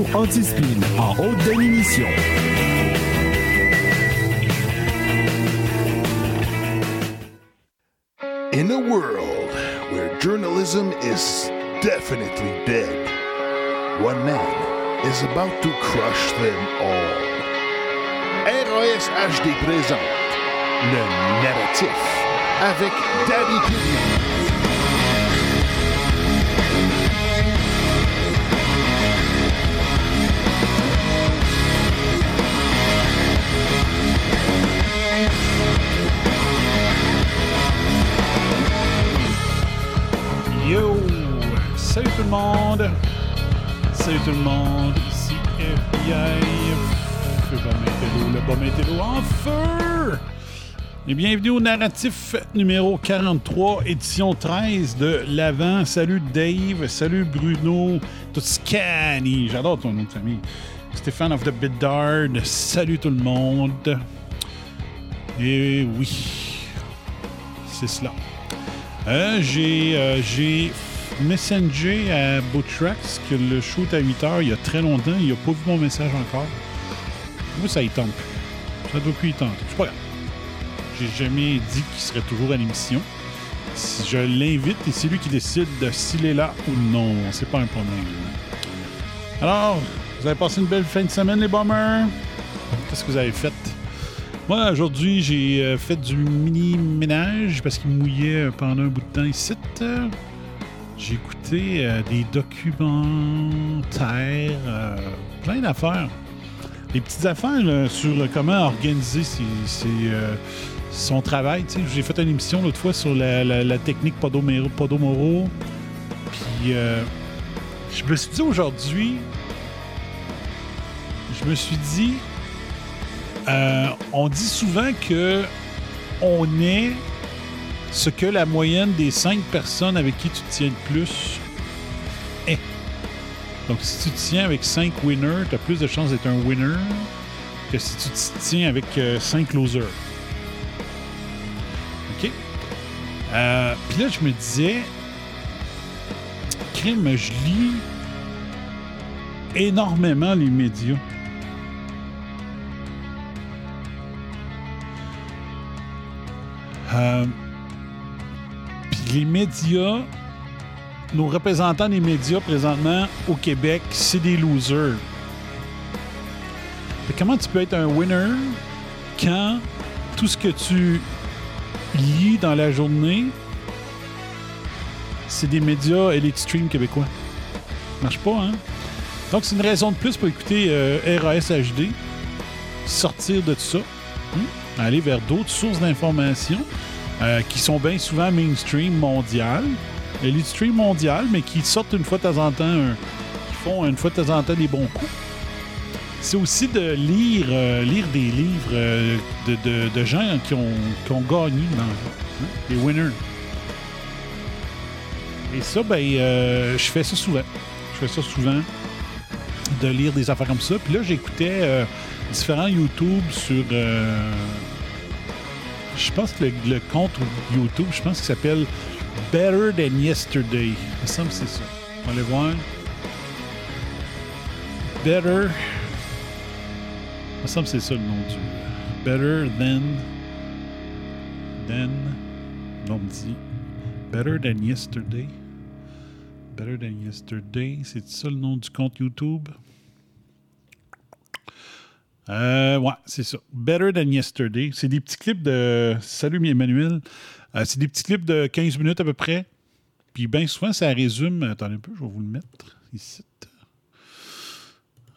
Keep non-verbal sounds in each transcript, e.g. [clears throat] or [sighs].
réseau anti-spin en haute définition. In a world where journalism is definitely dead, one man is about to crush them all. RAS HD présente le narratif avec Danny Pignon. Monde! Salut tout le monde! Ici FBI. Feu le en feu! Et bienvenue au narratif numéro 43, édition 13 de l'Avent. Salut Dave, salut Bruno Toscani. J'adore ton nom de famille. Stéphane of the Biddard. Salut tout le monde. Et oui, c'est cela. Euh, j'ai euh, j'ai messagé à Bootrax que le shoot à 8 heures, il y a très longtemps, il n'a pas vu mon message encore. Moi, ça y tente plus. Ça doit plus y tenter. C'est pas grave. J'ai jamais dit qu'il serait toujours à l'émission. Si je l'invite et c'est lui qui décide de s'il est là ou non. C'est pas un problème. Alors, vous avez passé une belle fin de semaine, les bombers? Qu'est-ce que vous avez fait? Moi, aujourd'hui, j'ai euh, fait du mini-ménage parce qu'il mouillait pendant un bout de temps ici. J'ai écouté euh, des documentaires, euh, plein d'affaires. Des petites affaires sur euh, comment organiser ses- ses, son travail. J'ai fait une émission l'autre fois sur la, la- technique Podomoro. Podomoro. Puis, je me suis dit aujourd'hui, je me suis dit, on dit souvent que on est ce que la moyenne des cinq personnes avec qui tu tiens le plus est. Donc, si tu te tiens avec cinq winners, tu as plus de chances d'être un winner que si tu te tiens avec euh, cinq losers. OK? Euh, Puis là, je me disais, crime, je lis énormément les médias. Euh, les médias, nos représentants des médias présentement au Québec, c'est des losers. Comment tu peux être un winner quand tout ce que tu lis dans la journée, c'est des médias et l'extreme québécois? Marche pas, hein? Donc, c'est une raison de plus pour écouter euh, RAS HD, sortir de tout ça, hein? aller vers d'autres sources d'informations euh, qui sont bien souvent mainstream mondial, elite mondial, mais qui sortent une fois de temps en temps, qui font une fois de temps en temps des bons coups. C'est aussi de lire, euh, lire des livres euh, de, gens qui ont, gagné dans vie, hein, winners. Et ça, ben, euh, je fais ça souvent. Je fais ça souvent, de lire des affaires comme ça. Puis là, j'écoutais euh, différents YouTube sur. Je pense que le, compte YouTube, je pense qu'il s'appelle Better Than Yesterday. Il me semble c'est ça. On va aller voir. Better. Il me semble c'est ça le nom du. Better Than. Than. On dit. Better Than Yesterday. Better Than Yesterday. C'est ça le nom du compte YouTube? Euh, ouais, c'est ça. Better Than Yesterday. C'est des petits clips de. Salut Emmanuel. Euh, c'est des petits clips de 15 minutes à peu près. Puis bien souvent, ça résume. Attendez un peu, je vais vous le mettre ici.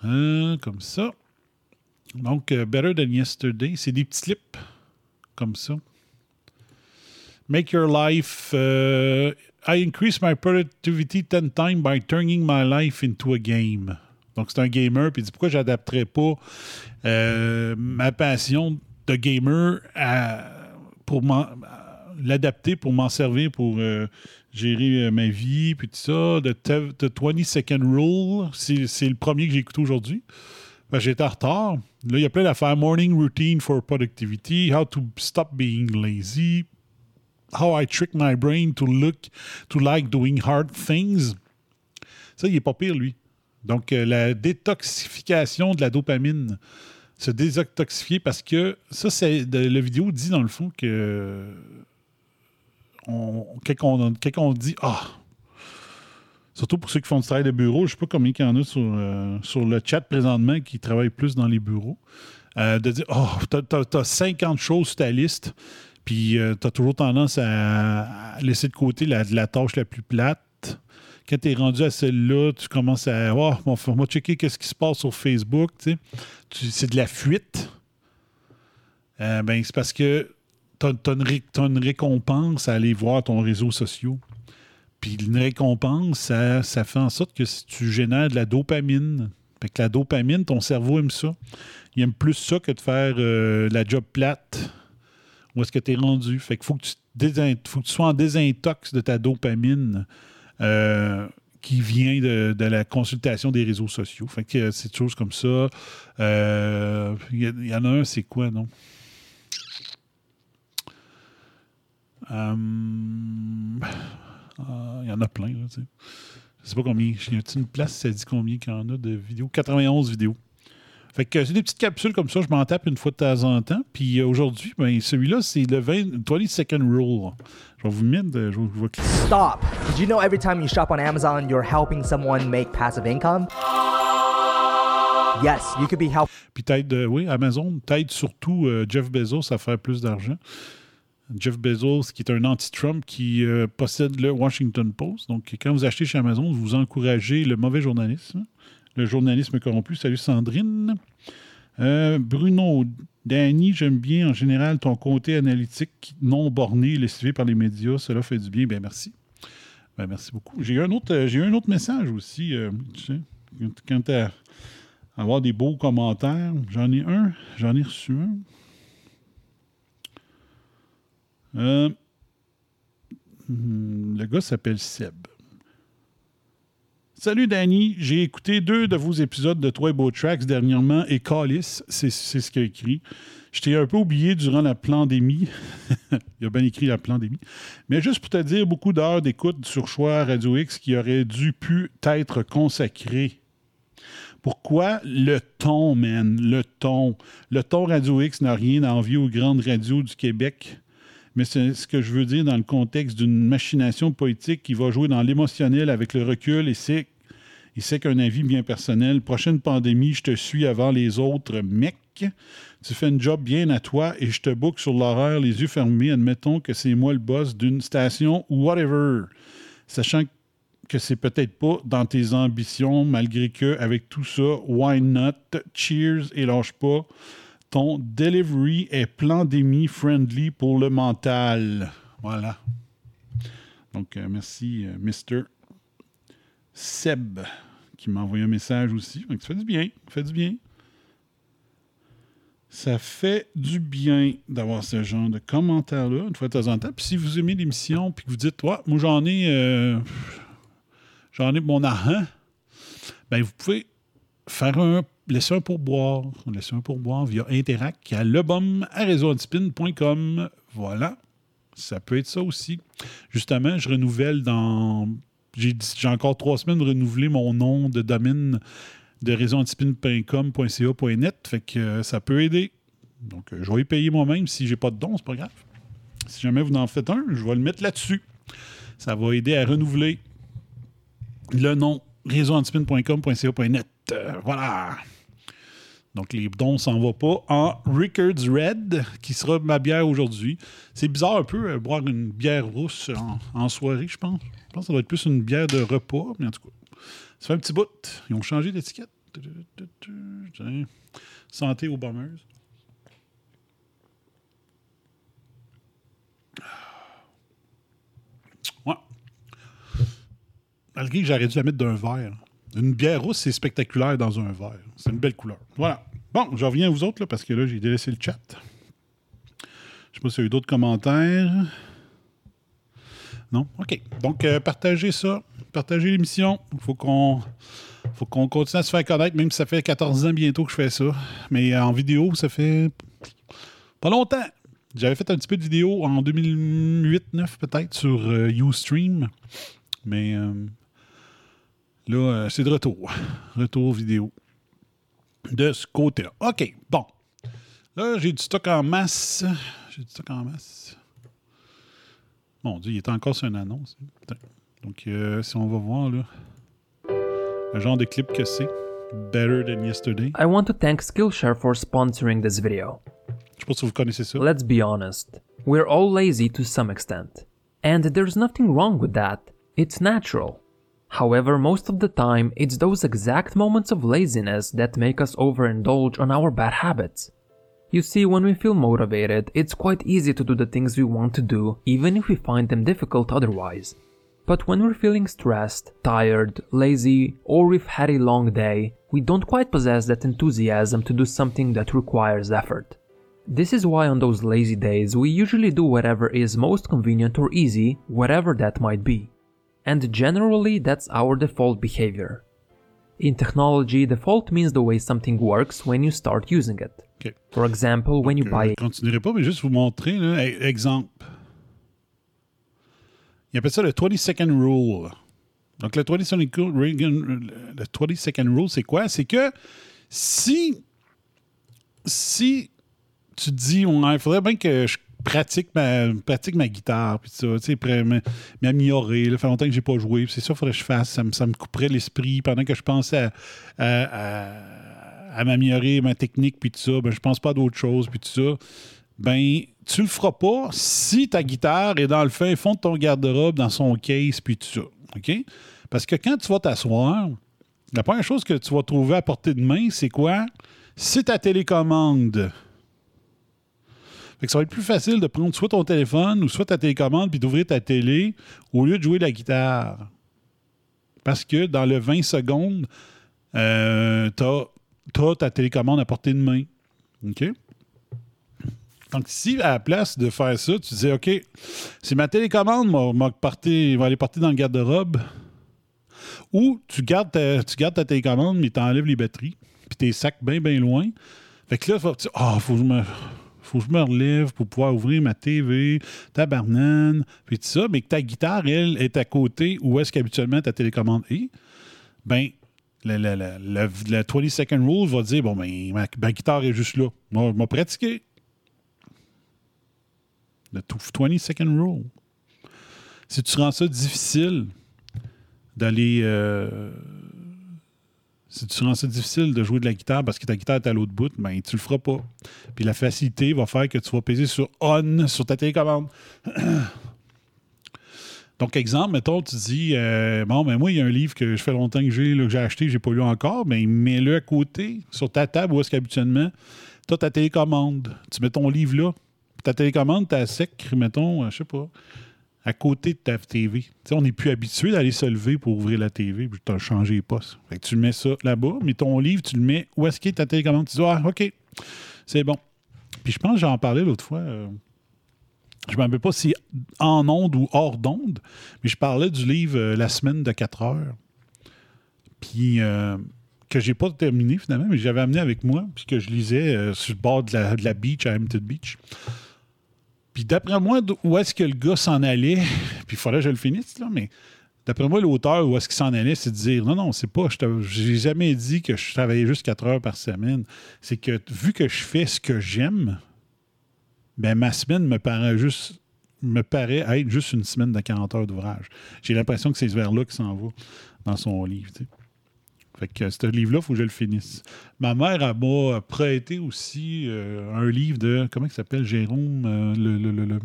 Euh, comme ça. Donc, euh, Better Than Yesterday. C'est des petits clips comme ça. Make your life. euh, I increase my productivity 10 times by turning my life into a game. Donc, c'est un gamer, puis il dit pourquoi j'adapterais pas euh, ma passion de gamer pour l'adapter pour m'en servir pour euh, gérer euh, ma vie, puis tout ça. The, te- the 20 Second Rule, c'est c'est le premier que j'ai écouté aujourd'hui. Ben, J'étais en retard. Là, il y a plein d'affaires. Morning routine for productivity, how to stop being lazy, how I trick my brain to look, to like doing hard things. Ça, il est pas pire, lui. Donc, euh, la détoxification de la dopamine. Se détoxifier parce que ça, c'est. La vidéo dit dans le fond que. Quand, on, quand on dit Ah! Surtout pour ceux qui font du travail de bureau, je ne sais pas combien il y en a sur, euh, sur le chat présentement qui travaillent plus dans les bureaux. Euh, de dire Oh, tu as, 50 choses sur ta liste, puis tu as toujours tendance à, à laisser de côté la, la tâche la plus plate. Quand tu es rendu à celle-là, tu commences à Oh, bon, faut- on va checker qu'est-ce qui se passe sur Facebook. tu sais. C'est de la fuite. Euh, ben, c'est parce que tu as, une, récompense à aller voir ton réseau social. Puis une récompense, ça, fait en sorte que si tu génères de la dopamine. Fait que la dopamine, ton cerveau aime ça. Il aime plus ça que de faire euh, la job plate. Où est-ce que tu es rendu? Fait qu'il faut que tu, faut que tu sois en désintox de ta dopamine euh, qui vient de, la consultation des réseaux sociaux. Fait que euh, c'est des choses comme ça. Euh, Il il y en a un, c'est quoi, non? Euh, ah, Il y en a plein, là, tu sais. Je sais pas combien. Y a une place, ça dit combien qu'il y en a de vidéos? 91 vidéos. Fait que c'est des petites capsules comme ça, je m'en tape une fois de temps en temps. Puis euh, aujourd'hui, ben, celui-là, c'est le 20, 20 second rule. Je vais vous mettre, je vais, je vais. Stop. Did you know every time you shop on Amazon, you're helping someone make passive income? Yes, you could be helping Puis t'aides, euh, oui, Amazon t'aide surtout euh, Jeff Bezos à faire plus d'argent. Jeff Bezos, qui est un anti-Trump, qui euh, possède le Washington Post. Donc, quand vous achetez chez Amazon, vous encouragez le mauvais journalisme, le journalisme corrompu. Salut Sandrine. Euh, Bruno, Danny, j'aime bien en général ton côté analytique non borné, lessivé par les médias. Cela fait du bien. Bien, merci. Ben, merci beaucoup. J'ai eu un autre, euh, un autre message aussi. euh, tu sais, quand t'as avoir des beaux commentaires. J'en ai un. J'en ai reçu un. Hmm, le gars s'appelle Seb. Salut Danny, j'ai écouté deux de vos épisodes de Toi et Beau Tracks dernièrement et Callis, c'est ce qu'il a écrit. Je t'ai un peu oublié durant la pandémie. [laughs] Il a bien écrit la pandémie. Mais juste pour te dire, beaucoup d'heures d'écoute sur Choix Radio X qui auraient dû pu être consacrées pourquoi le ton, man? Le ton. Le ton Radio X n'a rien à envier aux grandes radios du Québec. Mais c'est ce que je veux dire dans le contexte d'une machination politique qui va jouer dans l'émotionnel avec le recul et c'est. Il sait qu'un avis bien personnel. Prochaine pandémie, je te suis avant les autres, mec. Tu fais une job bien à toi et je te book sur l'horaire, les yeux fermés. Admettons que c'est moi le boss d'une station ou whatever. Sachant que c'est peut-être pas dans tes ambitions, malgré que, avec tout ça, why not? Cheers et lâche pas. Ton delivery est pandémie friendly pour le mental. Voilà. Donc, euh, merci, euh, Mr. Seb, qui m'a envoyé un message aussi. Donc, ça fait du bien. Ça fait du bien. Ça fait du bien d'avoir ce genre de commentaires-là, une fois de temps en temps. Puis si vous aimez l'émission, puis que vous dites, ouais, moi j'en ai, euh, j'en ai mon argent, ben vous pouvez faire un, laisser un pourboire, laisser un pourboire via Interac à lebum à. Voilà. Ça peut être ça aussi. Justement, je renouvelle dans. J'ai encore trois semaines de renouveler mon nom de domaine de réseauantispin.com.ca.net. Fait que euh, ça peut aider. Donc, euh, je vais y payer moi-même si j'ai pas de don, c'est pas grave. Si jamais vous en faites un, je vais le mettre là-dessus. Ça va aider à renouveler le nom réseauantispin.com.ca.net. Euh, voilà. Donc, les dons s'en vont pas en Rickards Red, qui sera ma bière aujourd'hui. C'est bizarre un peu, boire une bière rousse en, en soirée, je pense. Je pense que ça doit être plus une bière de repas, mais en tout cas, ça fait un petit bout. Ils ont changé d'étiquette. Santé aux bombers. Ouais. Malgré que j'aurais dû la mettre d'un verre. Une bière rousse, c'est spectaculaire dans un verre. C'est une belle couleur. Voilà. Bon, je reviens à vous autres, là, parce que là, j'ai délaissé le chat. Je sais pas s'il y a eu d'autres commentaires. Non? OK. Donc, euh, partagez ça. Partagez l'émission. Il faut qu'on faut qu'on continue à se faire connaître, même si ça fait 14 ans bientôt que je fais ça. Mais euh, en vidéo, ça fait pas longtemps. J'avais fait un petit peu de vidéo en 2008-9 peut-être sur euh, Ustream. Mais Là, c'est de retour. Retour vidéo. De ce côté-là. OK, bon. Là, j'ai du stock en masse. J'ai du stock en masse. Mon Dieu, il est encore sur une annonce. Donc, euh, si on va voir, là, le genre de clip que c'est. Better than yesterday. I want to thank Skillshare for sponsoring this video. Je pas si vous connaissez ça. Let's be honest. We're all lazy to some extent. And there's nothing wrong with that. It's natural. However, most of the time, it's those exact moments of laziness that make us overindulge on our bad habits. You see, when we feel motivated, it's quite easy to do the things we want to do, even if we find them difficult otherwise. But when we're feeling stressed, tired, lazy, or we've had a long day, we don't quite possess that enthusiasm to do something that requires effort. This is why on those lazy days we usually do whatever is most convenient or easy, whatever that might be. And generally that's our default behavior. In technology, default means the way something works when you start using it. OK. For example, when you Je buy continuerai pas, mais juste vous montrer, là, exemple. Il appelle ça le 20 second rule. Donc, le 20 second rule, le 20 second rule, c'est quoi? C'est que si, si tu te dis, ouais, il faudrait bien que je pratique ma, pratique ma guitare, puis ça, tu sais, m'améliorer. Ça fait longtemps que j'ai pas joué, c'est ça qu'il faudrait que je fasse. Ça me, ça me couperait l'esprit pendant que je à, à- à- à m'améliorer ma technique, puis tout ça. Ben, je pense pas à d'autres choses, puis tout ça. Ben, tu le feras pas si ta guitare est dans le fin fond de ton garde-robe, dans son case, puis tout ça. OK? Parce que quand tu vas t'asseoir, la première chose que tu vas trouver à portée de main, c'est quoi? C'est ta télécommande. Fait que ça va être plus facile de prendre soit ton téléphone ou soit ta télécommande puis d'ouvrir ta télé au lieu de jouer la guitare. Parce que dans le 20 secondes, euh, tu as, ta télécommande à portée de main. OK? Donc, si à la place de faire ça, tu disais, OK, c'est ma télécommande m'a- va aller porter dans le garde-robe, ou tu gardes ta, tu gardes ta télécommande, mais tu enlèves les batteries, puis tes sacs bien, bien loin. Fait que là, tu- ah, faut que je me. Faut que je me relève pour pouvoir ouvrir ma TV, ta banane, puis tout ça, mais que ta guitare, elle, est à côté où est-ce qu'habituellement ta télécommande est, ben, le, le, le, le- le 20 second rule va dire bon, ben, ma, guitare est juste là. Moi, je vais pratiquer. Le 20 second rule. Si tu rends ça difficile d'aller. euh, si tu rends ça difficile de jouer de la guitare parce que ta guitare est à l'autre bout, ben tu le feras pas. Puis la facilité va faire que tu vas peser sur on sur ta télécommande. [clears throat] Donc, exemple, mettons, tu dis euh, Bon, ben moi, il y a un livre que je fais longtemps que j'ai, que j'ai acheté, j'ai pas lu encore, mais mets-le à côté, sur ta table, où est-ce qu'habituellement, tu as ta télécommande. Tu mets ton livre là. Ta télécommande, tu sec, mettons, euh, je sais pas, à côté de ta TV. Tu sais, on n'est plus habitué d'aller se lever pour ouvrir la TV, puis tu as changé les postes. Fait que tu mets ça là-bas, mais ton livre, tu le mets où est-ce qu'est ta télécommande. Tu dis Ah, OK, c'est bon. Puis je pense que j'en parlais l'autre fois. euh, je ne me rappelle pas si en onde ou hors d'onde, mais je parlais du livre euh, La semaine de 4 heures. Puis euh, que j'ai pas terminé finalement, mais j'avais amené avec moi, puis que je lisais euh, sur le bord de la, de la beach, à Hampton Beach. Puis d'après moi, où est-ce que le gars s'en allait, [laughs] puis il fallait que je le finisse, là, mais d'après moi, l'auteur, où est-ce qu'il s'en allait, c'est de dire non, non, c'est pas, j'ai jamais dit que je travaillais juste 4 heures par semaine. C'est que vu que je fais ce que j'aime, ben ma semaine me paraît juste me paraît être juste une semaine de 40 heures d'ouvrage. J'ai l'impression que c'est vers là qu'il s'en va dans son livre. tu sais. Fait que ce livre-là, il faut que je le finisse. Ma mère m'a prêté aussi euh, un livre de, comment il s'appelle, Jérôme, euh, le, le- le-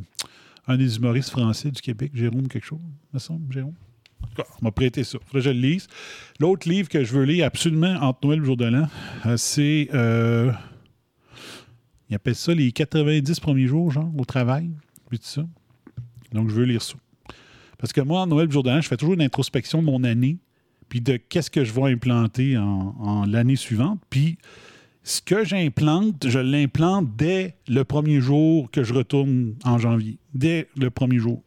un des humoristes français du Québec, Jérôme quelque chose, me semble, Jérôme. En tout cas, m'a prêté ça. Faudrait que je le lise. L'autre livre que je veux lire absolument entre Noël et le jour de l'an, euh, c'est... euh, il appelle ça les 90 premiers jours, genre, au travail, puis tout ça. Donc, je veux lire ça. Parce que moi, en Noël, jour de l'an, je fais toujours une introspection de mon année, puis de qu'est-ce que je vais implanter en, l'année suivante. Puis, ce que j'implante, je l'implante dès le premier jour que je retourne en janvier. Dès le premier jour.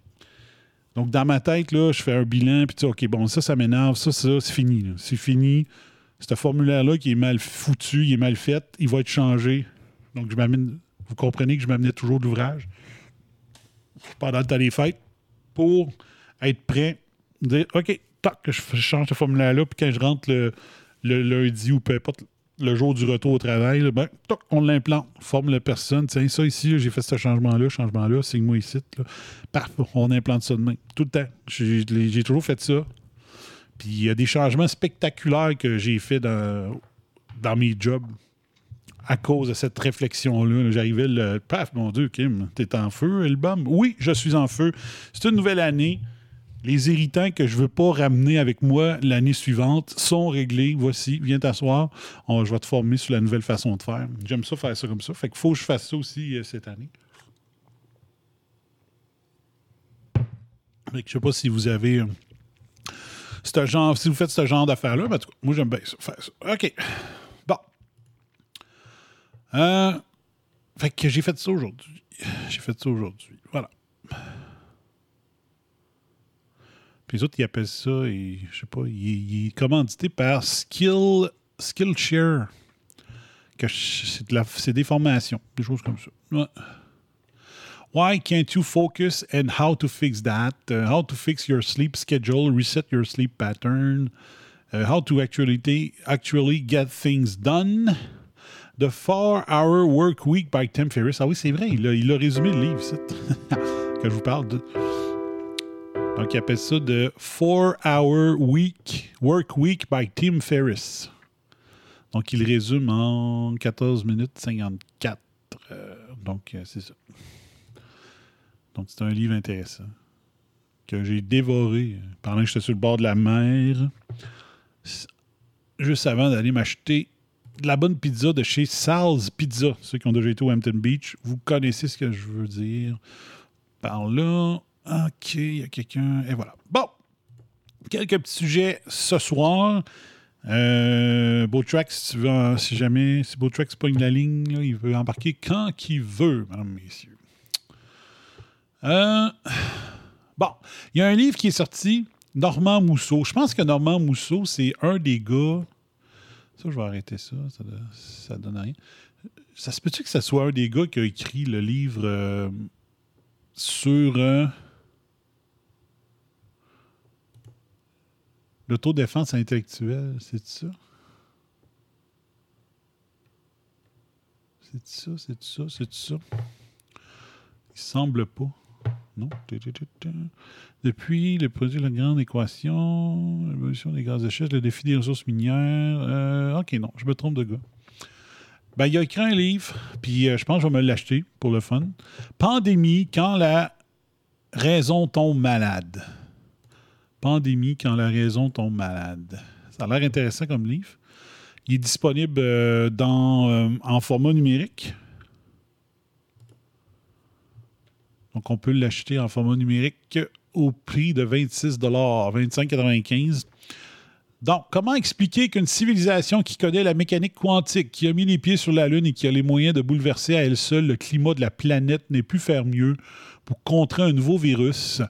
Donc, dans ma tête, là, je fais un bilan, puis tu OK, bon, ça, ça m'énerve, ça, ça, c'est fini. C'est fini. Ce formulaire-là qui est mal foutu, il est mal fait, il va être changé. Donc, je m'amène. Vous comprenez que je m'amenais toujours de l'ouvrage pendant le temps des fêtes pour être prêt, dire OK, tac, je, change ce formulaire-là, puis quand je rentre le, lundi ou peu importe le jour du retour au travail, ben, toc, on l'implante, forme la personne. Tiens, ça ici, j'ai fait ce changement-là, changement-là, signe-moi ici. Paf, on implante ça demain. Tout le temps. J'ai toujours fait ça. Puis il y a des changements spectaculaires que j'ai fait dans, dans mes jobs à cause de cette réflexion-là. là. J'arrivais, le paf, mon Dieu, Kim, t'es en feu, album? Oui, je suis en feu. C'est une nouvelle année. Les irritants que je veux pas ramener avec moi l'année suivante sont réglés. Voici, viens t'asseoir. Je vais te former sur la nouvelle façon de faire. J'aime ça faire ça comme ça. Fait qu'il faut que je fasse ça aussi euh, cette année. Fait que je sais pas si vous avez euh, ce genre, si vous faites ce genre d'affaires-là, moi j'aime bien ça, faire ça. OK. Euh, fait que j'ai fait ça aujourd'hui. J'ai fait ça aujourd'hui. Voilà. Puis les autres, ils appellent ça, et, je sais pas, il, est commandité par Skill, Skillshare. C'est des formations, des choses comme ça. Ouais. Why can't you focus and how to fix that? Uh, how to fix your sleep schedule, reset your sleep pattern, uh, how to actually, actually get things done? The Four Hour Work Week by Tim Ferriss. Ah oui, c'est vrai, il a, résumé le livre, [laughs] que je vous parle de. Donc, il appelle ça de Four Hour Week, Work Week by Tim Ferriss. Donc, il résume en 14 minutes 54. Euh, donc, euh, c'est ça. Donc, c'est un livre intéressant que j'ai dévoré euh, pendant que j'étais sur le bord de la mer, juste avant d'aller m'acheter de la bonne pizza de chez Sal's Pizza. Ceux qui ont déjà été au Hampton Beach, vous connaissez ce que je veux dire par là. OK, il y a quelqu'un. Et voilà. Bon, quelques petits sujets ce soir. Euh, Beautrax, si, tu veux, en- si jamais, si Beautrax pogne la ligne, il veut embarquer quand qu'il veut, mesdames, messieurs. Euh, bon, il y a un livre qui est sorti, Normand Mousseau. Je pense que Normand Mousseau, c'est un des gars. Je vais arrêter ça. Ça, ça donne rien. Ça se peut-tu que ce soit un des gars qui a écrit le livre euh, sur euh, l'autodéfense intellectuelle? C'est ça? C'est ça, c'est ça, c'est ça? Il semble pas. Non? Depuis le produit de la grande équation, l'évolution des gaz de schiste, le défi des ressources minières. euh, ok, non, je me trompe de gars. Ben, il a écrit un livre, puis euh, je pense que je vais me l'acheter pour le fun. Pandémie, quand la raison tombe malade. Pandémie, quand la raison tombe malade. Ça a l'air intéressant comme livre. Il est disponible euh, dans, en format numérique. Donc, on peut l'acheter en format numérique au prix de 26 25,95 Donc, comment expliquer qu'une civilisation qui connaît la mécanique quantique, qui a mis les pieds sur la Lune et qui a les moyens de bouleverser à elle seule le climat de la planète n'ait pu faire mieux pour contrer un nouveau virus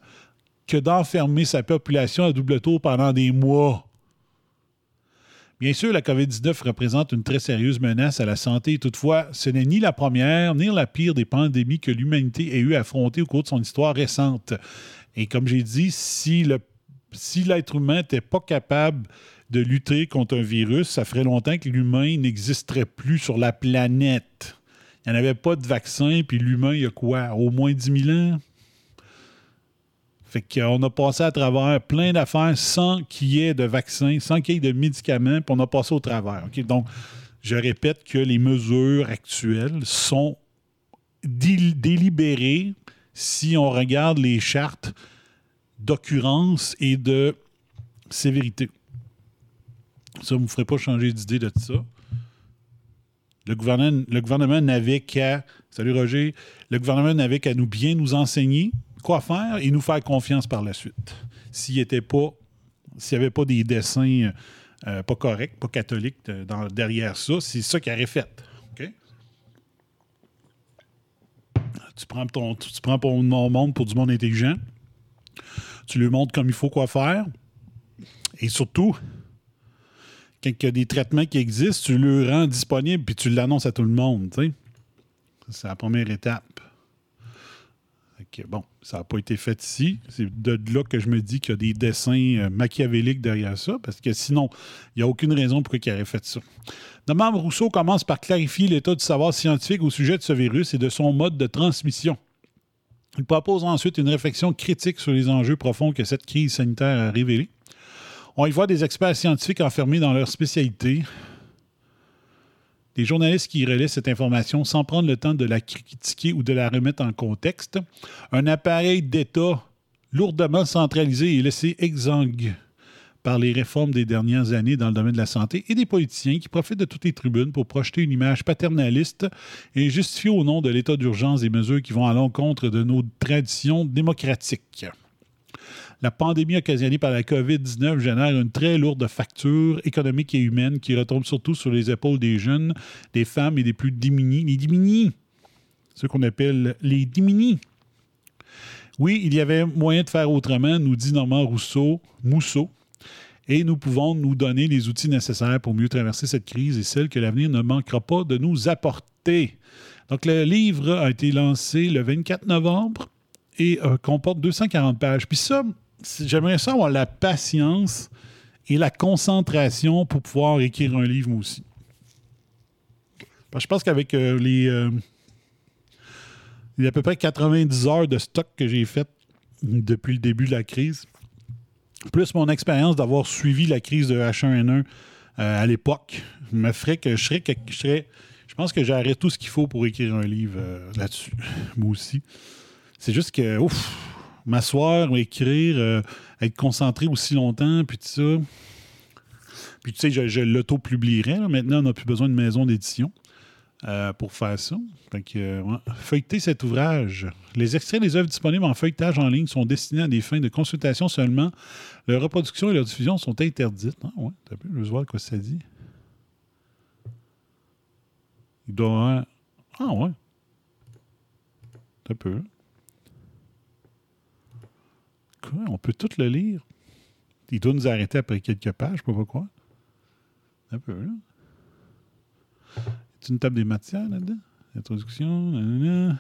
que d'enfermer sa population à double tour pendant des mois? Bien sûr, la COVID-19 représente une très sérieuse menace à la santé. Toutefois, ce n'est ni la première ni la pire des pandémies que l'humanité ait eu à affronter au cours de son histoire récente. Et comme j'ai dit, si l'être humain n'était pas capable de lutter contre un virus, ça ferait longtemps que l'humain n'existerait plus sur la planète. Il n'y en avait pas de vaccin, puis l'humain, il y a quoi? Au moins 10 000 ans? Fait qu'on a passé à travers plein d'affaires sans qu'il y ait de vaccin, sans qu'il y ait de médicaments, puis on a passé au travers. Donc, je répète que les mesures actuelles sont dé- délibérées si on regarde les chartes d'occurrence et de sévérité. Ça ne me ferait pas changer d'idée de ça. Le gouvernement, le gouvernement n'avait qu'à. Salut Roger. Le gouvernement n'avait qu'à nous bien nous enseigner quoi faire et nous faire confiance par la suite. S'il était pas. S'il n'y avait pas des dessins euh, pas corrects, pas catholiques dans- derrière ça, c'est ça qu'il aurait fait. Tu prends ton, tu prends ton monde pour du monde intelligent. Tu lui montres comme il faut quoi faire. Et surtout, quand il y a des traitements qui existent, tu le rends disponible puis tu l'annonces à tout le monde. C'est la première étape. Que, bon, ça n'a pas été fait ici. C'est de là que je me dis qu'il y a des dessins euh, machiavéliques derrière ça, parce que sinon, il n'y a aucune raison pour qu'il aurait fait ça. Norman Rousseau commence par clarifier l'état du savoir scientifique au sujet de ce virus et de son mode de transmission. Il propose ensuite une réflexion critique sur les enjeux profonds que cette crise sanitaire a révélés. On y voit des experts scientifiques enfermés dans leur spécialité, des journalistes qui relaient cette information sans prendre le temps de la critiquer ou de la remettre en contexte, un appareil d'État lourdement centralisé et laissé exsangue par les réformes des dernières années dans le domaine de la santé et des politiciens qui profitent de toutes les tribunes pour projeter une image paternaliste et justifier au nom de l'état d'urgence des mesures qui vont à l'encontre de nos traditions démocratiques. La pandémie occasionnée par la COVID-19 génère une très lourde facture économique et humaine qui retombe surtout sur les épaules des jeunes, des femmes et des plus démunis. Les démunis, ce qu'on appelle les démunis. Oui, il y avait moyen de faire autrement, nous dit Normand Rousseau, Mousseau, et nous pouvons nous donner les outils nécessaires pour mieux traverser cette crise et celle que l'avenir ne manquera pas de nous apporter. Donc, le livre a été lancé le 24 novembre et euh, comporte 240 pages. Puis ça, j'aimerais ça avoir la patience et la concentration pour pouvoir écrire un livre, moi aussi. Parce que je pense qu'avec euh, les, euh, à peu près 90 heures de stock que j'ai fait depuis le début de la crise, plus mon expérience d'avoir suivi la crise de H1N1 à l'époque, me ferait que je serais, je serais, je pense que j'aurais tout ce qu'il faut pour écrire un livre là-dessus, moi aussi. C'est juste que, ouf, m'asseoir, écrire, euh, être concentré aussi longtemps, puis tout ça. Puis tu sais, je, je l'auto-publierai. Maintenant, on n'a plus besoin de maison d'édition euh, pour faire ça. Fait que, euh, Feuilleter cet ouvrage. Les extraits des œuvres disponibles en feuilletage en ligne sont destinés à des fins de consultation seulement. Leur reproduction et leur diffusion sont interdites. Ah ouais, t'as pu, je voir quoi ça dit. Il doit. Ah ouais. T'as peu. Quoi? On peut tout le lire. Il doit nous arrêter après quelques pages, je sais pas pourquoi. Un peu, là. C'est une table des matières là-dedans? Introduction,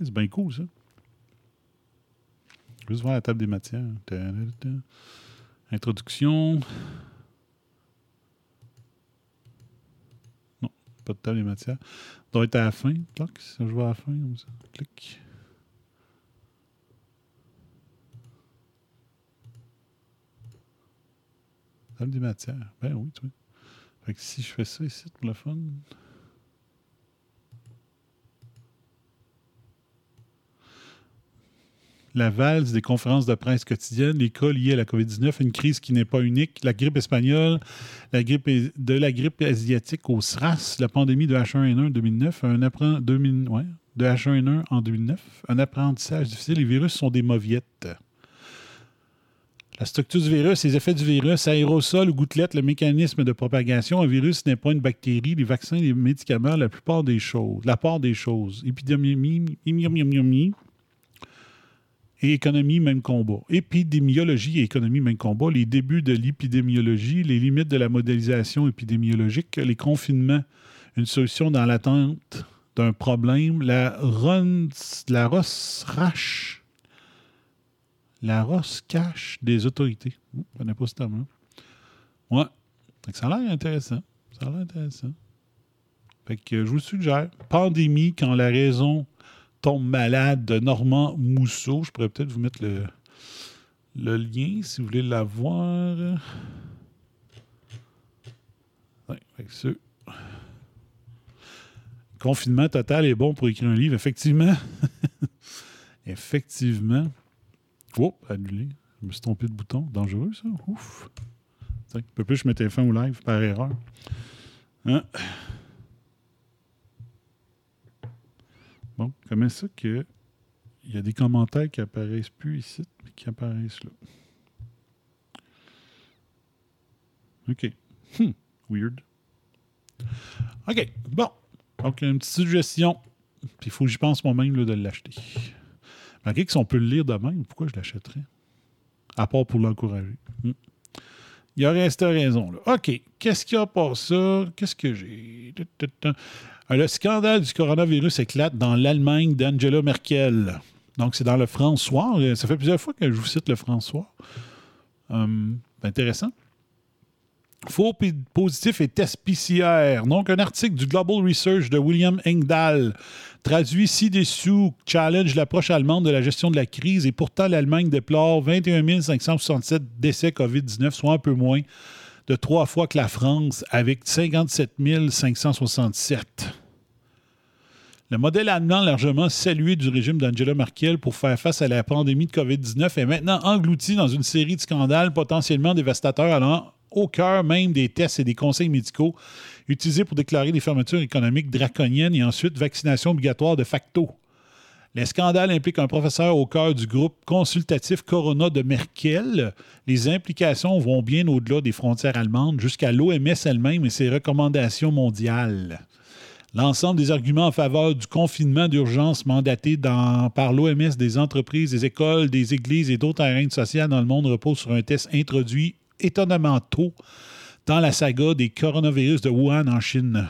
c'est bien cool, ça. Juste voir la table des matières. Introduction. Non, pas de table des matières. doit être à la fin. Clic, je vois à la fin, comme ça. Clic. Table des matières. Ben oui, tu vois. Fait que si je fais ça ici pour le fun. La valse des conférences de presse quotidiennes, les cas liés à la COVID-19, une crise qui n'est pas unique, la grippe espagnole, la grippe de la grippe asiatique au SRAS, la pandémie de H1N1 en 2009, un apprend, 2000, ouais, de H1N1 en 2009, un apprentissage difficile, les virus sont des mauviettes. La structure du virus, les effets du virus, aérosol ou gouttelette, le mécanisme de propagation. Un virus n'est pas une bactérie. Les vaccins, les médicaments, la plupart des choses, la part des choses. Épidémie, et économie, même combat. Épidémiologie et économie, même combat. Les débuts de l'épidémiologie, les limites de la modélisation épidémiologique, les confinements, une solution dans l'attente d'un problème, la, run, la la rosse cache des autorités. Je ne pas ce terme-là. Ouais. ça a l'air intéressant. Ça a l'air intéressant. Fait que je vous suggère. Pandémie quand la raison tombe malade de Normand Mousseau. Je pourrais peut-être vous mettre le, lien si vous voulez la voir. Ouais, fait Confinement total est bon pour écrire un livre. Effectivement. [laughs] Effectivement. Oh, annulé. Je me suis trompé de bouton. Dangereux, ça. Ouf. Un peu plus, je mettais fin au live par erreur. Hein? Bon, comment ça que il y a des commentaires qui apparaissent plus ici, mais qui apparaissent là? OK. Hmm. Weird. OK. Bon. Donc, une petite suggestion. Puis il faut que j'y pense moi-même de l'acheter. Malgré que si on peut le lire de même, pourquoi je l'achèterais? À part pour l'encourager. Hmm. Il y aurait cette raison. OK. Qu'est-ce qu'il y a pour ça? Qu'est-ce que j'ai? Ah, Le scandale du coronavirus éclate dans l'Allemagne d'Angela Merkel. Donc, c'est dans le François. Ça fait plusieurs fois que je vous cite le François. Hum, intéressant. Faux positif et test PCR. Donc, un article du Global Research de William Engdahl traduit ci-dessous challenge l'approche allemande de la gestion de la crise et pourtant l'Allemagne déplore 21 567 décès COVID-19, soit un peu moins de trois fois que la France avec 57 567. Le modèle allemand largement salué du régime d'Angela Merkel pour faire face à la pandémie de COVID-19 est maintenant englouti dans une série de scandales potentiellement dévastateurs allant au cœur même des tests et des conseils médicaux utilisés pour déclarer des fermetures économiques draconiennes et ensuite vaccination obligatoire de facto. Les scandales impliquent un professeur au cœur du groupe consultatif Corona de Merkel. Les implications vont bien au-delà des frontières allemandes jusqu'à l'OMS elle-même et ses recommandations mondiales. L'ensemble des arguments en faveur du confinement d'urgence mandaté par l'OMS des entreprises, des écoles, des églises et d'autres terrains sociaux dans le monde reposent sur un test introduit étonnamment tôt dans la saga des coronavirus de Wuhan en Chine.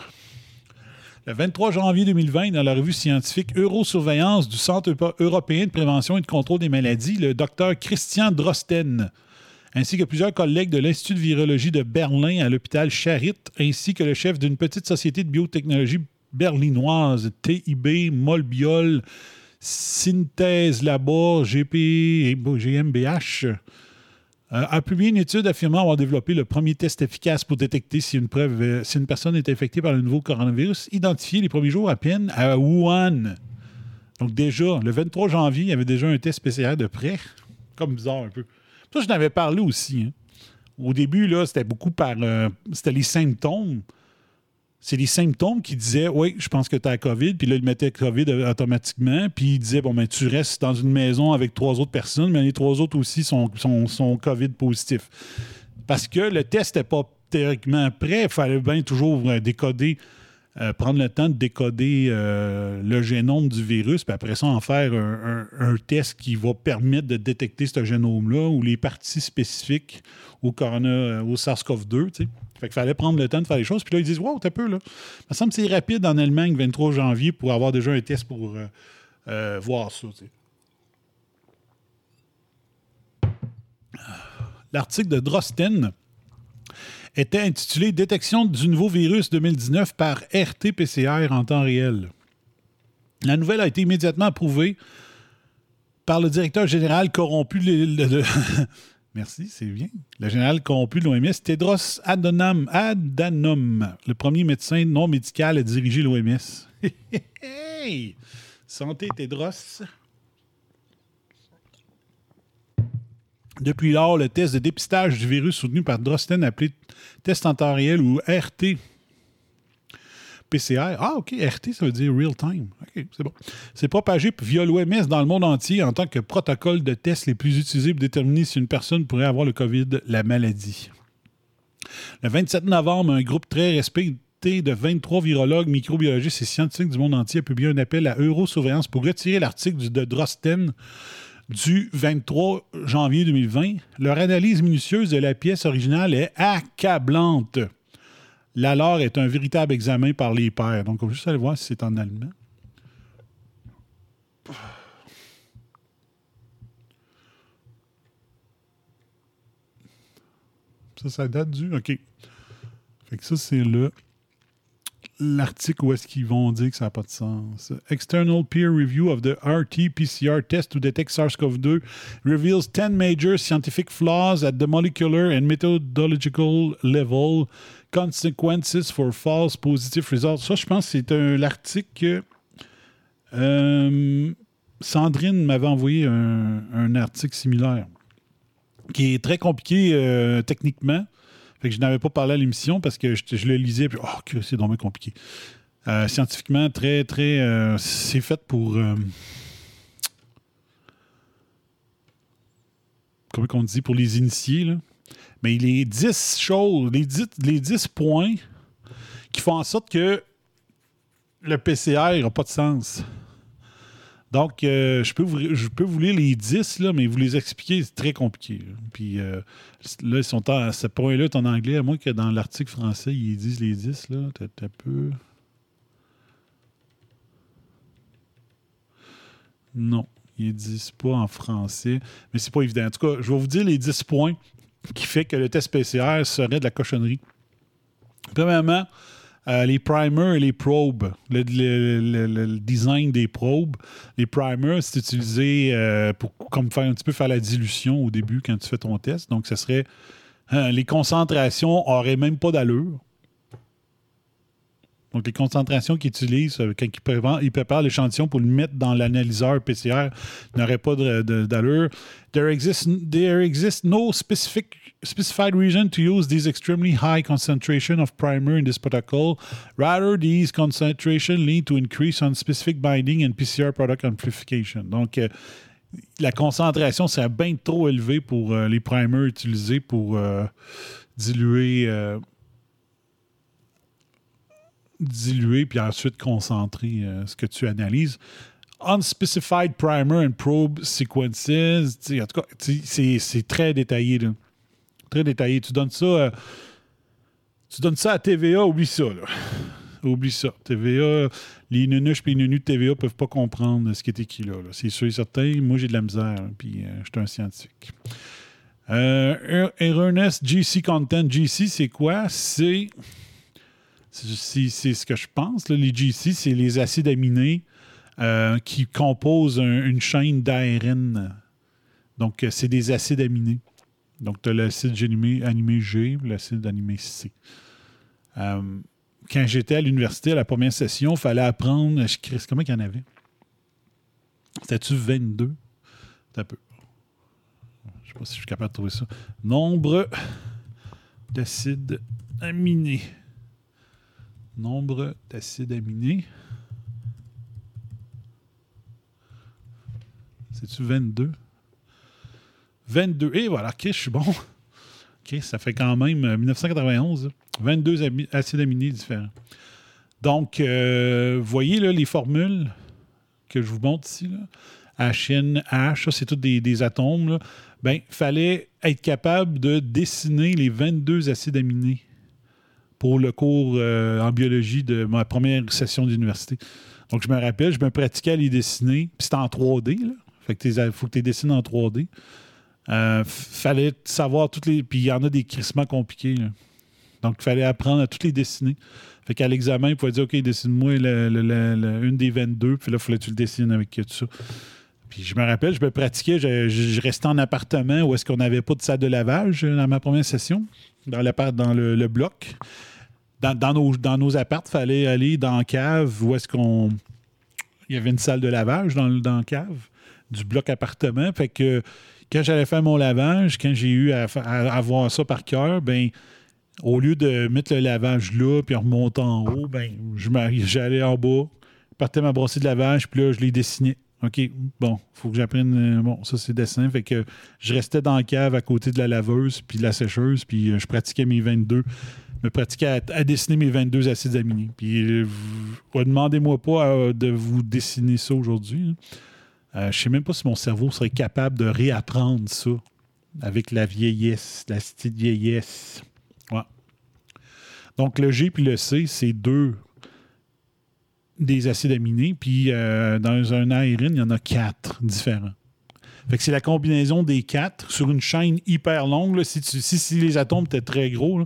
Le 23 janvier 2020, dans la revue scientifique Eurosurveillance du Centre Euro- européen de prévention et de contrôle des maladies, le docteur Christian Drosten, ainsi que plusieurs collègues de l'Institut de virologie de Berlin à l'hôpital Charit, ainsi que le chef d'une petite société de biotechnologie berlinoise, TIB Molbiol Synthèse Labor GP, GmbH, a publié une étude affirmant avoir développé le premier test efficace pour détecter si une, preuve, euh, si une personne est infectée par le nouveau coronavirus, identifié les premiers jours à peine à Wuhan. Donc déjà, le 23 janvier, il y avait déjà un test PCR de près. Comme bizarre un peu. Ça, je n'avais parlé aussi. hein. Au début, là, c'était beaucoup par... euh, c'était les symptômes. C'est les symptômes qui disaient Oui, je pense que tu as COVID. Puis là, ils mettaient COVID euh, automatiquement. Puis ils disaient Bon, ben, tu restes dans une maison avec trois autres personnes, mais les trois autres aussi sont, sont, COVID positifs. Parce que le test n'était pas théoriquement prêt. Il fallait bien toujours euh, décoder, euh, prendre le temps de décoder le génome du virus, puis après ça, en faire un, test qui va permettre de détecter ce génome-là ou les parties spécifiques au, corona, au SARS-CoV-2. tu sais. Fait qu'il fallait prendre le temps de faire les choses. Puis là, ils disent Wow, t'as peu, là. Ça me semble que c'est rapide en Allemagne, 23 janvier, pour avoir déjà un test pour euh, euh, voir ça. L'article de Drosten était intitulé Détection du nouveau virus 2019 par RT-PCR en temps réel. La nouvelle a été immédiatement approuvée par le directeur général corrompu de, Merci, c'est bien. Le général corrompu de l'OMS, Tedros Adhanom, Adhanom, le premier médecin non médical à diriger l'OMS. [laughs] Santé, Tedros. Depuis lors, le test de dépistage du virus soutenu par Drosten, appelé test en ou RT, PCR. Ah, OK, RT, ça veut dire real time. OK, c'est bon. C'est propagé via l'OMS dans le monde entier en tant que protocole de test les plus utilisés pour déterminer si une personne pourrait avoir le COVID, la maladie. Le 27 novembre, un groupe très respecté de 23 virologues, microbiologistes et scientifiques du monde entier a publié un appel à Eurosurveillance pour retirer l'article de Drosten du 23 janvier 2020. Leur analyse minutieuse de la pièce originale est accablante. La leur est un véritable examen par les pairs. Donc, on va juste aller voir si c'est en allemand. Ça, ça date du. OK. Fait que ça, c'est le l'article où est-ce qu'ils vont dire que ça n'a pas de sens. External peer review of the RT-PCR test to detect SARS-CoV-2 reveals 10 major scientific flaws at the molecular and methodological level. Consequences for false positive results. Ça, je pense que c'est un- l'article que euh, Sandrine m'avait envoyé un, article similaire qui est très compliqué euh, techniquement. Fait que je n'avais pas parlé à l'émission parce que je, le lisais puis oh que c'est vraiment compliqué. Euh, scientifiquement très très c'est fait pour comment qu'on dit pour les initiés là. Mais les 10 choses, les 10, les 10 points qui font en sorte que le PCR n'a pas de sens. Donc, euh, je, peux vous, je peux vous lire les 10, là, mais vous les expliquer, c'est très compliqué. là. Puis euh, là, ils sont à ce point-là, en anglais, à moins que dans l'article français, ils disent les 10. Là, T'as- peu. Non, ils disent pas en français, mais c'est pas évident. En tout cas, je vais vous dire les 10 points qui fait que le test PCR serait de la cochonnerie. Premièrement, euh, les primers et les probes, le, design des probes. Les primers, c'est utilisé euh, pour comme faire un petit peu faire la dilution au début quand tu fais ton test. Donc, ce serait euh, les concentrations n'auraient même pas d'allure. Donc, les concentrations qu'ils utilisent euh, quand ils préparent, l'échantillon pour le mettre dans l'analyseur PCR n'auraient pas d'allure. There exists, there exists no specific, specified reason to use these extremely high concentration of primer in this protocol. Rather, these concentration lead to increase on specific binding and PCR product amplification. Donc, euh, la concentration serait bien trop élevée pour euh, les primers utilisés pour diluer, diluer puis ensuite concentrer euh, ce que tu analyses. Unspecified primer and probe sequences, en tout cas, c'est- très détaillé. Très détaillé. Tu donnes ça, euh, tu donnes ça à TVA, oublie ça. là. Oublie ça. TVA, les nunuches et les nunus de TVA peuvent pas comprendre ce qui est écrit là. C'est sûr et certain. Moi, j'ai de la misère, hein, puis euh, je suis un scientifique. Euh, GC Content. GC, c'est quoi? C'est c'est ce que je pense. là. Les GC, c'est les acides aminés euh, qui composent un- une chaîne d'ARN. Donc, euh, c'est des acides aminés. Donc, tu as l'acide animé, animé G, l'acide animé C. Euh, quand j'étais à l'université, à la première session, il fallait apprendre. Je Comment qu'il y en avait? C'était-tu 22 C'est un peu. Je ne sais pas si je suis capable de trouver ça. Nombre d'acides aminés. Nombre d'acides aminés. C'est-tu 22? 22. Et voilà, OK, je suis bon. [laughs] OK, ça fait quand même euh, 1991. là. 22 ami- acides aminés différents. Donc, euh, voyez là, les formules que je vous montre ici. Là. HN, H, c'est tous des, des atomes. Là. Ben, il fallait être capable de dessiner les 22 acides aminés pour le cours euh, en biologie de ma première session d'université. Donc, je me rappelle, je me pratiquais à les dessiner. Puis c'était en 3D. Là. Fait que il faut que tu les dessines en 3D. Euh, fallait savoir toutes les. Puis il y en a des crissements compliqués. Donc, il fallait apprendre à toutes les dessiner. Fait qu'à l'examen, il pouvait dire OK, dessine-moi une des 22. Puis là, il fallait que tu le dessines avec tout ça. Puis je me rappelle, je me pratiquais, je, restais en appartement où est-ce qu'on n'avait pas de salle de lavage euh, dans ma première session, dans, dans le, bloc. Dans, nos, dans nos appartes, il fallait aller dans la cave où est-ce qu'on. Il y avait une salle de lavage dans, dans la cave du bloc appartement. Fait que quand j'allais faire mon lavage, quand j'ai eu à, avoir ça par cœur, ben au lieu de mettre le lavage là puis en remontant en haut, ben j'allais en bas, partais ma brossée de lavage, puis là, je les dessinais. OK, bon, faut que j'apprenne. euh, bon, ça, c'est dessin. Fait que je restais dans la cave à côté de la laveuse puis de la sécheuse, puis euh, je pratiquais mes 22. Je me pratiquais à, dessiner mes 22 acides aminés. Puis, euh, demandez-moi pas euh, de vous dessiner ça aujourd'hui. hein. Euh, je sais même pas si mon cerveau serait capable de réapprendre ça avec la vieillesse, la petite vieillesse. Donc, le G puis le C, c'est deux des acides aminés. Puis, euh, dans un ARN, il y en a quatre différents. Fait c'est la combinaison des quatre sur une chaîne hyper longue. Si, si, les atomes étaient très gros,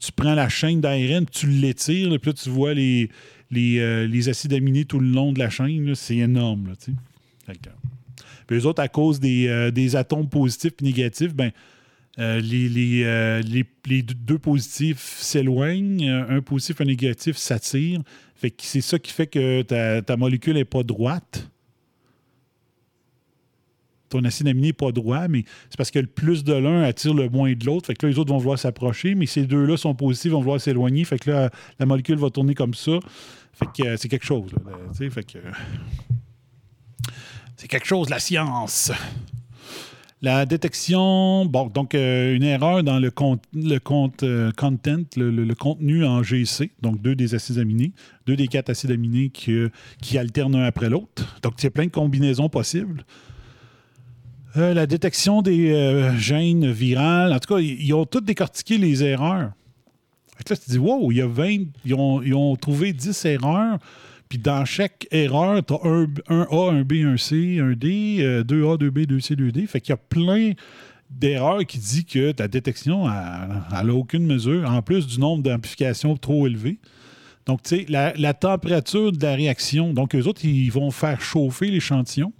tu prends la chaîne d'ARN, tu l'étires, puis là, tu vois euh, les acides aminés tout le long de la chaîne. C'est énorme. Que, puis eux autres, à cause des, euh, des atomes positifs et négatifs, ben, euh, les, les, euh, les- les deux positifs s'éloignent, euh, un positif, un négatif s'attirent. C'est ça qui fait que ta, molécule n'est pas droite. Ton acide aminé n'est pas droit, mais c'est parce que le plus de l'un attire le moins de l'autre. Fait que là, les autres vont vouloir s'approcher, mais ces deux-là sont positifs, vont vouloir s'éloigner. Fait que là, la molécule va tourner comme ça. Fait que euh, c'est quelque chose. que. C'est quelque chose, la science. La détection, bon, donc euh, une erreur dans le, le euh, content, le, contenu en GC, donc deux des acides aminés, deux des quatre acides aminés qui, qui alternent un après l'autre. Donc, il y a plein de combinaisons possibles. Euh, la détection des gènes virales, en tout cas, ils, ont tous décortiqué les erreurs. Là, tu te dis, wow, il y a 20, ils ont, ils ont trouvé 10 erreurs. Puis dans chaque erreur, tu as un, A, un B, un C, un D, euh, 2A, 2B, 2C, 2D. Fait qu'il y a plein d'erreurs qui dit que ta détection, n'a aucune mesure, en plus du nombre d'amplifications trop élevé. Donc, tu sais, la, température de la réaction. Donc, eux autres, ils vont faire chauffer l'échantillon.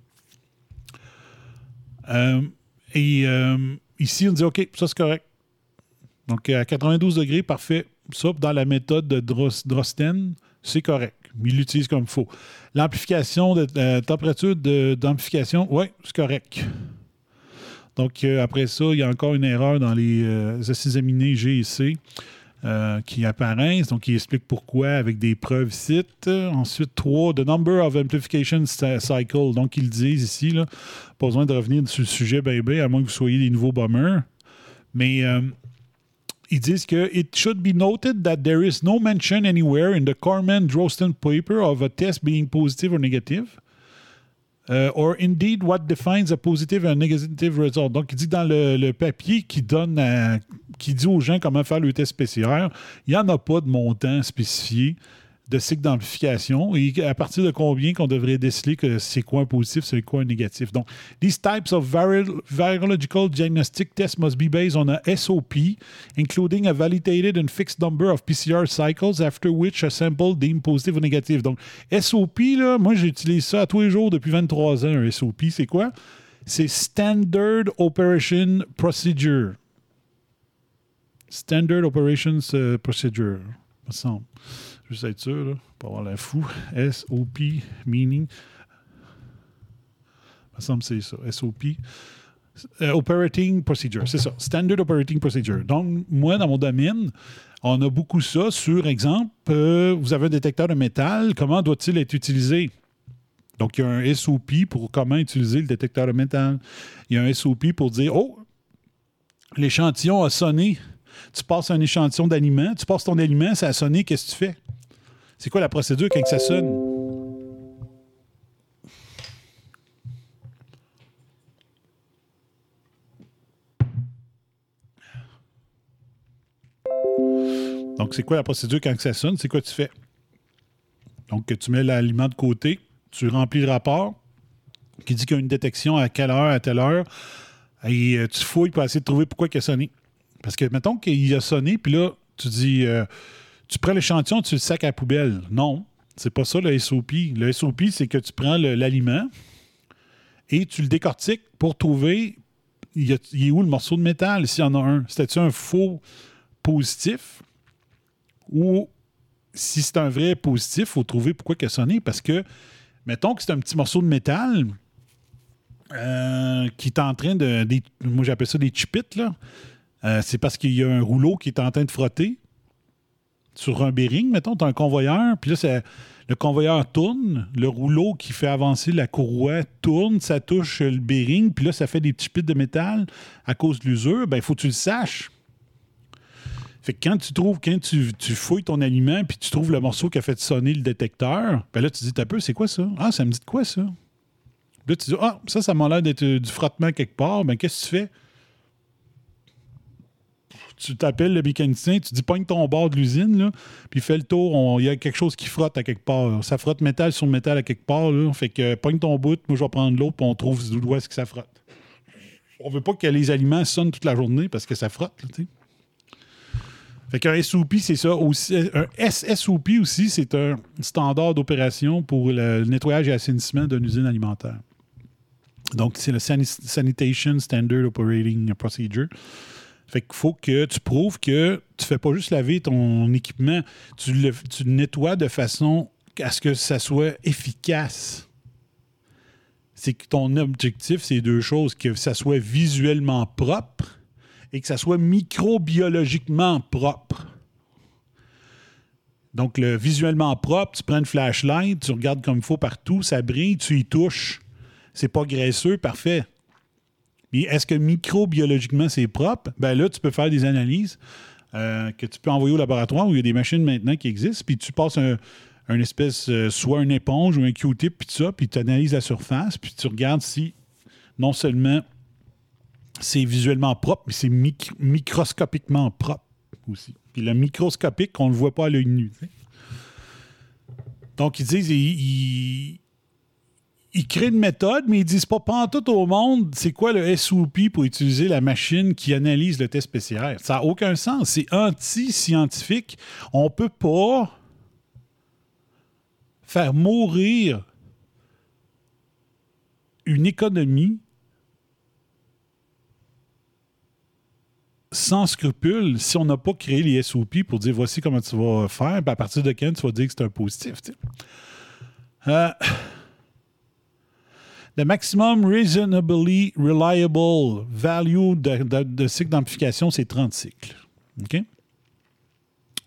Euh, et euh, ici, on dit, OK, ça c'est correct. Donc, à 92 degrés, parfait. Ça, dans la méthode de Dros- Drosten, c'est correct. Il l'utilise comme il faut. L'amplification de la température d'amplification, oui, c'est correct. Donc, euh, après ça, il y a encore une erreur dans les euh, acides aminés G et C euh, qui apparaissent. Donc, il explique pourquoi avec des preuves sites. Ensuite, 3, the number of amplification cy- cycles. Donc, ils disent ici, là, pas besoin de revenir sur le sujet, bébé, à moins que vous soyez des nouveaux bombers. Mais euh, ils disent que it should be noted that there is no mention anywhere in the Corman Drosten paper of a test being positive or negative. Uh, or indeed what defines a positive and negative result. Donc, il dit dans le, papier qui donne qui dit aux gens comment faire le test PCR, il n'y en a pas de montant spécifié de cycle d'amplification et à partir de combien qu'on devrait déceler que c'est quoi un positif, c'est quoi un négatif. Donc, these types of viral, virological diagnostic tests must be based on a SOP, including a validated and fixed number of PCR cycles, after which a sample deemed positive or negative. Donc, SOP, là, moi, j'utilise ça à tous les jours depuis 23 ans, un SOP. C'est quoi? C'est Standard Operation Procedure. Standard Operations euh, Procedure, me semble. Juste être sûr, là, pour avoir. SOP, meaning. Me semble c'est ça. SOP. Euh, operating Procedure, c'est ça. Standard Operating Procedure. Donc, moi, dans mon domaine, on a beaucoup ça. Sur exemple, euh, vous avez un détecteur de métal. Comment doit-il être utilisé? Donc, il y a un SOP pour comment utiliser le détecteur de métal. Il y a un SOP pour dire, oh, l'échantillon a sonné. Tu passes un échantillon d'aliment, tu passes ton aliment, ça a sonné, qu'est-ce que tu fais? C'est quoi la procédure quand ça sonne? Donc, c'est quoi la procédure quand ça sonne? C'est quoi tu fais? Donc, tu mets l'aliment de côté, tu remplis le rapport qui dit qu'il y a une détection à quelle heure, à telle heure, et euh, tu fouilles pour essayer de trouver pourquoi il a sonné. Parce que, mettons qu'il a sonné, puis là, tu dis, euh, tu prends l'échantillon, tu le sacs à poubelle. Non, c'est pas ça le SOP. Le SOP, c'est que tu prends l'aliment et tu le décortiques pour trouver il, a- est où le morceau de métal, s'il y en a un. C'était-tu un faux positif? Ou si c'est un vrai positif, il faut trouver pourquoi il a sonné. Parce que, mettons que c'est un petit morceau de métal euh, qui est en train de. moi, j'appelle ça des chipites, là. Euh, c'est parce qu'il y a un rouleau qui est en train de frotter sur un bearing, mettons, tu as un convoyeur, puis là, le convoyeur tourne, le rouleau qui fait avancer la courroie tourne, ça touche le bearing, puis là, ça fait des petits pits de métal à cause de l'usure, ben il faut que tu le saches. Fait que quand tu trouves, quand tu, tu fouilles ton aliment, puis tu trouves le morceau qui a fait sonner le détecteur, ben là, tu dis, t'as peu, c'est quoi ça? Ah, ça me dit de quoi ça? Là, tu dis, ah, ça, ça m'a l'air d'être euh, du frottement quelque part, ben qu'est-ce que tu fais? Tu t'appelles le mécanicien, tu dis pogne ton bord de l'usine, puis fais le tour, il y a quelque chose qui frotte à quelque part. Ça frotte métal sur métal à quelque part, là. fait que pogne ton bout, moi je vais prendre l'autre, puis on trouve d'où est-ce que ça frotte. On veut pas que les aliments sonnent toute la journée parce que ça frotte. Fait qu'un SOP, c'est ça. Aussi, un SSOP aussi, c'est un standard d'opération pour le nettoyage et assainissement d'une usine alimentaire. Donc, c'est le Sani- Sanitation Standard Operating Procedure. Fait qu'il faut que tu prouves que tu fais pas juste laver ton équipement, tu le, nettoies de façon à ce que ça soit efficace. C'est que ton objectif, c'est deux choses, que ça soit visuellement propre et que ça soit microbiologiquement propre. Donc, le visuellement propre, tu prends une flashlight, tu regardes comme il faut partout, ça brille, tu y touches. C'est pas graisseux, parfait. Mais est-ce que microbiologiquement, c'est propre? Ben là, tu peux faire des analyses euh, que tu peux envoyer au laboratoire où il y a des machines maintenant qui existent, puis tu passes un, espèce, euh, soit une éponge ou un Q-tip, puis ça, puis tu analyses la surface, puis tu regardes si non seulement c'est visuellement propre, mais c'est mic- microscopiquement propre aussi. Puis le microscopique, on ne le voit pas à l'œil nu. Donc, ils disent, ils, ils créent une méthode, mais ils disent pas tout au monde c'est quoi le SOP pour utiliser la machine qui analyse le test PCR. Ça n'a aucun sens. C'est anti-scientifique. On peut pas faire mourir une économie sans scrupule si on n'a pas créé les SOP pour dire voici comment tu vas faire, à partir de quand tu vas dire que c'est un positif. Euh, the maximum reasonably reliable value de, de- cycle d'amplification, c'est 30 cycles. OK?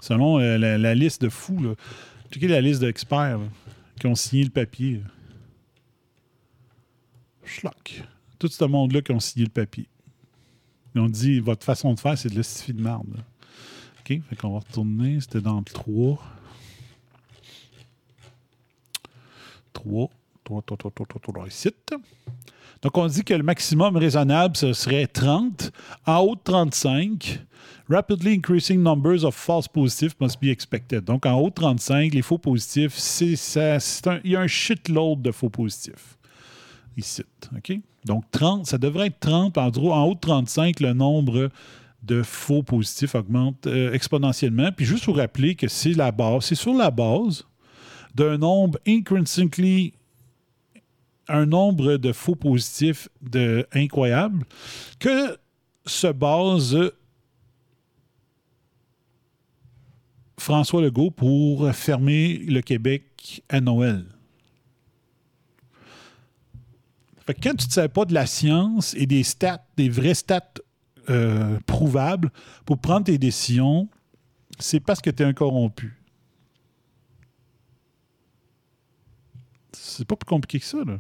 Selon euh, la, liste de fous, là. checkez la liste d'experts qui ont signé le papier. Schlock. Tout ce monde-là qui ont signé le papier. Ils ont dit votre façon de faire, c'est de l'estifie de marde. OK? Fait qu'on va retourner. C'était dans le 3. 3. 3, 3, 3, 3, 3, 3, ici. Donc, on dit que le maximum raisonnable, ce serait 30. En haut de 35, rapidly increasing numbers of false positifs must be expected. Donc, en haut de 35, les faux positifs, il y a un shitload de faux positifs ici. OK? Donc, 30, ça devrait être 30. En, en haut de 35, le nombre de faux positifs augmente euh, exponentiellement. Puis juste vous rappeler que c'est la base, c'est sur la base d'un nombre intrinsically un nombre de faux positifs de, que se base François Legault pour fermer le Québec à Noël. Fait que quand tu ne sais pas de la science et des stats, des vrais stats euh, prouvables pour prendre tes décisions, c'est parce que tu es un corrompu. C'est pas plus compliqué que ça, là.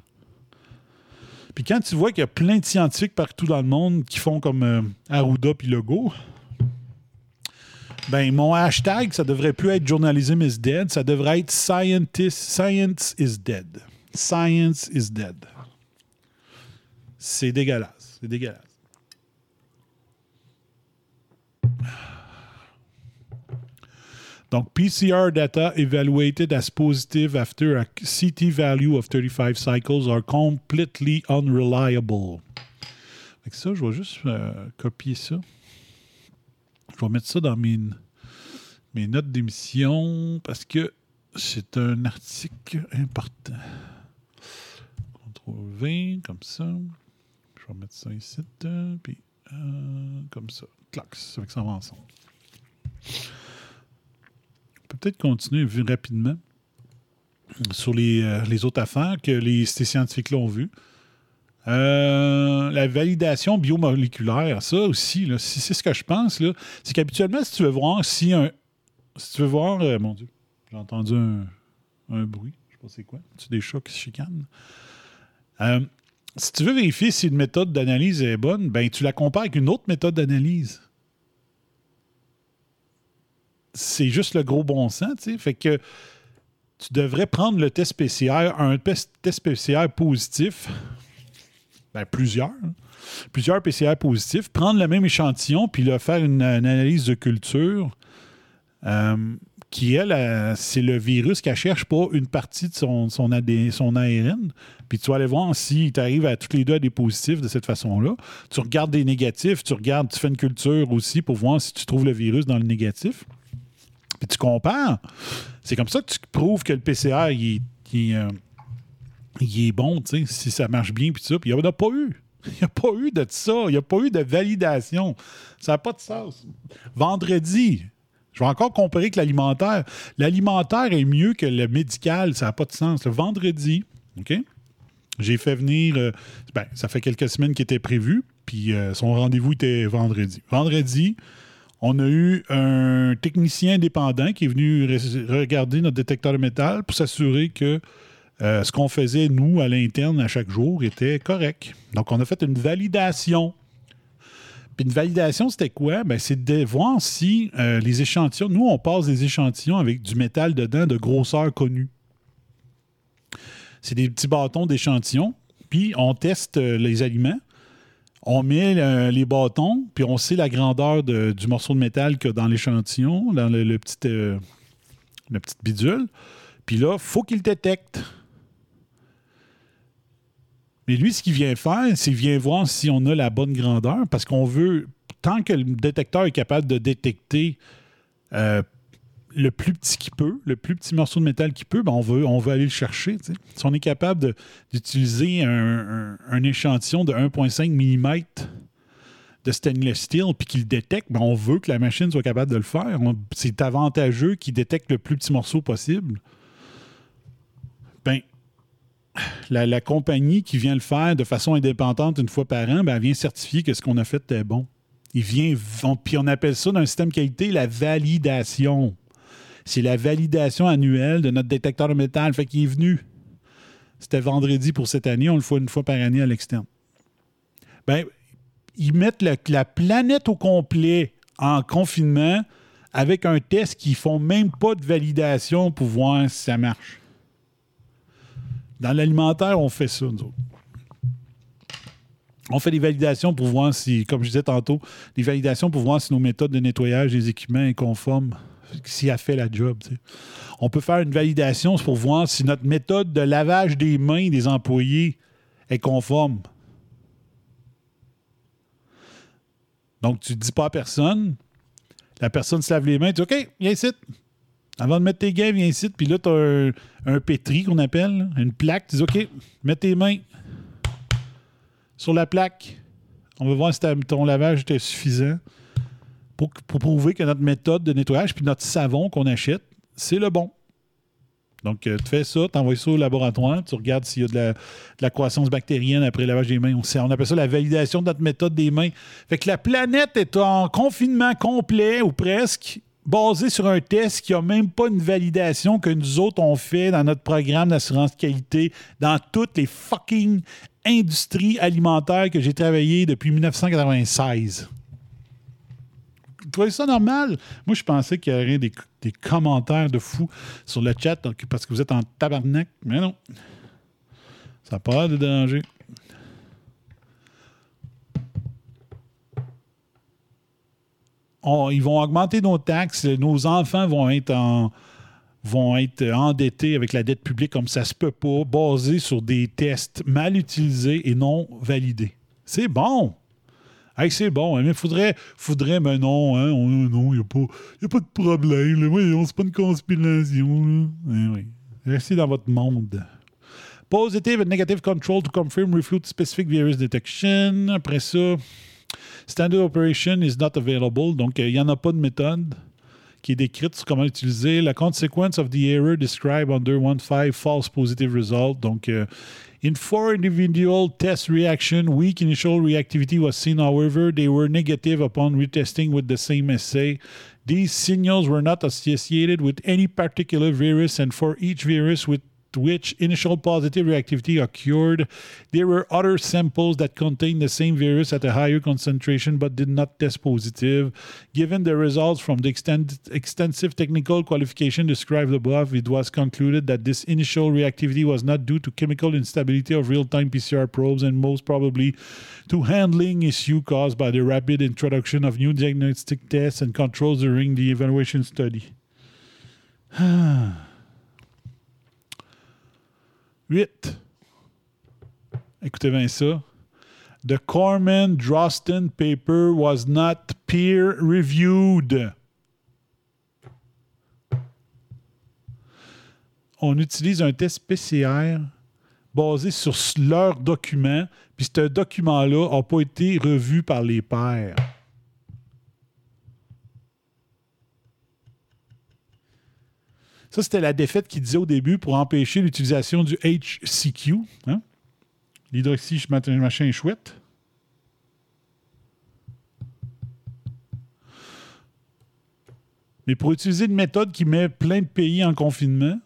Puis quand tu vois qu'il y a plein de scientifiques partout dans le monde qui font comme euh, Arruda puis Legault, ben mon hashtag, ça devrait plus être journalism is dead, ça devrait être scientist, science is dead. Science is dead. C'est dégueulasse. C'est dégueulasse. Donc, PCR data evaluated as positive after a CT value of 35 cycles are completely unreliable. Que ça, je vais juste euh, copier ça. Je vais mettre ça dans mes, mes notes d'émission parce que c'est un article important. CTRL V, comme ça. Je vais mettre ça ici, puis euh, comme ça. Clac, que ça va ensemble. Peut peut-être continuer rapidement sur les, euh, les autres affaires que les, ces scientifiques-là ont vues. Euh, la validation biomoléculaire, ça aussi, c'est ce que je pense, c'est qu'habituellement, si tu veux voir si un. Si tu veux voir. euh, mon Dieu, j'ai entendu un, un bruit. Je sais pas c'est quoi. C'est des chats qui se chicanent. Si tu veux vérifier si une méthode d'analyse est bonne, ben tu la compares avec une autre méthode d'analyse. C'est juste le gros bon sens, tu sais. Fait que tu devrais prendre le test PCR, un test PCR positif, ben plusieurs, hein. plusieurs PCR positifs, prendre le même échantillon puis le faire une, analyse de culture euh, qui, elle, c'est le virus qui cherche pas une partie de son, AD son ARN. Puis tu vas aller voir si tu arrives à toutes les deux à des positifs de cette façon-là. Tu regardes des négatifs, tu regardes, tu fais une culture aussi pour voir si tu trouves le virus dans le négatif. Puis tu compares. C'est comme ça que tu prouves que le PCR, il euh, il est bon, tu sais, si ça marche bien, puis ça. Puis il n'y en a pas eu. Il n'y a pas eu de ça. Il n'y a pas eu de validation. Ça n'a pas de sens. Vendredi, je vais encore comparer avec l'alimentaire. L'alimentaire est mieux que le médical. Ça n'a pas de sens. Le vendredi, OK? J'ai fait venir. euh, ben, ça fait quelques semaines qu'il était prévu, puis euh, son rendez-vous était vendredi. Vendredi, on a eu un technicien indépendant qui est venu re- regarder notre détecteur de métal pour s'assurer que euh, ce qu'on faisait, nous, à l'interne, à chaque jour, était correct. Donc, on a fait une validation. Puis une validation, c'était quoi? Ben, c'est de voir si euh, les échantillons, nous, on passe des échantillons avec du métal dedans de grosseur connue. C'est des petits bâtons d'échantillons, puis on teste euh, les aliments. On met euh, les bâtons, puis on sait la grandeur de- du morceau de métal qu'il y a dans l'échantillon, dans le, le petit, euh, la petite bidule. Puis là, il faut qu'il détecte. Mais lui, ce qu'il vient faire, c'est qu'il vient voir si on a la bonne grandeur, parce qu'on veut, tant que le détecteur est capable de détecter euh, le plus petit qu'il peut, le plus petit morceau de métal qu'il peut, ben on, veut, aller le chercher. Si on est capable d'utiliser un, un- un échantillon de 1,5 mm de stainless steel puis qu'il détecte, ben on veut que la machine soit capable de le faire. C'est avantageux qu'il détecte le plus petit morceau possible. Ben, la, compagnie qui vient le faire de façon indépendante une fois par an, ben, vient certifier que ce qu'on a fait était bon. Il vient, on- puis on appelle ça dans le système qualité la validation. C'est la validation annuelle de notre détecteur de métal. Fait qu'il est venu. C'était vendredi pour cette année. On le fait une fois par année à l'externe. Ben, ils mettent la planète au complet en confinement avec un test qui font même pas de validation pour voir si ça marche. Dans l'alimentaire, on fait ça, nous autres. On fait des validations pour voir si, comme je disais tantôt, des validations pour voir si nos méthodes de nettoyage des équipements sont conformes, si elle fait la job. On peut faire une validation pour voir si notre méthode de lavage des mains des employés est conforme. Donc, tu ne dis pas à personne, la personne se lave les mains, tu dis OK, viens ici. Avant de mettre tes gants, viens ici. Puis là, tu as un, pétri qu'on appelle, une plaque. Tu dis OK, mets tes mains sur la plaque. On va voir si ton lavage était suffisant pour, prouver que notre méthode de nettoyage puis notre savon qu'on achète, c'est le bon. Donc, euh, tu fais ça, tu envoies ça au laboratoire, tu regardes s'il y a de la, croissance bactérienne après le lavage des mains. On appelle ça la validation de notre méthode des mains. Fait que la planète est en confinement complet ou presque, basé sur un test qui n'a même pas une validation que nous autres on fait dans notre programme d'assurance qualité dans toutes les fucking industries alimentaires que j'ai travaillé depuis 1996. Trouvez ça normal? Moi, je pensais qu'il y aurait des, des commentaires de fous sur le chat parce que vous êtes en tabarnak. Mais non. Ça n'a pas de déranger. On- ils vont augmenter nos taxes. Nos enfants vont être vont être endettés avec la dette publique comme ça se peut pas, basé sur des tests mal utilisés et non validés. C'est bon. Hey, c'est bon, hein, mais faudrait, faudrait, mais non, hein, on- non, il n'y a, a pas de problème. Là. Voyons, c'est pas une conspiration. Là. Eh. Restez dans votre monde. Positive and negative control to confirm refute specific virus detection. Après ça, standard operation is not available. Donc, euh, il n'y en a pas de méthode qui est décrite sur comment l'utiliser. La consequence of the error described under 1.5 false positive result. Donc, euh, in four individual test reaction, weak initial reactivity was seen. However, they were negative upon retesting with the same assay. These signals were not associated with any particular virus, and for each virus with which initial positive reactivity occurred, there were other samples that contained the same virus at a higher concentration but did not test positive. Given the results from the extensive technical qualification described above, it was concluded that this initial reactivity was not due to chemical instability of real time PCR probes and most probably to handling issue caused by the rapid introduction of new diagnostic tests and controls during the evaluation study. [sighs] [sighs] 8. Écoutez bien ça. The Corman Drosten paper was not peer reviewed. On utilise un test PCR basé sur leur document, puis ce document-là n'a pas été revu par les pairs. Ça, c'était la défaite qu'il disait au début pour empêcher l'utilisation du HCQ, hein? l'hydroxy machin chouette. Mais pour utiliser une méthode qui met plein de pays en confinement,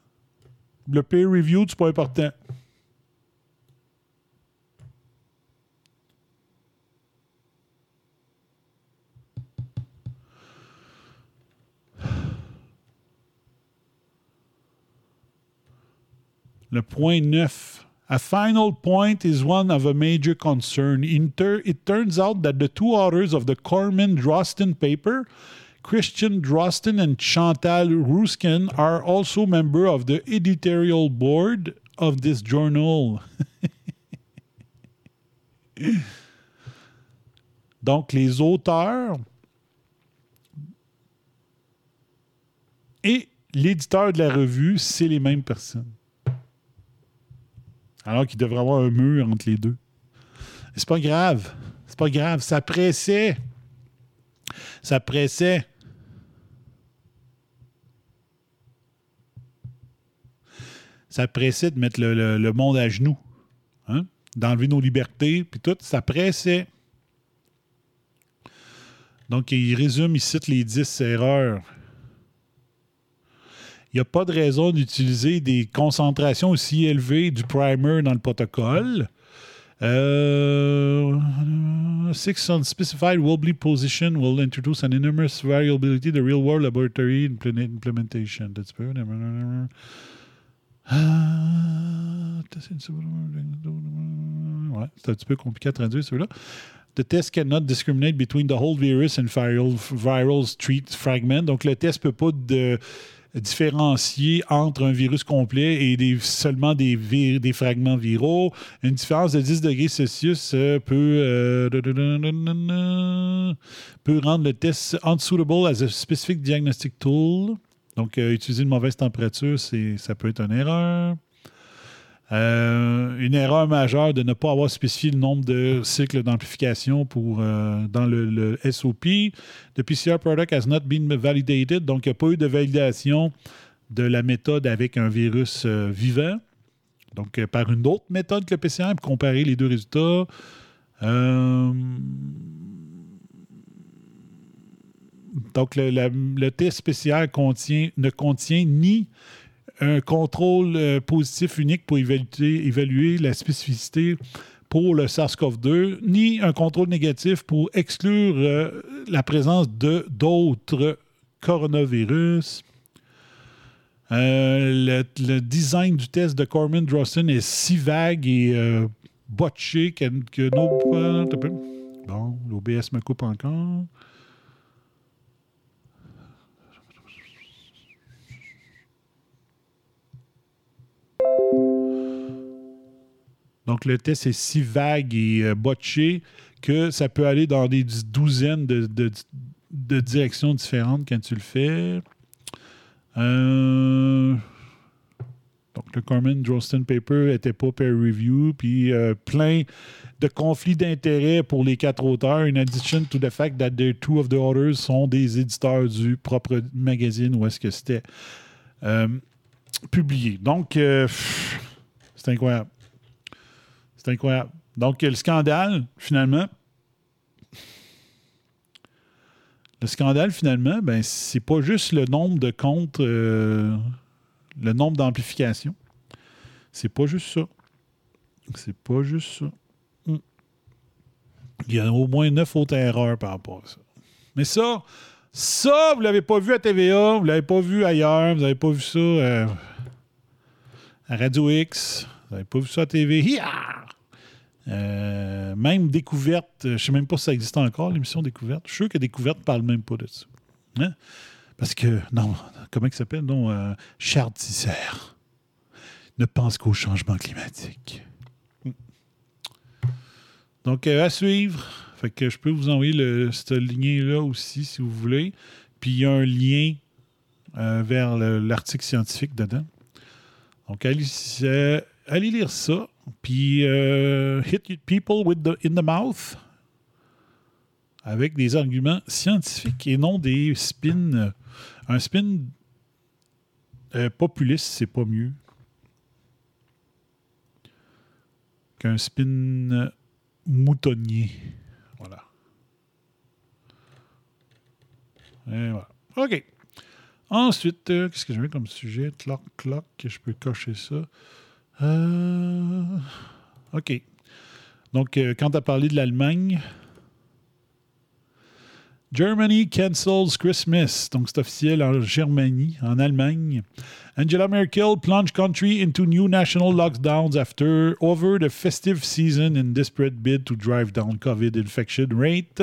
Le peer review, c'est pas important. Le point 9. A final point is one of a major concern. It turns out that the two authors of the Corman Drosten paper, Christian Drosten and Chantal Ruskin, are also members of the editorial board of this journal. [laughs] Donc, les auteurs et l'éditeur de la revue, c'est les mêmes personnes. Alors qu'il devrait avoir un mur entre les deux. C'est pas grave. C'est pas grave. Ça pressait. Ça pressait. Ça pressait de mettre le, monde à genoux. Hein? D'enlever nos libertés, puis tout. Ça pressait. Donc, il résume, il cite les 10 erreurs. Il n'y a pas de raison d'utiliser des concentrations aussi élevées du primer dans le protocole. Euh, six unspecified wobbly position will introduce an enormous variability to real-world laboratory impl- implementation. Ah, Ouais, c'est un petit peu compliqué à traduire celui-là. The test cannot discriminate between the whole virus and viral, viral street fragment. Donc, le test ne peut pas de- différencier entre un virus complet et seulement des, vir- des fragments viraux. Une différence de 10 degrés Celsius euh, peut, euh, peut rendre le test unsuitable as a specific diagnostic tool. Donc, euh, utiliser une mauvaise température, ça peut être une erreur. Euh, une erreur majeure de ne pas avoir spécifié le nombre de cycles d'amplification pour, euh, dans le, SOP. The PCR product has not been validated, donc il n'y a pas eu de validation de la méthode avec un virus euh, vivant. Donc, par une autre méthode que le PCR pour comparer les deux résultats. Donc, le, test contient, ne contient ni un contrôle euh, positif unique pour évaluer, la spécificité pour le SARS-CoV-2, ni un contrôle négatif pour exclure euh, la présence de d'autres coronavirus. Euh, le, design du test de Corman Drosten est si vague et botché que, que. Bon, l'OBS me coupe encore. Donc, le test est si vague et euh, botché que ça peut aller dans des douzaines de, directions différentes quand tu le fais. Euh, donc, le Corman Drosten paper n'était pas peer review, puis euh, plein de conflits d'intérêts pour les quatre auteurs, in addition to the fact that the two of the authors sont des éditeurs du propre magazine où est-ce que c'était publié. Donc, c'est incroyable. C'est incroyable. Donc, le scandale, finalement, le scandale, finalement, ben, c'est pas juste le nombre de comptes, euh, le nombre d'amplifications. C'est pas juste ça. C'est pas juste ça. Hmm. Il y a au moins neuf autres erreurs par rapport à ça. Mais ça, ça, vous l'avez pas vu à TVA, vous l'avez pas vu ailleurs, vous n'avez pas vu ça euh, à Radio X, vous n'avez pas vu ça à TV. Euh, même Découverte, euh, je sais même pas si ça existe encore, l'émission Découverte. Je suis sûr que Découverte ne parle même pas de ça. Hein? Parce que, non, comment il s'appelle? Non, euh, Charles Tisser ne pense qu'au changement climatique. Donc, euh, à suivre. Fait que je peux vous envoyer le, ce lien-là aussi, si vous voulez. Puis, il y a un lien vers le- l'article scientifique dedans. Donc, allez, allez lire ça. Puis, euh, hit people with the, in the mouth avec des arguments scientifiques et non des spins. un spin euh, populiste, c'est pas mieux qu'un spin euh, moutonnier. Voilà. Et voilà. OK. Ensuite, euh, qu'est-ce que j'avais comme sujet? Clock, clock, je peux cocher ça. Euh, OK. Donc, euh, quand tu as parlé de l'Allemagne, Germany cancels Christmas. Donc, c'est officiel en Allemagne. Angela Merkel plunged country into new national lockdowns after over the festive season in desperate bid to drive down COVID infection rate.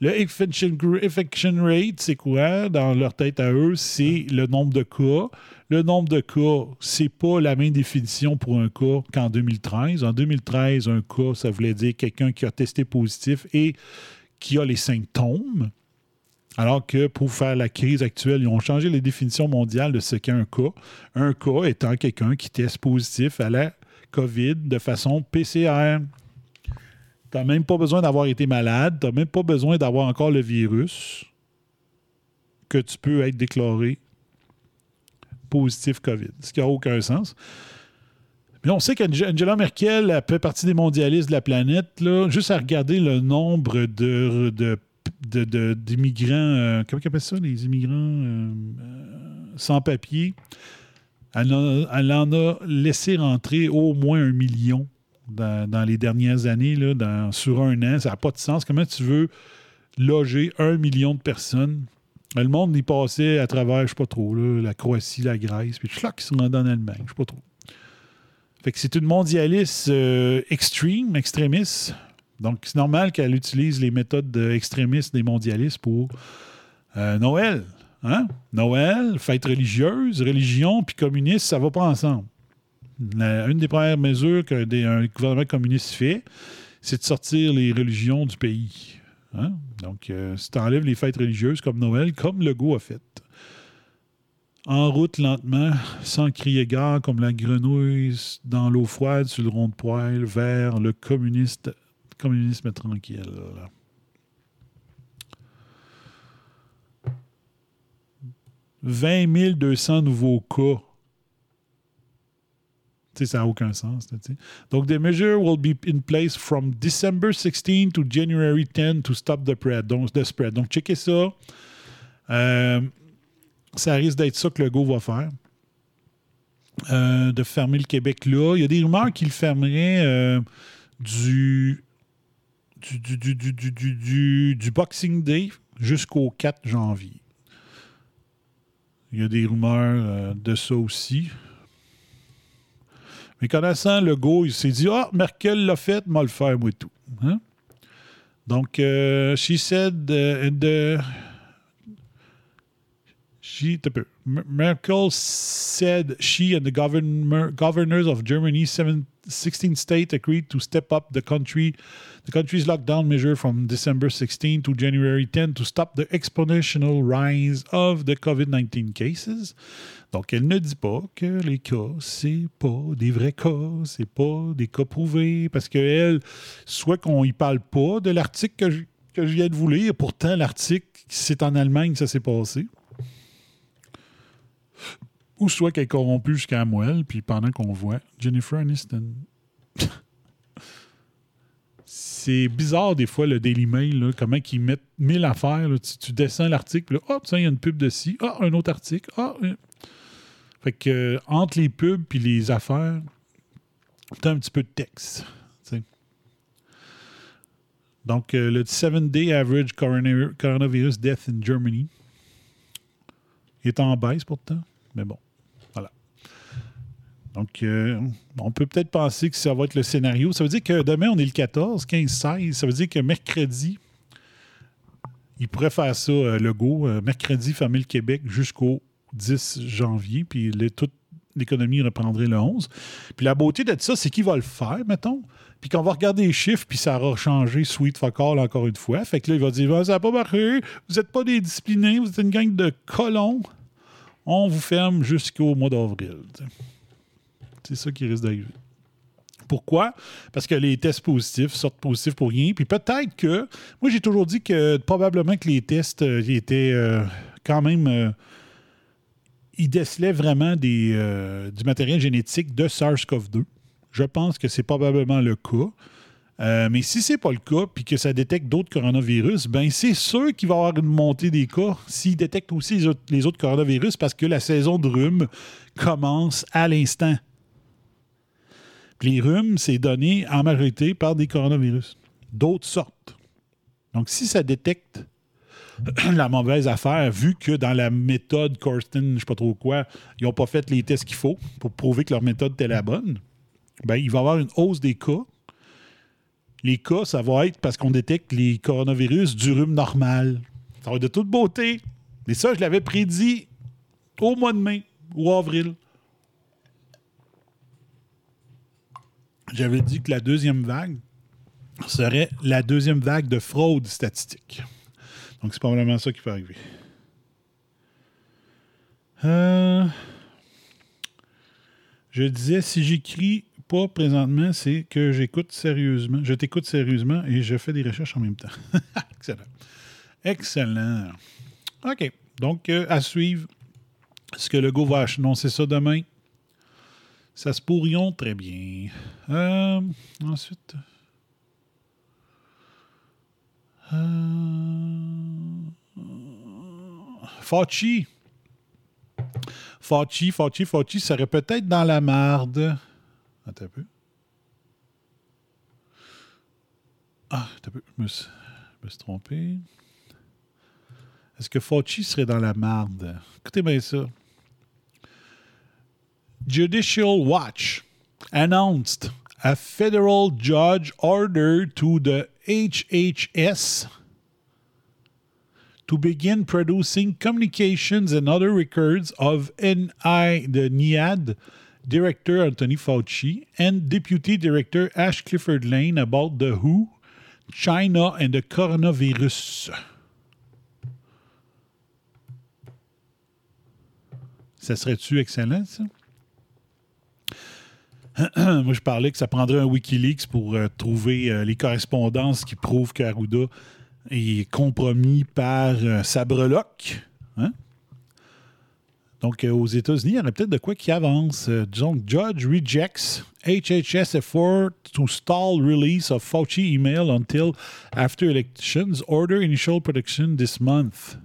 Le infection, rate, c'est quoi? Dans leur tête à eux? C'est le nombre de cas. Le nombre de cas, c'est pas la même définition pour un cas qu'en 2013. En 2013, un cas, ça voulait dire quelqu'un qui a testé positif et qui a les symptômes. Alors que pour faire la crise actuelle, ils ont changé les définitions mondiales de ce qu'est un cas. Un cas étant quelqu'un qui teste positif à la COVID de façon PCR. Tu n'as même pas besoin d'avoir été malade, tu n'as même pas besoin d'avoir encore le virus que tu peux être déclaré positif COVID, ce qui n'a aucun sens. Mais on sait qu'Angela Merkel fait partie des mondialistes de la planète. Là, juste à regarder le nombre de, d'immigrants, euh, comment on appelle ça, les immigrants euh, euh, sans papier, elle, en a laissé rentrer au moins un million dans, les dernières années, sur un an. Ça n'a pas de sens. Comment tu veux loger un million de personnes? Le monde y passait à travers, je ne sais pas trop, la Croatie, la Grèce, puis là, qui se rendent en Allemagne, je ne sais pas trop. Fait que c'est une mondialiste extrême, extrémiste. Donc, c'est normal qu'elle utilise les méthodes extrémistes des mondialistes pour euh, Noël. Hein? Noël, fête religieuse, religion, puis communiste, ça va pas ensemble une des premières mesures qu'un gouvernement communiste fait, c'est de sortir les religions du pays. Hein? Donc, euh, si tu enlèves les fêtes religieuses comme Noël, comme Legault a fait. En route lentement, sans crier gare, comme la grenouille dans l'eau froide sur le rond de poêle, vers le communisme tranquille. 20 200 nouveaux cas ça n'a aucun sens. Donc, the measure will be in place from December 16 to January 10 to stop the spread. Donc, the spread. Donc checkez ça. Euh, ça risque d'être ça que le go va faire. Euh, de fermer le Québec là. Il y a des rumeurs qu'il fermerait euh, du, Boxing Day jusqu'au 4 janvier. Il y a des rumeurs de ça aussi. Mais connaissant Legault, il s'est dit Ah, Merkel l'a fait, moi le faire, moi tout. Hein? Donc, uh, she said uh. Merkel said she and the governor, governors of Germany, seven, 16 states agreed to step up the country, the country's lockdown measure from December 16 to January 10 to stop the exponential rise of the COVID-19 cases. Donc, elle ne dit pas que les cas, c'est pas des vrais cas, c'est pas des cas prouvés, parce qu'elle, soit qu'on y parle pas de l'article que je, que je viens de vous lire, pourtant l'article, c'est en Allemagne que ça s'est passé. Ou soit qu'elle est corrompue jusqu'à moelle, puis pendant qu'on voit Jennifer Aniston. c'est bizarre des fois le Daily Mail, comment ils mettent mille affaires. Tu, descends l'article, hop, il y a une pub de ci, ah, un autre article, ah, fait que euh, entre les pubs et les affaires, tu as un petit peu de texte. Donc, euh, le 7-day average coronavirus death in Germany est en baisse pourtant, mais bon. Donc, euh, on peut peut-être penser que ça va être le scénario. Ça veut dire que demain, on est le 14, 15, 16. Ça veut dire que mercredi, il pourrait faire ça, le go. mercredi, fermer le Québec jusqu'au 10 janvier, puis toute l'économie reprendrait le 11. Puis la beauté de ça, c'est qui va le faire, mettons. Puis qu'on va regarder les chiffres, puis ça aura changé sweet fuck encore une fois. Fait que là, il va dire ah, ça n'a pas marché, vous n'êtes pas des disciplinés, vous êtes une gang de colons. On vous ferme jusqu'au mois d'avril. C'est ça qui risque d'arriver. Pourquoi? Parce que les tests positifs sortent positifs pour rien. Puis peut-être que. Moi, j'ai toujours dit que probablement que les tests euh, étaient euh, quand même. Euh, il décelait vraiment des, du matériel génétique de SARS-CoV-2. Je pense que c'est probablement le cas. Mais si c'est pas le cas, puis que ça détecte d'autres coronavirus, ben c'est sûr qu'il va y avoir une montée des cas s'il détecte aussi les autres, les autres coronavirus parce que la saison de rhume commence à l'instant. Puis les rhumes, c'est donné en majorité par des coronavirus, d'autres sortes. Donc si ça détecte [clears throat] la mauvaise affaire, vu que dans la méthode Corsten, je sais pas trop quoi, ils n'ont pas fait les tests qu'il faut pour prouver que leur méthode était la bonne, ben, il va y avoir une hausse des cas les cas, ça va être parce qu'on détecte les coronavirus du rhume normal. Ça va être de toute beauté. Mais ça, je l'avais prédit au mois de mai ou avril. J'avais dit que la deuxième vague serait la deuxième vague de fraude statistique. Donc, c'est probablement ça qui peut arriver. Euh, je disais, si j'écris pas présentement, c'est que j'écoute sérieusement. Je t'écoute sérieusement et je fais des recherches en même temps. [laughs] Excellent. Excellent. OK. Donc, euh, à suivre. Est-ce que le go va annoncer ça demain? Ça se pourrions très bien. Euh, ensuite. Euh, Fauci. Fauci, Fauci, Fauci serait peut-être dans la marde. Attends un peu. Ah, attends un peu. Je me suis, je me suis trompé. Est-ce que Fauci serait dans la marde? Écoutez bien ça. Judicial Watch announced a federal judge ordered to the HHS to begin producing communications and other records of NI, the NIAD Director Anthony Fauci and Deputy Director Ash Clifford Lane about the WHO, China, and the coronavirus. Ça serait-tu excellent, ça? [clears throat] Moi, je parlais que ça prendrait un Wikileaks pour euh, trouver euh, les correspondances qui prouvent qu'Arruda est compromis par euh, Sabreloc. Hein? Donc, euh, aux États-Unis, il y en a peut-être de quoi qui avance. Donc, Judge rejects HHS effort to stall release of Fauci email until after elections. Order initial production this month.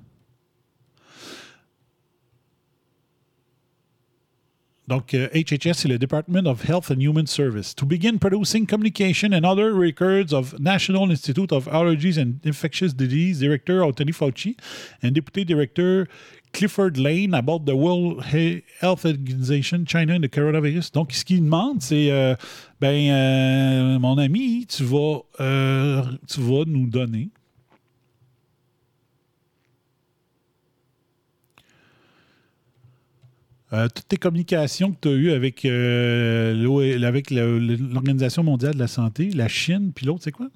Donc, euh, HHS, c'est le Department of Health and Human Service. To begin producing communication and other records of National Institute of Allergies and Infectious Disease Director Anthony Fauci and Deputy Director Clifford Lane about the World Health Organization, China and the coronavirus. Donc, ce qu'il demande, c'est euh, ben, euh, mon ami, tu vas, euh, tu vas nous donner Euh, toutes tes communications que tu as eues avec, euh, l'Organisation mondiale de la santé, la Chine, puis l'autre, c'est quoi?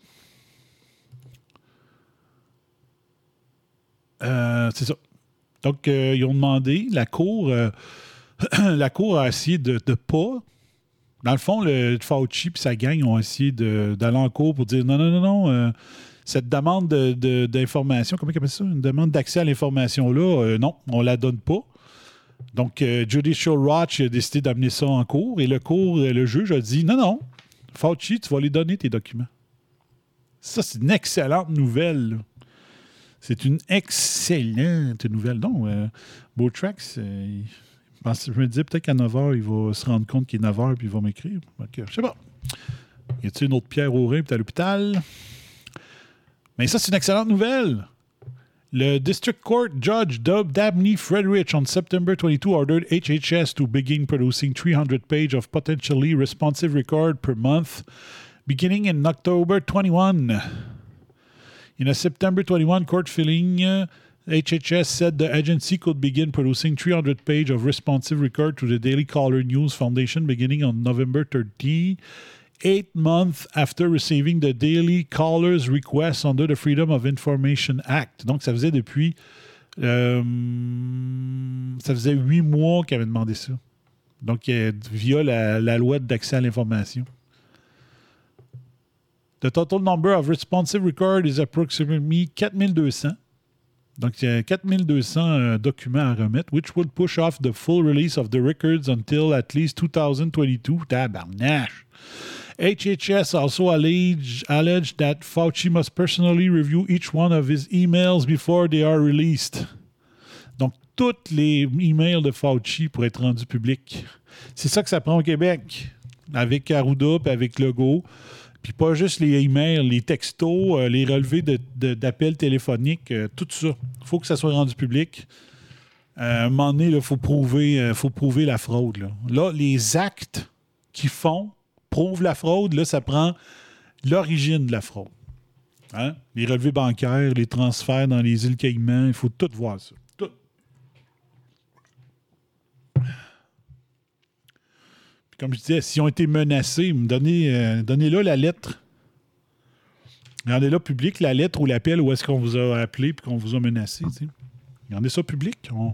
Euh, c'est ça. Donc, ils ont demandé, la Cour, [clears throat] la Cour a essayé de ne pas. Dans le fond, le Fauci et sa gang ont essayé d'aller en cours pour dire non, non, non, non, cette demande de- de- d'information, comment ils appellent ça? Une demande d'accès à l'information-là, non, on la donne pas. Donc, euh, Judicial Watch a décidé d'amener ça en cours et le cours, euh, le juge a dit non, non, Fauci, tu vas les donner tes documents. Ça, c'est une excellente nouvelle. C'est une excellente nouvelle. Non, euh, Beautrax, euh, je je me disais peut-être qu'à 9h, il va se rendre compte qu'il est 9h puis il va m'écrire. Ok, je sais pas. Y a-t-il une autre pierre au rein puis à l'hôpital? Mais ça, c'est une excellente nouvelle. Le District Court Judge Dabney Frederich on September 22 ordered HHS to begin producing 300 pages of potentially responsive record per month beginning in October 21. In a September 21 court filing, uh, HHS said the agency could begin producing 300 pages of responsive record to the Daily Caller News Foundation beginning on November 30, eight months after receiving the Daily Caller's request under the Freedom of Information Act. Donc, ça faisait depuis. euh, ça faisait huit mois qu'ils avaient demandé ça. Donc, via la, la loi d'accès à l'information. The total number of responsive records is approximately 4200. Donc, il y a 4200 euh, documents à remettre, which will push off the full release of the records until at least 2022. Tabarnache! HHS also alleged, alleged that Fauci must personally review each one of his emails before they are released. Donc, tous les emails de Fauci pour être rendus publics. C'est ça que ça prend au Québec, avec Arruda et avec Legault. Puis pas juste les emails, les textos, euh, les relevés d'appels téléphoniques, euh, tout ça. Il faut que ça soit rendu public. Euh, à un moment donné, il faut, prouver, faut prouver la fraude. Là. Là, les actes qu'ils font prouvent la fraude. Là, ça prend l'origine de la fraude. Hein? Les relevés bancaires, les transferts dans les îles Caïmans, il faut tout voir ça. Tout. Puis comme je disais, s'ils ont été menacés, donnez, euh, donnez-là la lettre. Rendez-la public, la lettre ou l'appel où est-ce qu'on vous a appelé et qu'on vous a menacé. tu sais. Regardez ça public. On-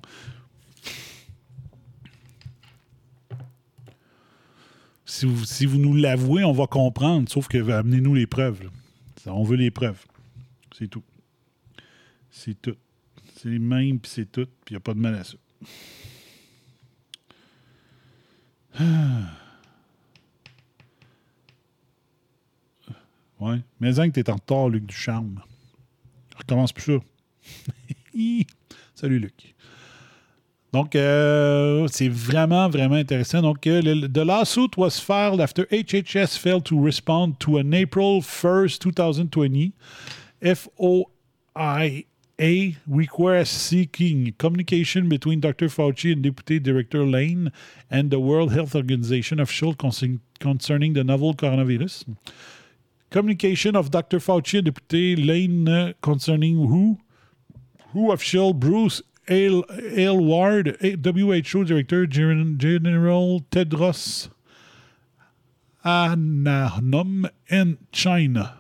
Si, vous, si vous nous l'avouez, on va comprendre, sauf que amenez-nous les preuves. On veut les preuves. C'est tout. C'est tout. C'est les mêmes, puis c'est tout, puis il n'y a pas de mal à ça. Ah. Ouais. Mais que t'es en retard, Luc Ducharme. Recommence plus ça. [laughs] Salut, Luc. Donc, euh, c'est vraiment, vraiment intéressant. Donc, euh, the lawsuit was filed after HHS failed to respond to an April 1st, 2020 FOIA request seeking communication between Dr. Fauci and Deputy Director Lane and the World Health Organization official concern- concerning the novel coronavirus. Communication of Dr. Fauci and Deputy Lane concerning who who official Bruce Aylward, A- WHO Director Gen- General Tedros Adhanom in China.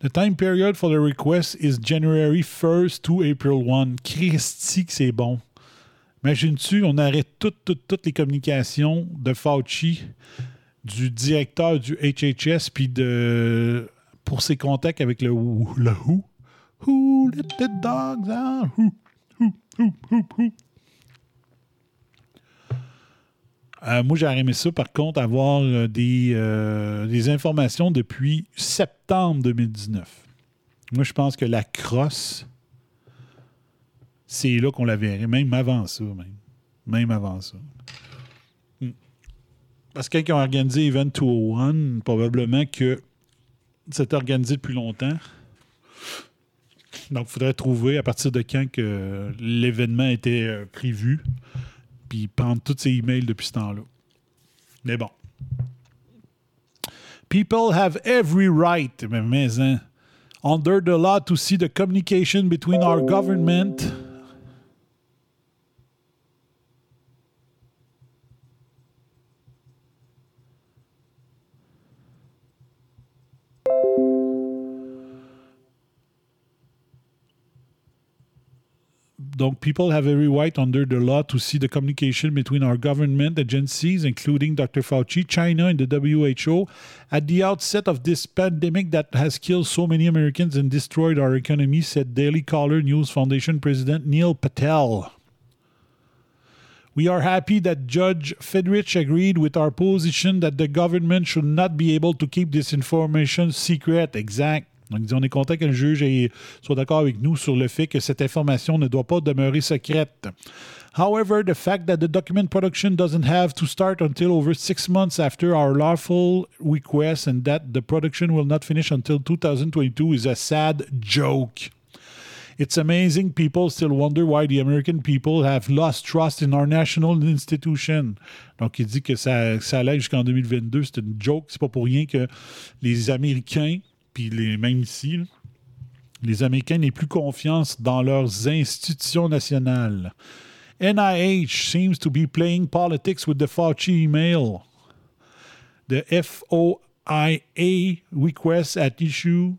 The time period for the request is January 1st to April 1. Christy que c'est bon. Imagine-tu, on arrête toutes, toutes, toutes les communications de Fauci, du directeur du HHS, puis de pour ses contacts avec le, le WHO? Dogs moi, j'aurais aimé ça, par contre, avoir euh, des, euh, des informations depuis septembre 2019. Moi, je pense que la crosse, c'est là qu'on la verrait, même avant ça, même. Même avant ça. Hmm. Parce que quand ils ont organisé Event 201, probablement que c'est organisé depuis longtemps. Donc, il faudrait trouver à partir de quand que l'événement était euh, prévu, puis prendre tous ces emails depuis ce temps-là. Mais bon. People have every right, mais, mais, hein, under the law to see the communication between our government. Donc, people have every right under the law to see the communication between our government agencies, including Dr. Fauci, China, and the WHO, at the outset of this pandemic that has killed so many Americans and destroyed our economy, said Daily Caller News Foundation President Neil Patel. We are happy that Judge Fedrich agreed with our position that the government should not be able to keep this information secret. Exact. Donc, on est content que le juge ait- soit d'accord avec nous sur le fait que cette information ne doit pas demeurer secrète. However, the fact that the document production doesn't have to start until over six months after our lawful request and that the production will not finish until 2022 is a sad joke. It's amazing people still wonder why the American people have lost trust in our national institution. Donc, il dit que ça, ça allait jusqu'en 2022. C'est une joke. C'est pas pour rien que les Américains, puis les, même ici, les Américains n'aient plus confiance dans leurs institutions nationales. NIH seems to be playing politics with the Fauci email. The FOIA requests at issue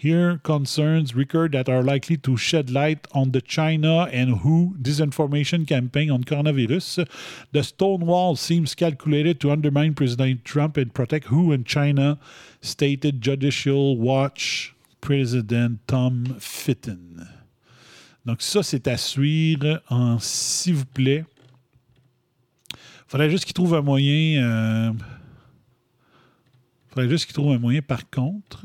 here concerns record that are likely to shed light on the China and WHO disinformation campaign on coronavirus. The Stonewall seems calculated to undermine President Trump and protect WHO and China, stated Judicial Watch President Tom Fitton. Donc ça, c'est à suivre en s'il vous plaît. faudrait juste qu'il trouve un moyen. euh, faudrait juste qu'ils trouvent un moyen, par contre,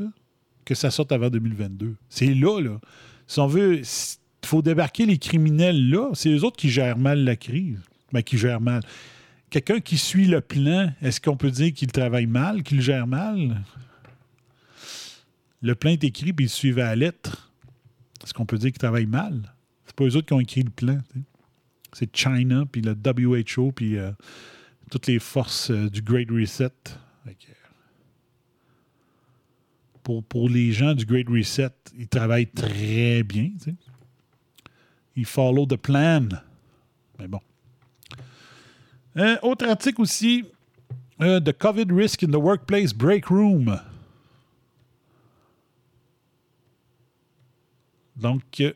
que ça sorte avant 2022. C'est là, là. Si on veut, il faut débarquer les criminels là. C'est eux autres qui gèrent mal la crise. Ben, qui gèrent mal. Quelqu'un qui suit le plan, est-ce qu'on peut dire qu'il travaille mal, qu'il gère mal? Le plan est écrit puis ils suivent à la lettre. Est-ce qu'on peut dire qu'il travaille mal? C'est pas eux autres qui ont écrit le plan. C'est China, puis le WHO, puis euh, toutes les forces euh, du Great Reset. Pour, pour les gens du Great Reset, ils travaillent très bien. tu. Ils follow the plan. Mais bon. Euh, autre article aussi. euh, the COVID risk in the workplace break room. Donc, euh,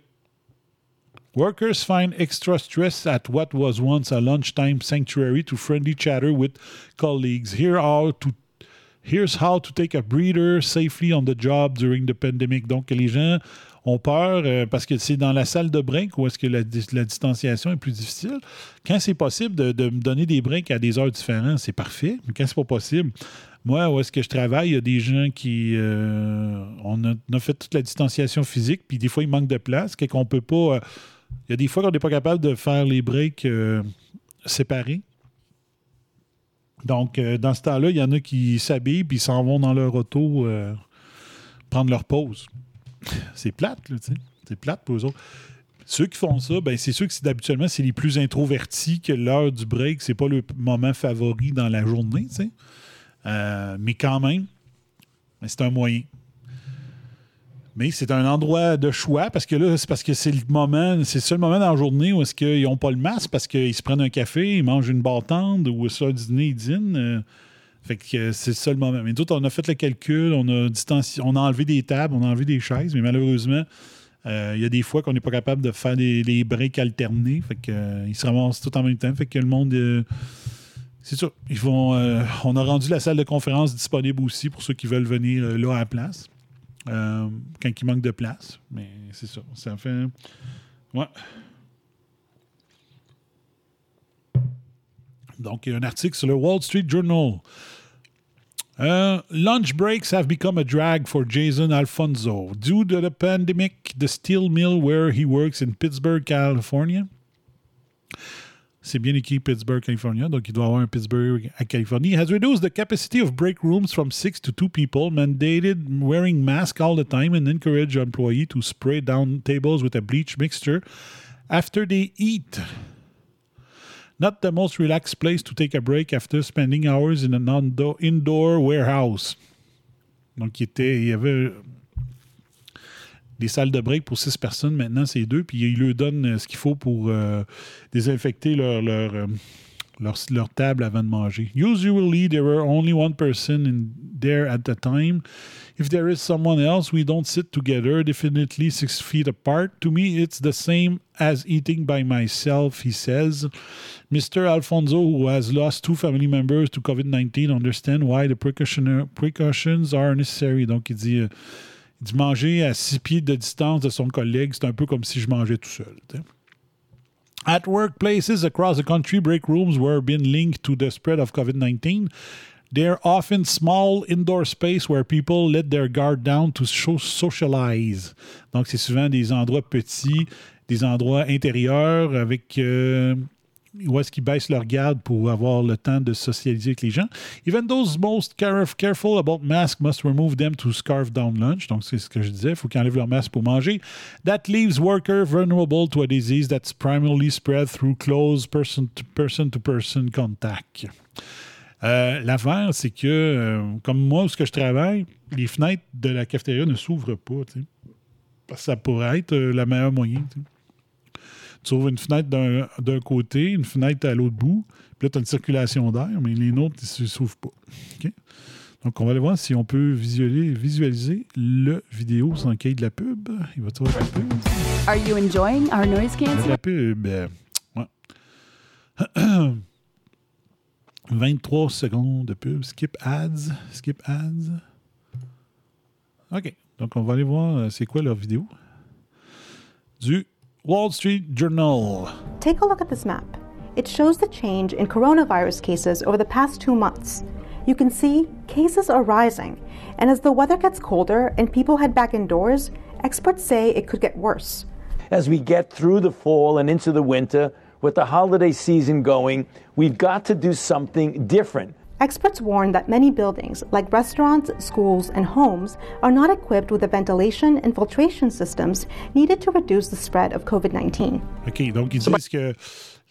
workers find extra stress at what was once a lunchtime sanctuary to friendly chatter with colleagues. Here how to Here's how to take a breather safely on the job during the pandemic. Donc, les gens ont peur euh, parce que c'est dans la salle de break où est-ce que la, dis- la distanciation est plus difficile. Quand c'est possible de, me donner des breaks à des heures différentes, c'est parfait. Mais quand c'est pas possible, moi, où est-ce que je travaille, il y a des gens qui... euh, on, a, fait toute la distanciation physique, puis des fois, il manque de place, qu'on peut pas... euh, il y a des fois qu'on n'est pas capable de faire les breaks séparés. Donc, euh, dans ce temps-là, il y en a qui s'habillent puis s'en vont dans leur auto euh, prendre leur pause. C'est plate, là, tu sais. C'est plate pour eux autres. Ceux qui font ça, ben, c'est sûr que c'est habituellement, c'est les plus introvertis que l'heure du break, c'est pas le moment favori dans la journée, tu sais. Euh, mais quand même, ben, c'est un moyen. Mais c'est un endroit de choix parce que là, c'est parce que c'est le moment, c'est le seul moment dans la journée où est-ce qu'ils n'ont pas le masque parce qu'ils se prennent un café, ils mangent une bâtande ou ça, dîner, ils dînent. euh, fait que euh, c'est le seul moment. Mais d'autres, on a fait le calcul, on a on a enlevé des tables, on a enlevé des chaises, mais malheureusement, euh, il y a des fois qu'on n'est pas capable de faire des, des breaks alternés. Fait que, euh, ils se ramassent tout en même temps. Fait que le monde. c'est ça. Ils vont, on a rendu la salle de conférence disponible aussi pour ceux qui veulent venir là à la place. Euh, quand il manque de place. Mais c'est ça. Ça fait. Ouais. Donc, il y a un article sur le Wall Street Journal. Uh, lunch breaks have become a drag for Jason Alfonso due to the pandemic. The steel mill where he works in Pittsburgh, California. C'est bien écrit Pittsburgh, California, donc il doit avoir un Pittsburgh à Californie. Has reduced the capacity of break rooms from six to two people, mandated wearing masks all the time, and encouraged employees to spray down tables with a bleach mixture after they eat. Not the most relaxed place to take a break after spending hours in an indo- indoor warehouse. Donc, il, était, il y avait des salles de break pour six personnes. Maintenant, c'est deux. Puis, il leur donne euh, ce qu'il faut pour euh, désinfecter leur, leur, euh, leur, leur table avant de manger. Usually, there were only one person in there at a time. If there is someone else, we don't sit together, definitely six feet apart. To me, it's the same as eating by myself, he says. Mr. Alfonso, who has lost two family members to COVID 19, understand why the precaution- precautions are necessary. Donc, il dit, dit manger à six pieds de distance de son collègue, c'est un peu comme si je mangeais tout seul. At workplaces across the country, break rooms were being linked to the spread of COVID 19. They're often small indoor space where people let their guard down to so- socialize. Donc, c'est souvent des endroits petits, des endroits intérieurs avec. euh, où est-ce qu'ils baissent leur garde pour avoir le temps de socialiser avec les gens. Even those most caref- careful about masks must remove them to scarf down lunch. Donc, c'est ce que je disais, il faut qu'ils enlèvent leur masque pour manger. That leaves workers vulnerable to a disease that's primarily spread through close person-to-person to person contact. Euh, L'affaire, c'est que, euh, comme moi, où ce que je travaille, les fenêtres de la cafétéria ne s'ouvrent pas. tu sais. Parce que ça pourrait être euh, le meilleur moyen. tu sais. Tu ouvres une fenêtre d'un d'un côté, une fenêtre à l'autre bout, puis là, tu as une circulation d'air, mais les nôtres, ils ne s'ouvrent pas. Donc, on va aller voir si on peut visualiser, visualiser le vidéo sans qu'il y ait de la pub. Il va de la pub? Are you enjoying our noise de la pub. euh, ouais. [clears throat] 23 secondes de pub. Skip ads. Skip ads. OK. Donc, on va aller voir euh, c'est quoi leur vidéo? Du Wall Street Journal. Take a look at this map. It shows the change in coronavirus cases over the past two months. you can see cases are rising. And as the weather gets colder and people head back indoors, experts say it could get worse. As we get through the fall and into the winter, with the holiday season going, we've got to do something different. Experts warn that many buildings, like restaurants, schools, and homes, are not equipped with the ventilation and filtration systems needed to reduce the spread of COVID 19. OK, donc ils disent que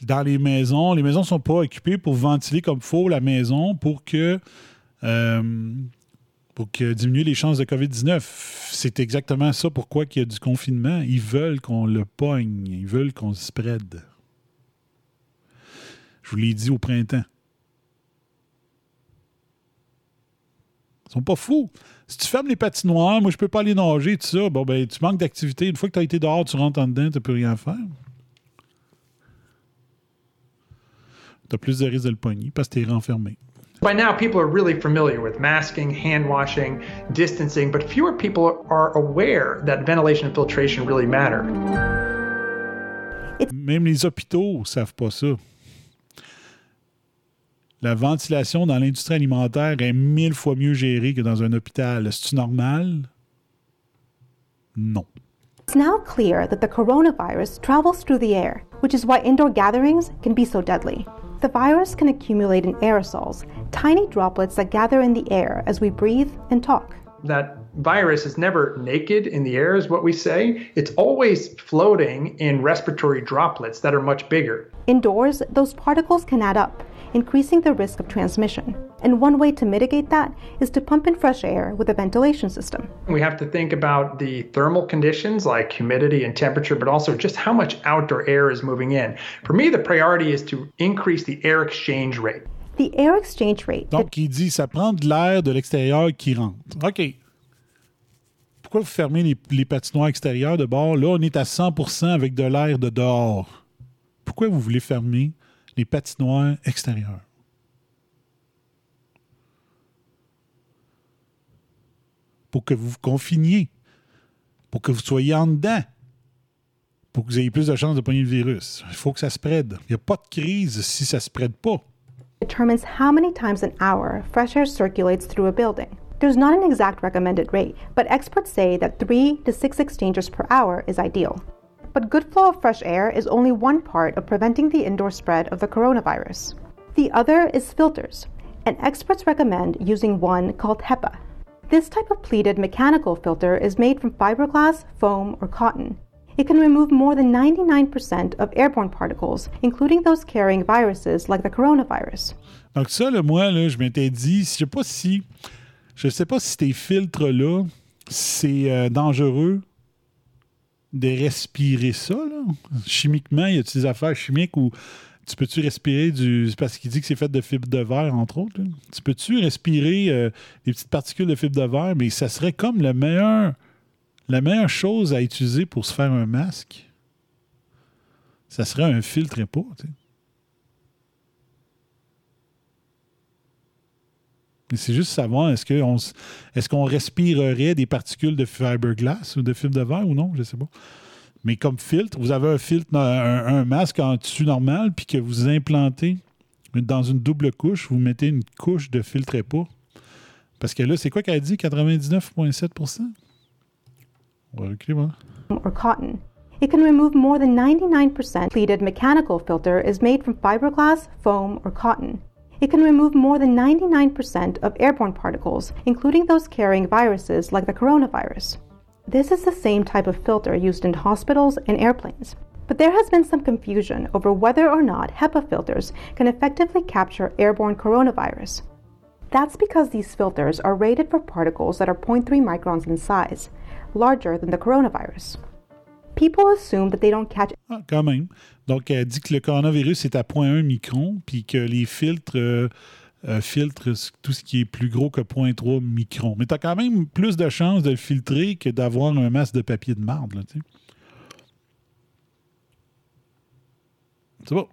dans les maisons, les maisons ne sont pas équipées pour ventiler comme faut la maison pour que. euh, pour que diminuer les chances de COVID-19. C'est exactement ça pourquoi il y a du confinement. Ils veulent qu'on le pogne. Ils veulent qu'on se spread. Je vous l'ai dit au printemps. Sont pas fous. Si tu fermes les patinoires, moi je peux pas aller nager, tout ça, bon ben tu manques d'activité. Une fois que tu as été dehors, tu rentres en dedans, tu peux rien faire. Tu as plus de risque de le pogner parce que tu es renfermé. By now, people are really familiar with masking, hand washing, distancing, but fewer people are aware that ventilation and filtration really matter. Même les hôpitaux ne savent pas ça. La ventilation dans l'industrie alimentaire est mille fois mieux gérée que dans un hôpital. C'est normal? Non. It's now clear that the coronavirus travels through the air, which is why indoor gatherings can be so deadly. The virus can accumulate in aerosols, tiny droplets that gather in the air as we breathe and talk. That virus is never naked in the air, is what we say. It's always floating in respiratory droplets that are much bigger. Indoors, those particles can add up, increasing the risk of transmission. And one way to mitigate that is to pump in fresh air with a ventilation system. We have to think about the thermal conditions like humidity and temperature, but also just how much outdoor air is moving in. For me, the priority is to increase the air exchange rate. The air exchange rate. Donc, il dit ça prend de l'air de l'extérieur qui rentre. OK. Pourquoi vous fermez les, les patinoires extérieures de bord? Là, on est à 100 avec de l'air de dehors. Pourquoi vous voulez fermer les patinoires extérieures? Pour que vous vous confiniez. Pour que vous soyez en dedans. Pour que vous ayez plus de chances de pogner le virus. Il faut que ça se spread. Il n'y a pas de crise si ça ne se spread pas. determines how many times an hour fresh air circulates through a building. There's not an exact recommended rate, but experts say that 3 to 6 exchanges per hour is ideal. But good flow of fresh air is only one part of preventing the indoor spread of the coronavirus. The other is filters, and experts recommend using one called HEPA. This type of pleated mechanical filter is made from fiberglass, foam, or cotton. It can remove more than 99% of airborne particles, including those carrying viruses like the coronavirus. Donc ça, là, moi, là, je m'étais dit, je sais pas si, je sais pas si ces filtres-là, c'est euh, dangereux de respirer ça. Là? Chimiquement, y a des affaires chimiques où tu peux-tu respirer du... parce qu'il dit que c'est fait de fibres de verre, entre autres. Tu peux-tu respirer euh, des petites particules de fibres de verre, mais ça serait comme la meilleure chose à utiliser pour se faire un masque. Ça serait un filtre pas, tu. C'est juste savoir, est-ce qu'on est-ce qu'on respirerait des particules de fiberglass ou de fibre de verre ou non? Je ne sais pas. Mais comme filtre, vous avez un filtre, un, masque en tissu normal, puis que vous implantez dans une double couche, vous mettez une couche de filtre épaule. Parce que là, c'est quoi qu'elle dit? 99,7 On va voilà. or cotton. It can remove more than 99% pleated mechanical filter is made from fiberglass, foam, or cotton. It can remove more than 99% of airborne particles, including those carrying viruses like the coronavirus. This is the same type of filter used in hospitals and airplanes. But there has been some confusion over whether or not HEPA filters can effectively capture airborne coronavirus. That's because these filters are rated for particles that are 0.3 microns in size, larger than the coronavirus. People assume that they don't catch Ah, quand même. Donc, elle dit que le coronavirus est à 0.1 micron, puis que les filtres euh, euh, filtrent tout ce qui est plus gros que 0.3 micron. Mais tu as quand même plus de chances de le filtrer que d'avoir un masque de papier de marde. Là, tu sais. C'est bon.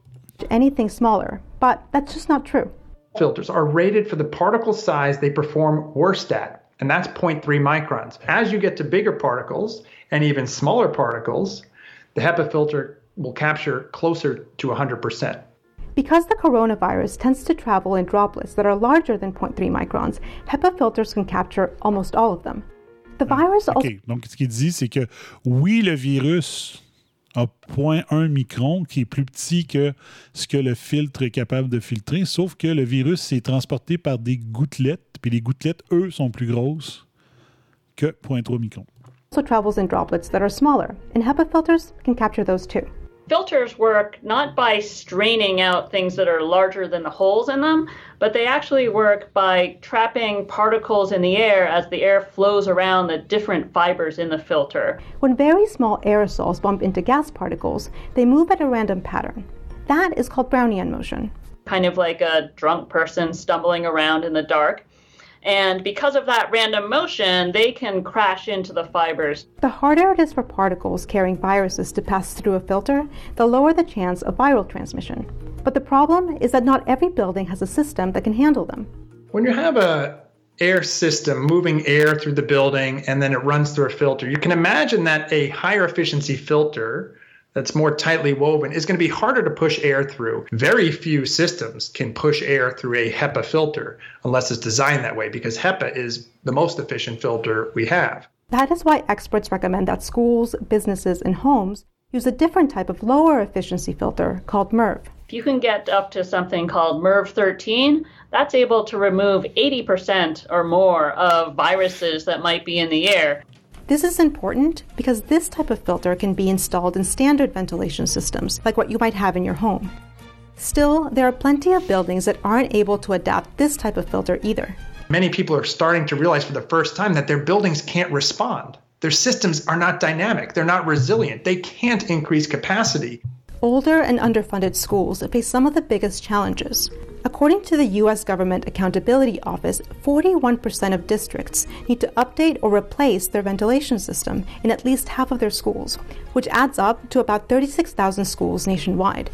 anything smaller, but that's just not true. Filters are rated for the particle size they perform worst at, and that's 0.3 microns. As you get to bigger particles and even smaller particles, the HEPA filter will capture closer to 100%. Because the coronavirus tends to travel in droplets that are larger than 0.3 microns, HEPA filters can capture almost all of them. The ah, virus also OK. Donc, ce qu'il dit, c'est que oui, le virus a 0.1 micron, qui est plus petit que ce que le filtre est capable de filtrer, sauf que le virus s'est transporté par des gouttelettes, puis les gouttelettes, eux, sont plus grosses que 0.3 micron. also travels in droplets that are smaller, and HEPA filters can capture those too. Filters work not by straining out things that are larger than the holes in them, but they actually work by trapping particles in the air as the air flows around the different fibers in the filter. When very small aerosols bump into gas particles, they move at a random pattern. That is called Brownian motion. kind of like a drunk person stumbling around in the dark. And because of that random motion, they can crash into the fibers. The harder it is for particles carrying viruses to pass through a filter, the lower the chance of viral transmission. But the problem is that not every building has a system that can handle them. When you have a air system moving air through the building and then it runs through a filter, you can imagine that a higher efficiency filter that's more tightly woven is going to be harder to push air through. Very few systems can push air through a HEPA filter unless it's designed that way because HEPA is the most efficient filter we have. That is why experts recommend that schools, businesses, and homes use a different type of lower efficiency filter called MERV. If you can get up to something called MERV 13, that's able to remove 80% or more of viruses that might be in the air. This is important because this type of filter can be installed in standard ventilation systems, like what you might have in your home. Still, there are plenty of buildings that aren't able to adapt this type of filter either. Many people are starting to realize for the first time that their buildings can't respond. Their systems are not dynamic, they're not resilient, they can't increase capacity. Older and underfunded schools face some of the biggest challenges. According to the U.S. Government Accountability Office, 41% of districts need to update or replace their ventilation system in at least half of their schools, which adds up to about 36,000 schools nationwide.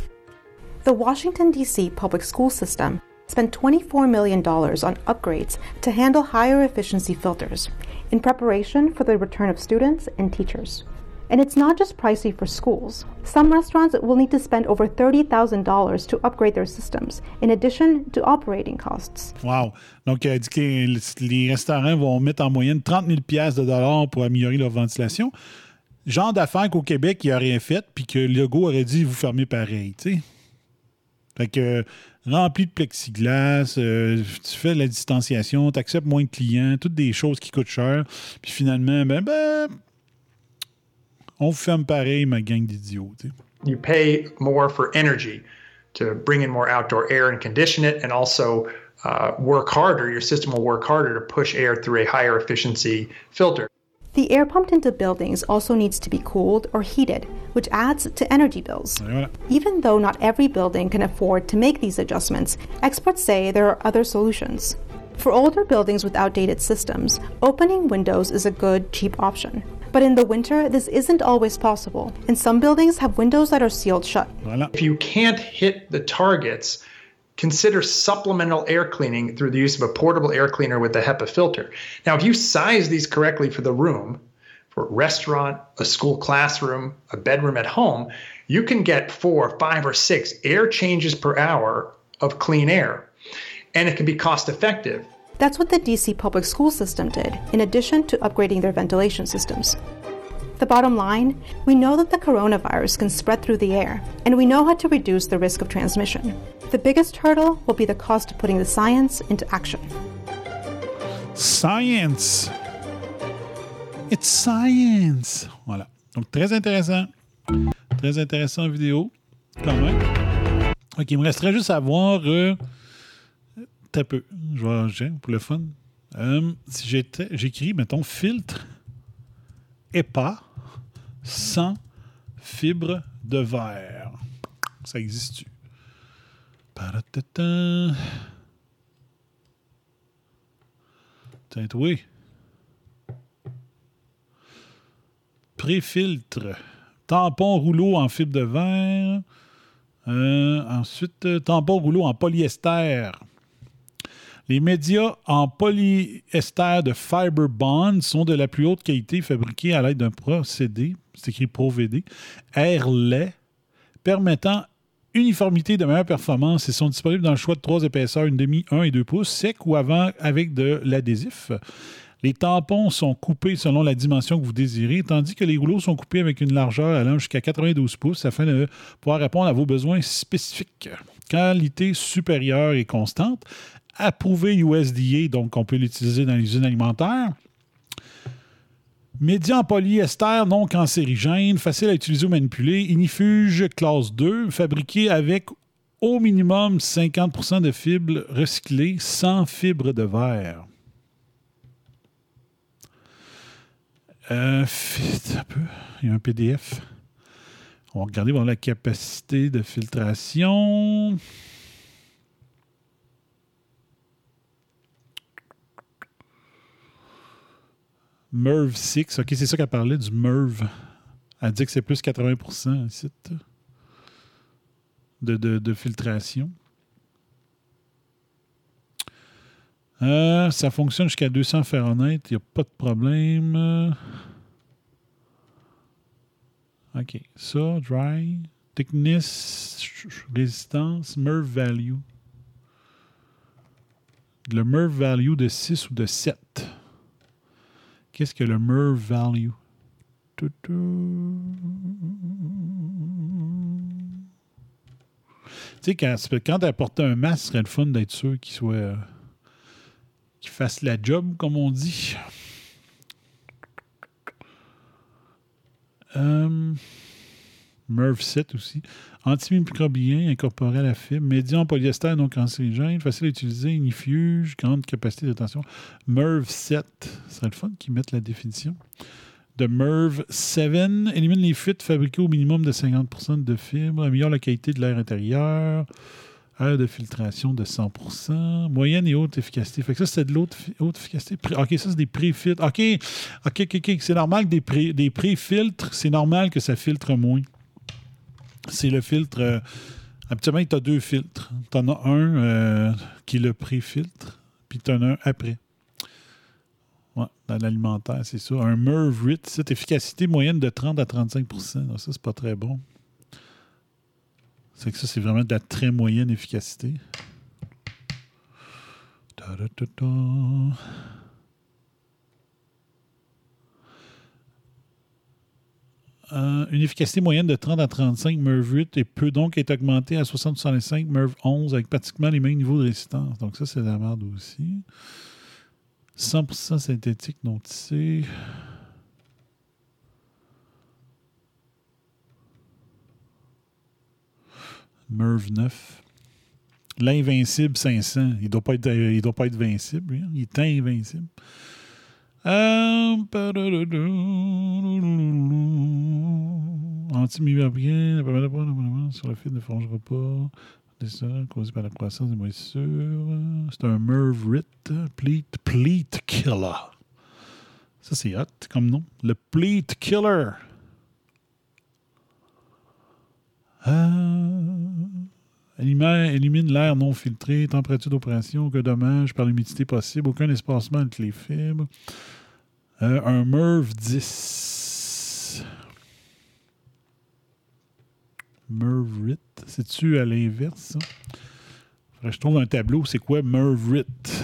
The Washington, D.C. public school system spent $24 million on upgrades to handle higher efficiency filters in preparation for the return of students and teachers. And it's not just pricey for schools. Some restaurants will need to spend over $30,000 to upgrade their systems, in addition to operating costs. Wow. Donc, elle dit que les, restaurants vont mettre en moyenne 30 000 de dollars pour améliorer leur ventilation. Genre d'affaires qu'au Québec, il n'y rien fait, puis que Legault aurait dit vous fermez pareil, tu sais. Fait que rempli de plexiglas, euh, tu fais de la distanciation, tu acceptes moins de clients, toutes des choses qui coûtent cher. Puis finalement, ben, ben on vous ferme pareil, ma gang d'idiots. You pay more for energy to bring in more outdoor air and condition it, and also uh, work harder. Your system will work harder to push air through a higher efficiency filter. The air pumped into buildings also needs to be cooled or heated, which adds to energy bills. Voilà. Even though not every building can afford to make these adjustments, experts say there are other solutions. For older buildings with outdated systems, opening windows is a good, cheap option. But in the winter, this isn't always possible, and some buildings have windows that are sealed shut. If you can't hit the targets, consider supplemental air cleaning through the use of a portable air cleaner with a HEPA filter. Now, if you size these correctly for the room, for a restaurant, a school classroom, a bedroom at home, you can get four, five, or six air changes per hour of clean air. And it can be cost effective. That's what the DC public school system did, in addition to upgrading their ventilation systems. The bottom line we know that the coronavirus can spread through the air, and we know how to reduce the risk of transmission. The biggest hurdle will be the cost of putting the science into action. Science. It's science. Voilà. Donc, très intéressant. Très intéressant vidéo, quand même. OK, il me resterait juste à voir. Euh, t'as peu. Je vais pour le fun. Euh, si j'écris, mettons, filtre EPA sans fibre de verre. Ça existe-tu? Tiens, oui. Pré-filtre. Tampon rouleau en fibre de verre. Euh, ensuite, euh, tampon rouleau en polyester. Les médias en polyester de Fiber Bond sont de la plus haute qualité fabriqués à l'aide d'un procédé, c'est écrit ProVD, air lait, permettant uniformité de meilleure performance. Ils sont disponibles dans le choix de trois épaisseurs, une demi, 1 et 2 pouces, sec ou avant avec de l'adhésif. Les tampons sont coupés selon la dimension que vous désirez, tandis que les rouleaux sont coupés avec une largeur allant jusqu'à 92 pouces afin de pouvoir répondre à vos besoins spécifiques. Qualité supérieure et constante. Approuvé USDA, donc on peut l'utiliser dans les usines alimentaires. Média en polyester non cancérigène, facile à utiliser ou manipuler. Inifuge classe 2, fabriqué avec au minimum 50% de fibres recyclées sans fibre de verre. Euh. Il y a un PDF. On va regarder la capacité de filtration. MERV 6. OK, c'est ça qu'elle parlait du MERV. Elle dit que c'est plus 80 ici de, de, de filtration. Euh, ça fonctionne jusqu'à 200 Fahrenheit. Il n'y a pas de problème. OK. Ça, dry. Thickness, résistance, MERV value. Le MERV value de 6 ou de 7. Qu'est-ce que le MERV value? Tu sais, quand, quand tu apportes un masque, ce serait le fun d'être sûr qu'il soit. Euh, qu'il fasse la job, comme on dit. Euh, Merv 7 aussi. Antimicrobien incorporé à la fibre. Médium polyester non cancérigène. Facile à utiliser. Inifuge. Grande capacité de tension. Merv 7. Ce serait le fun qu'ils mettent la définition. De Merv 7. Élimine les fuites fabriquées au minimum de 50% de fibres. Améliore la qualité de l'air intérieur. Air de filtration de 100% Moyenne et haute efficacité. Fait que ça, c'est de l'haute haute efficacité. OK, ça, c'est des pré-filtres. OK, OK, OK, OK. C'est normal que des, pré, des pré-filtres, c'est normal que ça filtre moins. C'est le filtre. Euh, habituellement, tu as deux filtres. Tu en as un euh, qui le pré-filtre, puis tu en as un après. Dans l'alimentaire, c'est ça. Un MERV cette efficacité moyenne de 30 à 35% Ça, c'est pas très bon. C'est que ça, c'est vraiment de la très moyenne efficacité. Euh, une efficacité moyenne de 30 à 35 MERV 8 et peut donc être augmentée à 60-65 MERV 11 avec pratiquement les mêmes niveaux de résistance. Donc ça, c'est la merde aussi. 100% synthétique non tissé. Merv 9. L'invincible 500. Il ne doit, pas être, il doit pas être invincible. Hein. Il est invincible. Euh, Antimicrobien, sur le fil ne fongera pas. causé par la croissance des moisissures. C'est un Merv Rit, Pleat, Pleat Killer. Ça, c'est hot comme nom. Le Pleat Killer. Euh, élimine l'air non filtré, température d'opération, aucun dommage par l'humidité possible, aucun espacement entre les fibres. Euh, un MERV 10. MERV 8. C'est-tu à l'inverse, ça? je trouve un tableau, c'est quoi MERV 8?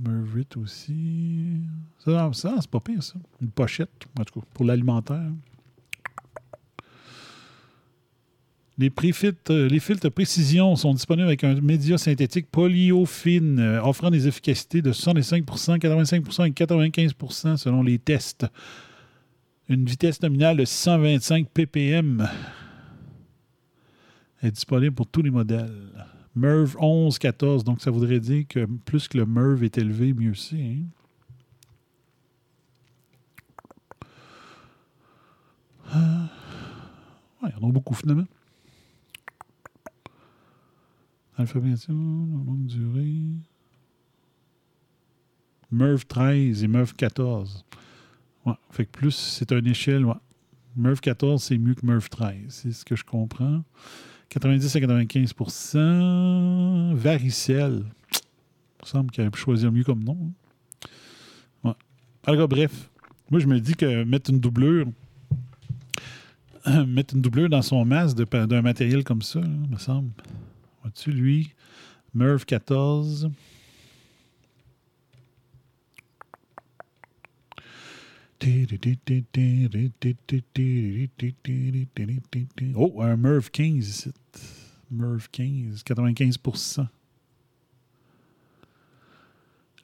Mervit aussi. Ça, ça c'est pas pire, ça. Une pochette, en tout cas, pour l'alimentaire. Les, euh, les filtres précision sont disponibles avec un média synthétique polyofine euh, offrant des efficacités de 65% 85% et 95% selon les tests. Une vitesse nominale de 625 ppm est disponible pour tous les modèles. MERV 11, 14. Donc, ça voudrait dire que plus que le MERV est élevé, mieux c'est. Hein? Ah. il y en a beaucoup finalement. Alphabétisation, longue durée. MERV 13 et MERV 14. Ouais, fait que plus, c'est une échelle. Ouais. MERV 14, c'est mieux que MERV 13. C'est ce que je comprends. 90 à 95% Varicelle. Il me semble qu'il aurait pu choisir mieux comme nom. Hein. Alors, bref, moi, je me dis que mettre une doublure, [clears throat] mettre une doublure dans son masque d'un matériel comme ça, là, me semble. Vois-tu, lui, Merv 14. Oh, un Merv 15 ici. Merv 15, 95%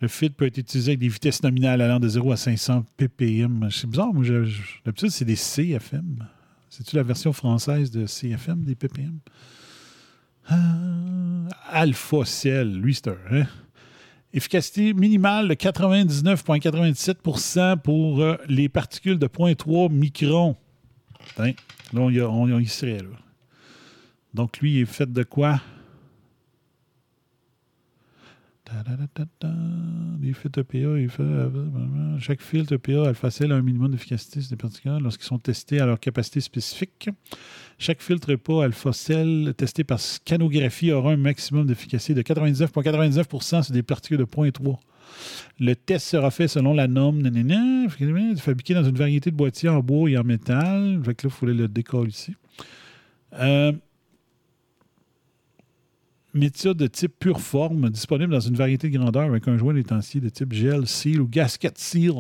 Le feed peut être utilisé avec des vitesses nominales allant de 0 à 500 ppm. C'est bizarre, moi, d'habitude, c'est des CFM. C'est-tu la version française de CFM des ppm? Euh, Alpha Cell, lui, c'est un. hein? Efficacité minimale de 99,97% pour euh, les particules de 0.3 microns. Là, on y, serait. Donc, lui, il est fait de quoi? Chaque filtre EPA alpha cell a un minimum d'efficacité sur des particules lorsqu'ils sont testés à leur capacité spécifique. Chaque filtre EPA alpha cell testé par scanographie aura un maximum d'efficacité de 99,99% sur des particules de 0.3. Le test sera fait selon la norme nanana, fabriqué dans une variété de boîtiers en bois et en métal. Que là, il faut le décoller ici. Euh, méthode de type pure forme, disponible dans une variété de grandeur avec un joint d'étancier de type gel, seal ou gasket seal.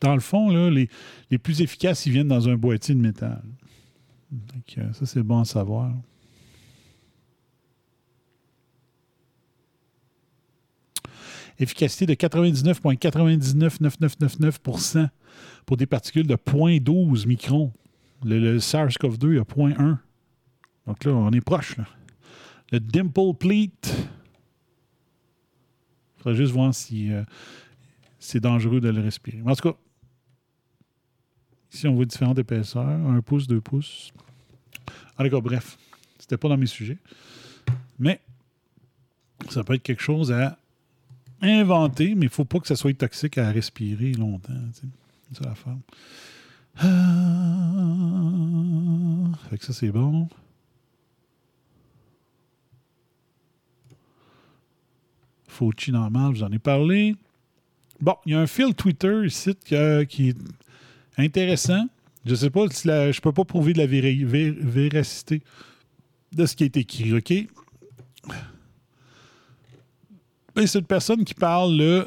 Dans le fond, les, les plus efficaces, ils viennent dans un boîtier de métal. Donc, euh, ça, c'est bon à savoir. Efficacité de 99,999999% pour des particules de 0.12 microns. Le, le SARS-CoV-2 a 0.1. Donc là, on est proche. Le Dimple Pleat. Il faudrait juste voir si euh, c'est dangereux de le respirer. En tout cas, ici, on voit différentes épaisseurs. 1 pouce, 2 pouces. En tout cas, bref, c'était pas dans mes sujets. Mais ça peut être quelque chose à inventer, mais il ne faut pas que ça soit toxique à respirer longtemps. C'est ça l'affaire. Ah, fait que ça, c'est bon. Fauci normal, j'en ai parlé. Bon, il y a un fil Twitter ici qui est intéressant. Je sais pas si la- je peux pas prouver de la véracité de ce qui est écrit, OK? C'est une personne qui parle euh,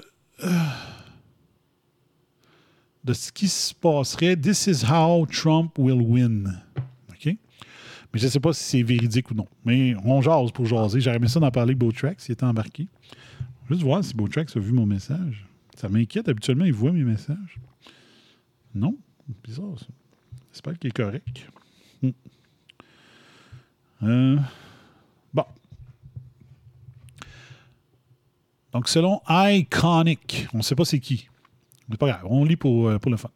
de ce qui se passerait. This is how Trump will win. OK? Mais je ne sais pas si c'est véridique ou non. Mais on jase pour jaser. J'aurais aimé ça d'en parler Beautrax s'il était embarqué. Juste voir si Beautrax a vu mon message. Ça m'inquiète. Habituellement, il voit mes messages. Non? Bizarre, ça. J'espère qu'il est correct. Hmm. Euh, bon. Donc, selon Iconic, on ne sait pas c'est qui. C'est pas grave, on lit pour, euh, pour le fun.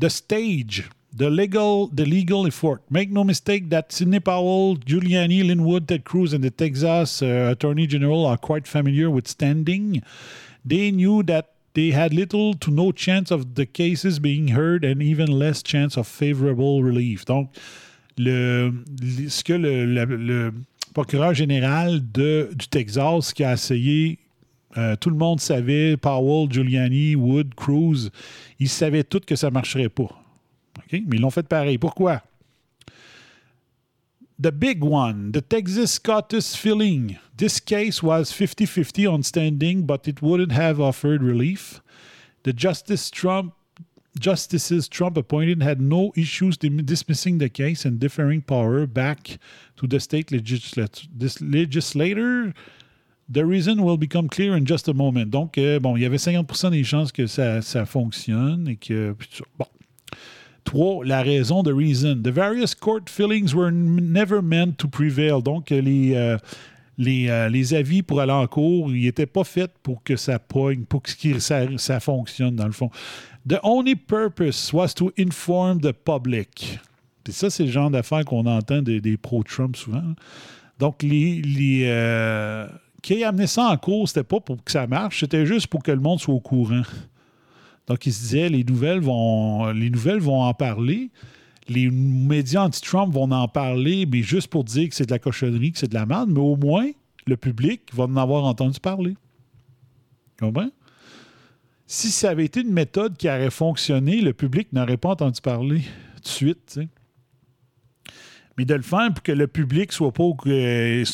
The stage, the legal, the legal effort. Make no mistake that Sidney Powell, Giuliani, Linwood, Ted Cruz, and the Texas uh, Attorney General are quite familiar with standing. They knew that they had little to no chance of the cases being heard and even less chance of favorable relief. Donc, ce que le, le- le procureur général de, du Texas qui a essayé euh, tout le monde savait, Powell, Giuliani, Wood, Cruz, ils savaient tous que ça ne marcherait pas. OK? Mais ils l'ont fait pareil. Pourquoi? The big one, the Texas SCOTUS filling. This case was 50 50 on standing, but it wouldn't have offered relief. The Justice Trump justices Trump appointed had no issues dismissing the case and deferring power back to the state legislator. The reason will become clear in just a moment. Donc, euh, bon, il y avait 50% des chances que ça, ça fonctionne et que. Bon. Trois, la raison, the reason. The various court fillings were never meant to prevail. Donc, euh, les, euh, les, les avis pour aller en cours, ils n'étaient pas faits pour que ça pogne, pour que ça, ça fonctionne, dans le fond. The only purpose was to inform the public. Puis ça, c'est le genre d'affaires qu'on entend des, des pro-Trump souvent. Donc, les, les, qui a amené ça en cours, c'était pas pour que ça marche, c'était juste pour que le monde soit au courant. Donc, il se disait, les nouvelles vont, les nouvelles vont en parler. Les médias anti-Trump vont en parler, mais juste pour dire que c'est de la cochonnerie, que c'est de la merde, mais au moins, le public va en avoir entendu parler. Comprends? si ça avait été une méthode qui aurait fonctionné, le public n'aurait pas entendu parler tout de suite. Mais de le faire pour que le public soit pas. euh,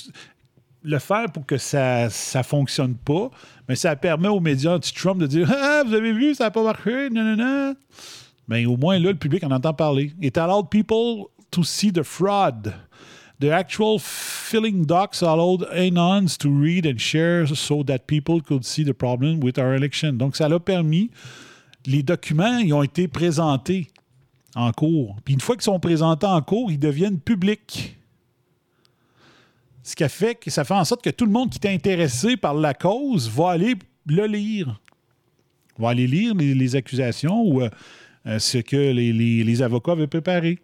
le faire pour que ça ne fonctionne pas, mais ça permet aux médias anti-Trump de dire Ah, vous avez vu, ça n'a pas marché, non, non, non. Mais au moins, là, le public en entend parler. It allowed people to see the fraud. The actual filling docs allowed anons to read and share so that people could see the problem with our election. Donc, ça l'a permis. Les documents, ils ont été présentés en cours. Puis une fois qu'ils sont présentés en cours, ils deviennent publics. Ce qui fait que ça fait en sorte que tout le monde qui est intéressé par la cause va aller le lire. Va aller lire les, accusations ou euh, ce que les, avocats avaient préparé.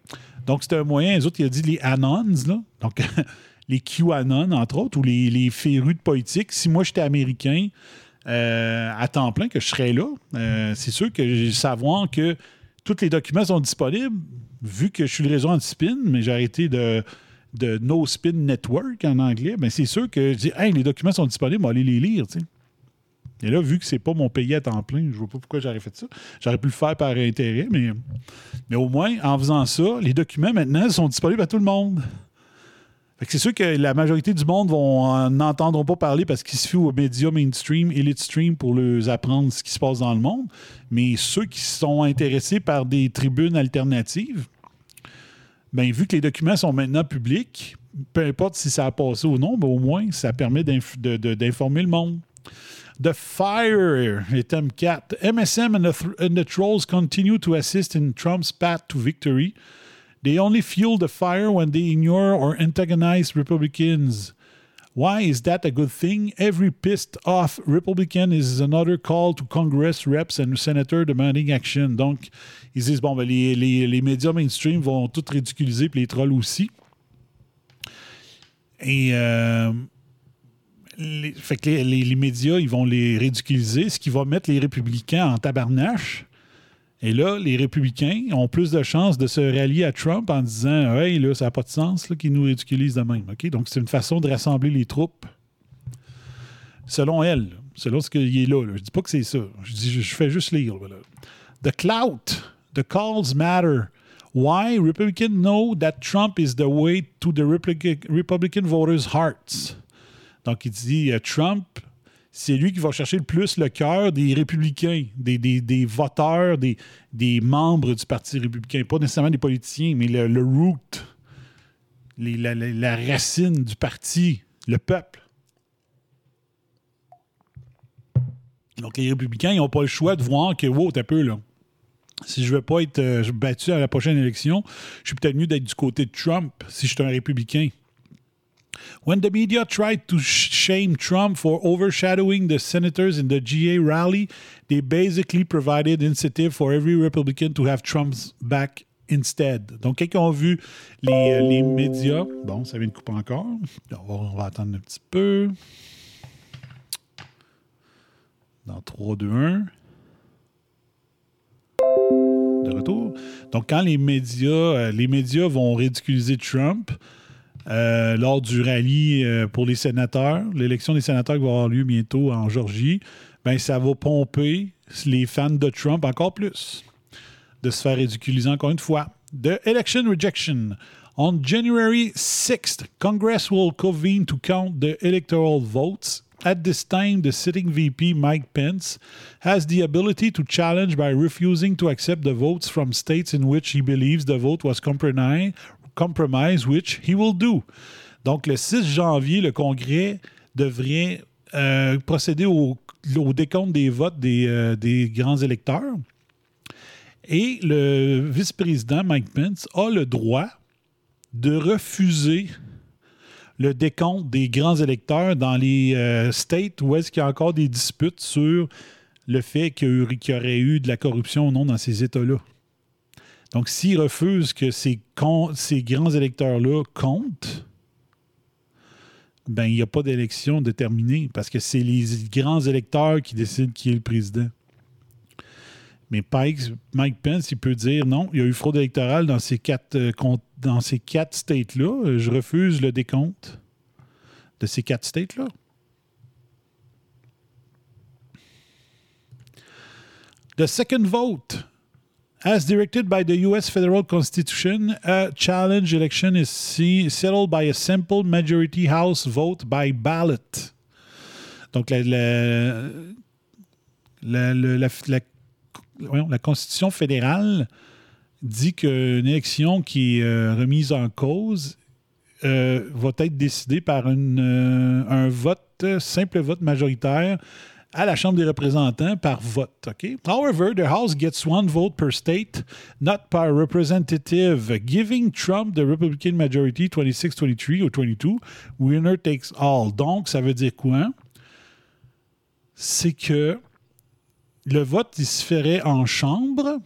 Donc, c'est un moyen, les autres, il a dit les anons, là. Donc, [laughs] les QAnon, entre autres, ou les, les férus de politique. Si moi, j'étais américain euh, à temps plein, que je serais là, euh, c'est sûr que j'ai savoir que tous les documents sont disponibles, vu que je suis le réseau anti-spin, mais j'ai arrêté de, de No Spin Network en anglais, ben c'est sûr que je dis, hey, les documents sont disponibles, on va aller les lire. Et là, vu que c'est pas mon pays à temps plein, je vois pas pourquoi j'aurais fait ça. J'aurais pu le faire par intérêt, mais, mais au moins, en faisant ça, les documents maintenant sont disponibles à tout le monde. C'est sûr que la majorité du monde euh, n'entendront pas parler parce qu'ils se fient aux médias mainstream, elite stream pour leur apprendre ce qui se passe dans le monde. Mais ceux qui sont intéressés par des tribunes alternatives, ben, vu que les documents sont maintenant publics, peu importe si ça a passé ou non, ben, au moins, ça permet d'informer le monde. The Fire, item 4. MSM and the, th- and the trolls continue to assist in Trump's path to victory. They only fuel the fire when they ignore or antagonize Republicans. Why is that a good thing? Every pissed off Republican is another call to Congress reps and senators demanding action. Donc, ils disent, bon, ben, les, médias mainstream vont tout ridiculiser, puis les trolls aussi. Et euh, les, fait que les- les médias, ils vont les ridiculiser, ce qui va mettre les républicains en tabarnache. Et là, les républicains ont plus de chances de se rallier à Trump en disant Hey, là, ça n'a pas de sens qu'ils nous ridiculisent de même. Donc, c'est une façon de rassembler les troupes selon elle, selon ce qu'il est là. là. Je dis pas que c'est ça. Je, fais juste lire. The clout, the calls matter. Why? Republicans know that Trump is the way to the Republic- Republican voters' hearts. Donc, il dit euh, Trump, c'est lui qui va chercher le plus le cœur des républicains, des, des- des voteurs, des, des membres du Parti républicain. Pas nécessairement des politiciens, mais le, le root, la, la- la racine du parti, le peuple. Donc, les républicains, ils n'ont pas le choix de voir que, wow, t'as peu, là. Si je veux pas être euh, battu à la prochaine élection, je suis peut-être mieux d'être du côté de Trump si je suis un républicain. When the media tried to sh- shame Trump for overshadowing the senators in the GA rally, they basically provided incentive for every Republican to have Trump's back instead. Donc, ils ont vu les, euh, les médias, bon, ça vient de couper encore. On va, on va attendre un petit peu. Dans 3, 2, 1 de retour. Donc, quand les médias, euh, les médias vont ridiculiser Trump euh, lors du rallye euh, pour les sénateurs, l'élection des sénateurs qui va avoir lieu bientôt en Georgie, ben ça va pomper les fans de Trump encore plus, de se faire ridiculiser encore une fois. The election rejection. On January 6th, Congress will convene to count the electoral votes. At this time, the sitting VP, Mike Pence, has the ability to challenge by refusing to accept the votes from states in which he believes the vote was compromised, compromised which he will do. Donc, le 6 janvier, le Congrès devrait euh, procéder au, décompte des votes des, euh, des grands électeurs. Et le vice-président Mike Pence a le droit de refuser le décompte des grands électeurs dans les euh, states où est-ce qu'il y a encore des disputes sur le fait qu'il y aurait eu de la corruption ou non dans ces États-là. Donc, s'il refuse que ces, grands électeurs-là comptent, ben, il n'y a pas d'élection déterminée parce que c'est les grands électeurs qui décident qui est le président. Mais Pike- Mike Pence, il peut dire non, il y a eu fraude électorale dans ces quatre, euh, dans ces quatre states-là. Je refuse le décompte de ces quatre states-là. The second vote, as directed by the U.S. federal Constitution, a challenge election is settled by a simple majority House vote by ballot. Donc, la, la, la, la- Constitution fédérale dit qu'une élection qui est euh, remise en cause euh, va être décidée par une, euh, un vote, simple vote majoritaire à la Chambre des représentants par vote. OK? However, the House gets one vote per state, not per representative, giving Trump the Republican majority 26-23 ou 22. Winner takes all. Donc, ça veut dire quoi? C'est que le vote, il se ferait en chambre.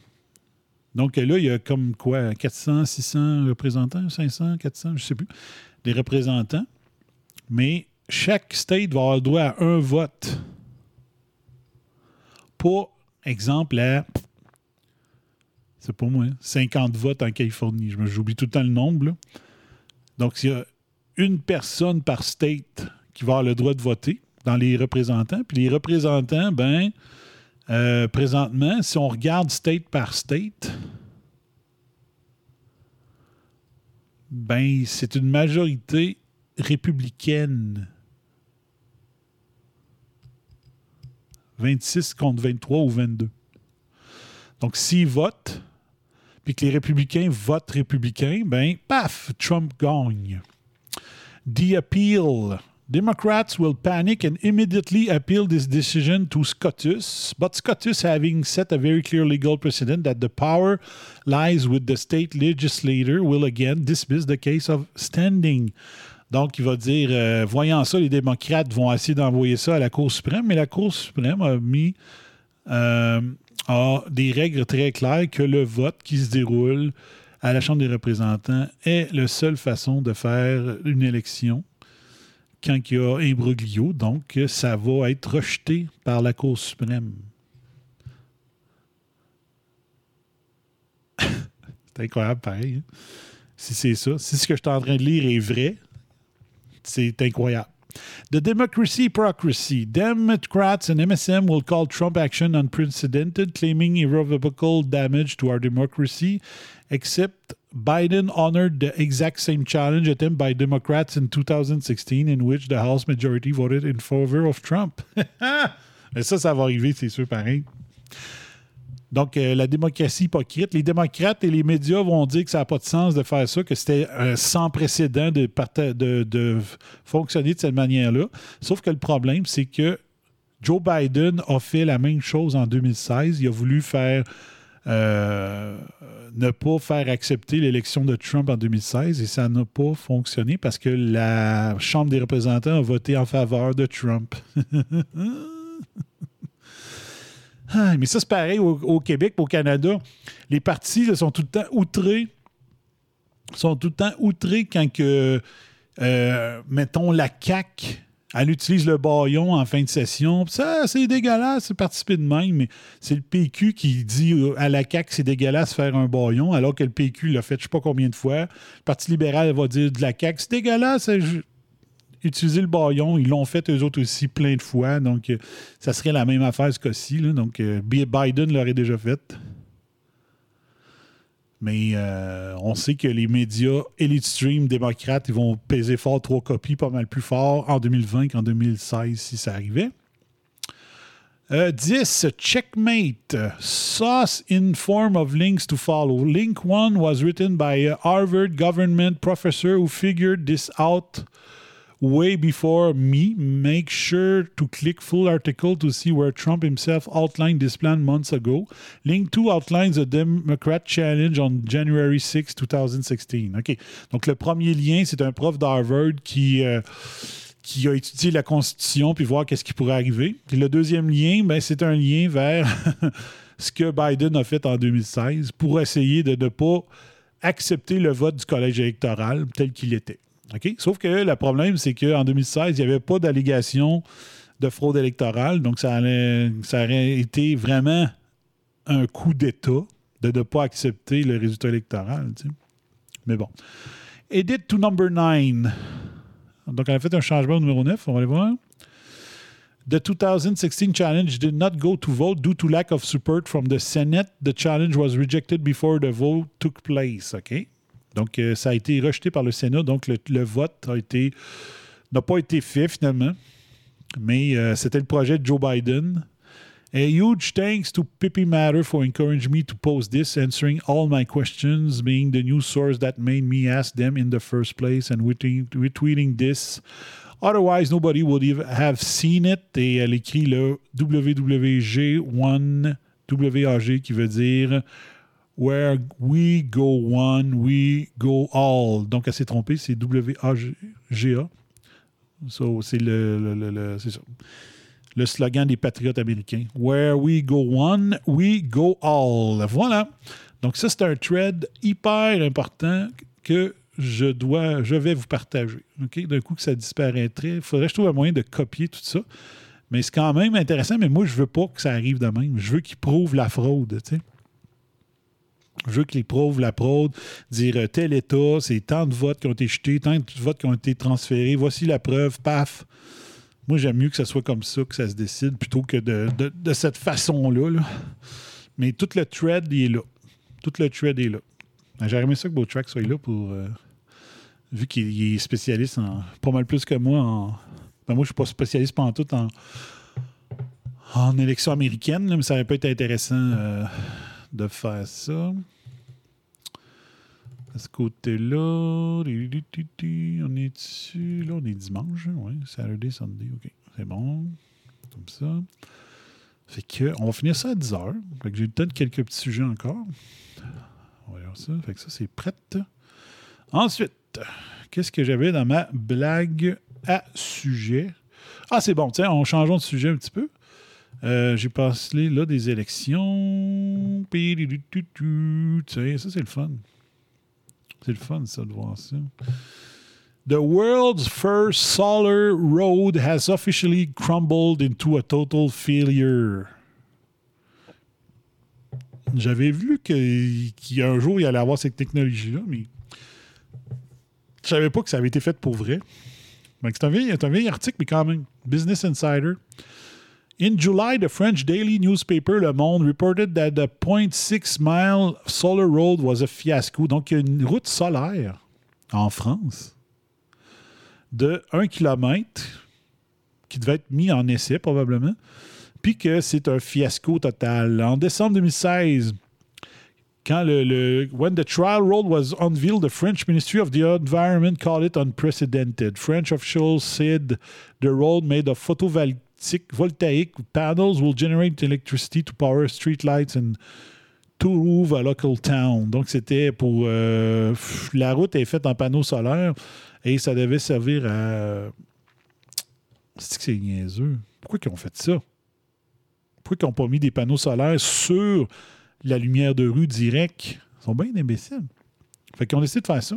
Donc là, il y a comme quoi, 400, 600 représentants, 500, 400, je ne sais plus, des représentants. Mais chaque state va avoir le droit à un vote. Pas, exemple, à, c'est pas moi, 50 votes en Californie. J'oublie tout le temps le nombre. là. Donc, il y a une personne par state qui va avoir le droit de voter dans les représentants. Puis les représentants, ben, euh, présentement, si on regarde state par state, ben, c'est une majorité républicaine. 26 contre 23 ou 22. Donc, s'ils votent, puis que les républicains votent républicains, ben, paf, Trump gagne. The appeal. Democrats will panic and immediately appeal this decision to SCOTUS, but SCOTUS having set a very clear legal precedent that the power lies with the state legislator will again dismiss the case of standing. Donc, il va dire, euh, voyant ça, les démocrates vont essayer d'envoyer ça à la Cour suprême, mais la Cour suprême a mis euh, des règles très claires que le vote qui se déroule à la Chambre des représentants est la seule façon de faire une élection quand il y a imbroglio. Donc, ça va être rejeté par la Cour suprême. [laughs] c'est incroyable, pareil. hein. Si c'est ça, si ce que je suis en train de lire est vrai, c'est incroyable. The democracy hypocrisy. Democrats and MSM will call Trump action unprecedented, claiming irrevocable damage to our democracy, except Biden honored the exact same challenge attempt by Democrats in 2016, in which the House majority voted in favor of Trump. [laughs] Mais ça, ça va arriver, c'est sûr, pareil. Donc, euh, la démocratie hypocrite. Les démocrates et les médias vont dire que ça n'a pas de sens de faire ça, que c'était euh, sans précédent de, fonctionner de cette manière-là. Sauf que le problème, c'est que Joe Biden a fait la même chose en 2016. Il a voulu faire euh, ne pas faire accepter l'élection de Trump en 2016 et ça n'a pas fonctionné parce que la Chambre des représentants a voté en faveur de Trump. [laughs] Ah, mais ça, c'est pareil au, Québec, au Canada. Les partis sont tout le temps outrés. sont tout le temps outrés quand euh, mettons, la CAQ, elle utilise le baillon en fin de session. Ça, c'est dégueulasse de participer de même, mais c'est le PQ qui dit à la que c'est dégueulasse faire un baillon, alors que le PQ l'a fait je sais pas combien de fois. Le Parti libéral va dire de la CAQ, c'est dégueulasse. Utiliser le baillon. Ils l'ont fait eux autres aussi plein de fois. Donc, euh, ça serait la même affaire ce cas-ci. Donc, euh, Biden l'aurait déjà fait. Mais euh, on sait que les médias Elite Stream démocrates, ils vont peser fort trois copies, pas mal plus fort en 2020 qu'en 2016 si ça arrivait. Euh, 10. Checkmate. Sauce in form of links to follow. Link 1 was written by a Harvard government professor who figured this out way before me. Make sure to click full article to see where Trump himself outlined this plan months ago. Link 2 outlines a Democrat challenge on January 6, 2016. OK. Donc, le premier lien, c'est un prof d'Harvard qui, euh, qui a étudié la Constitution puis voir qu'est-ce qui pourrait arriver. Puis le deuxième lien, ben, c'est un lien vers [laughs] ce que Biden a fait en 2016 pour essayer de ne pas accepter le vote du collège électoral tel qu'il était. OK? Sauf que le problème, c'est qu'en 2016, il n'y avait pas d'allégation de fraude électorale. Donc, ça, ça aurait été vraiment un coup d'État de ne pas accepter le résultat électoral. Mais bon. Edit to number 9. Donc, elle a fait un changement au numéro 9. On va aller voir. The 2016 challenge did not go to vote due to lack of support from the Senate. The challenge was rejected before the vote took place. OK? Donc, euh, ça a été rejeté par le Sénat. Donc, le, vote a été n'a pas été fait finalement. Mais euh, c'était le projet de Joe Biden. A huge thanks to Pippi Matter for encouraging me to post this, answering all my questions, being the news source that made me ask them in the first place, and retweeting, this. Otherwise, nobody would have seen it. Et elle écrit le WWG1 WAG qui veut dire Where we go one, we go all. Donc, elle s'est trompée, c'est WAGA. So, c'est le, le, le, ça. Le slogan des patriotes américains. Where we go one, we go all. Voilà. Donc, ça, c'est un thread hyper important que je dois, je vais vous partager. D'un coup que ça disparaîtrait, il faudrait que je trouve un moyen de copier tout ça. Mais c'est quand même intéressant, mais moi, je veux pas que ça arrive de même. Je veux qu'ils prouvent la fraude, tu sais. Je veux qu'ils prouvent la fraude, dire euh, tel État, c'est tant de votes qui ont été jetés, tant de votes qui ont été transférés, voici la preuve, paf. Moi, j'aime mieux que ça soit comme ça, que ça se décide, plutôt que de, de- cette façon-là. là. Mais tout le thread, il est là. Tout le thread est là. Ben, J'aurais aimé ça que Beautrack soit là pour. euh, vu qu'il il est spécialiste en. pas mal plus que moi en. Ben, moi, je suis pas spécialiste pendant tout en. en élection américaine, mais ça aurait pas été intéressant euh, de faire ça. À ce côté-là, on est dessus. Là, on est dimanche. Oui, Saturday, Sunday. OK. C'est bon. Comme ça. Fait que, on va finir ça à 10 heures. Fait que j'ai peut-être quelques petits sujets encore. On va voir ça. Fait que ça, c'est prête. Ensuite, qu'est-ce que j'avais dans ma blague à sujet? Ah, c'est bon. Tiens, on changeons de sujet un petit peu. Euh, j'ai passé là des élections. Ça, c'est le fun. C'est le fun, ça, de voir ça. The world's first solar road has officially crumbled into a total failure. J'avais vu que- qu'il y a un jour, il allait avoir cette technologie-là, mais je savais pas que ça avait été fait pour vrai. C'est un, un vieil article, mais quand même. Business Insider. In July, the French daily newspaper Le Monde reported that the 0.6 mile solar road was a fiasco. Donc, une route solaire en France de 1 km qui devait être mis en essai probablement, puis que c'est un fiasco total. En décembre 2016, quand le, le- when the trial road was unveiled, the French Ministry of the Environment called it unprecedented. French officials said the road made of photovoltaic voltaic panels will generate electricity to power streetlights and to move a local town. Donc c'était pour euh, la route est faite en panneaux solaires et ça devait servir à c'est que c'est niaiseux? Pourquoi ils ont fait ça? Pourquoi ils n'ont pas mis des panneaux solaires sur la lumière de rue direct? Ils sont bien imbéciles. Fait qu'ils ont décidé de faire ça.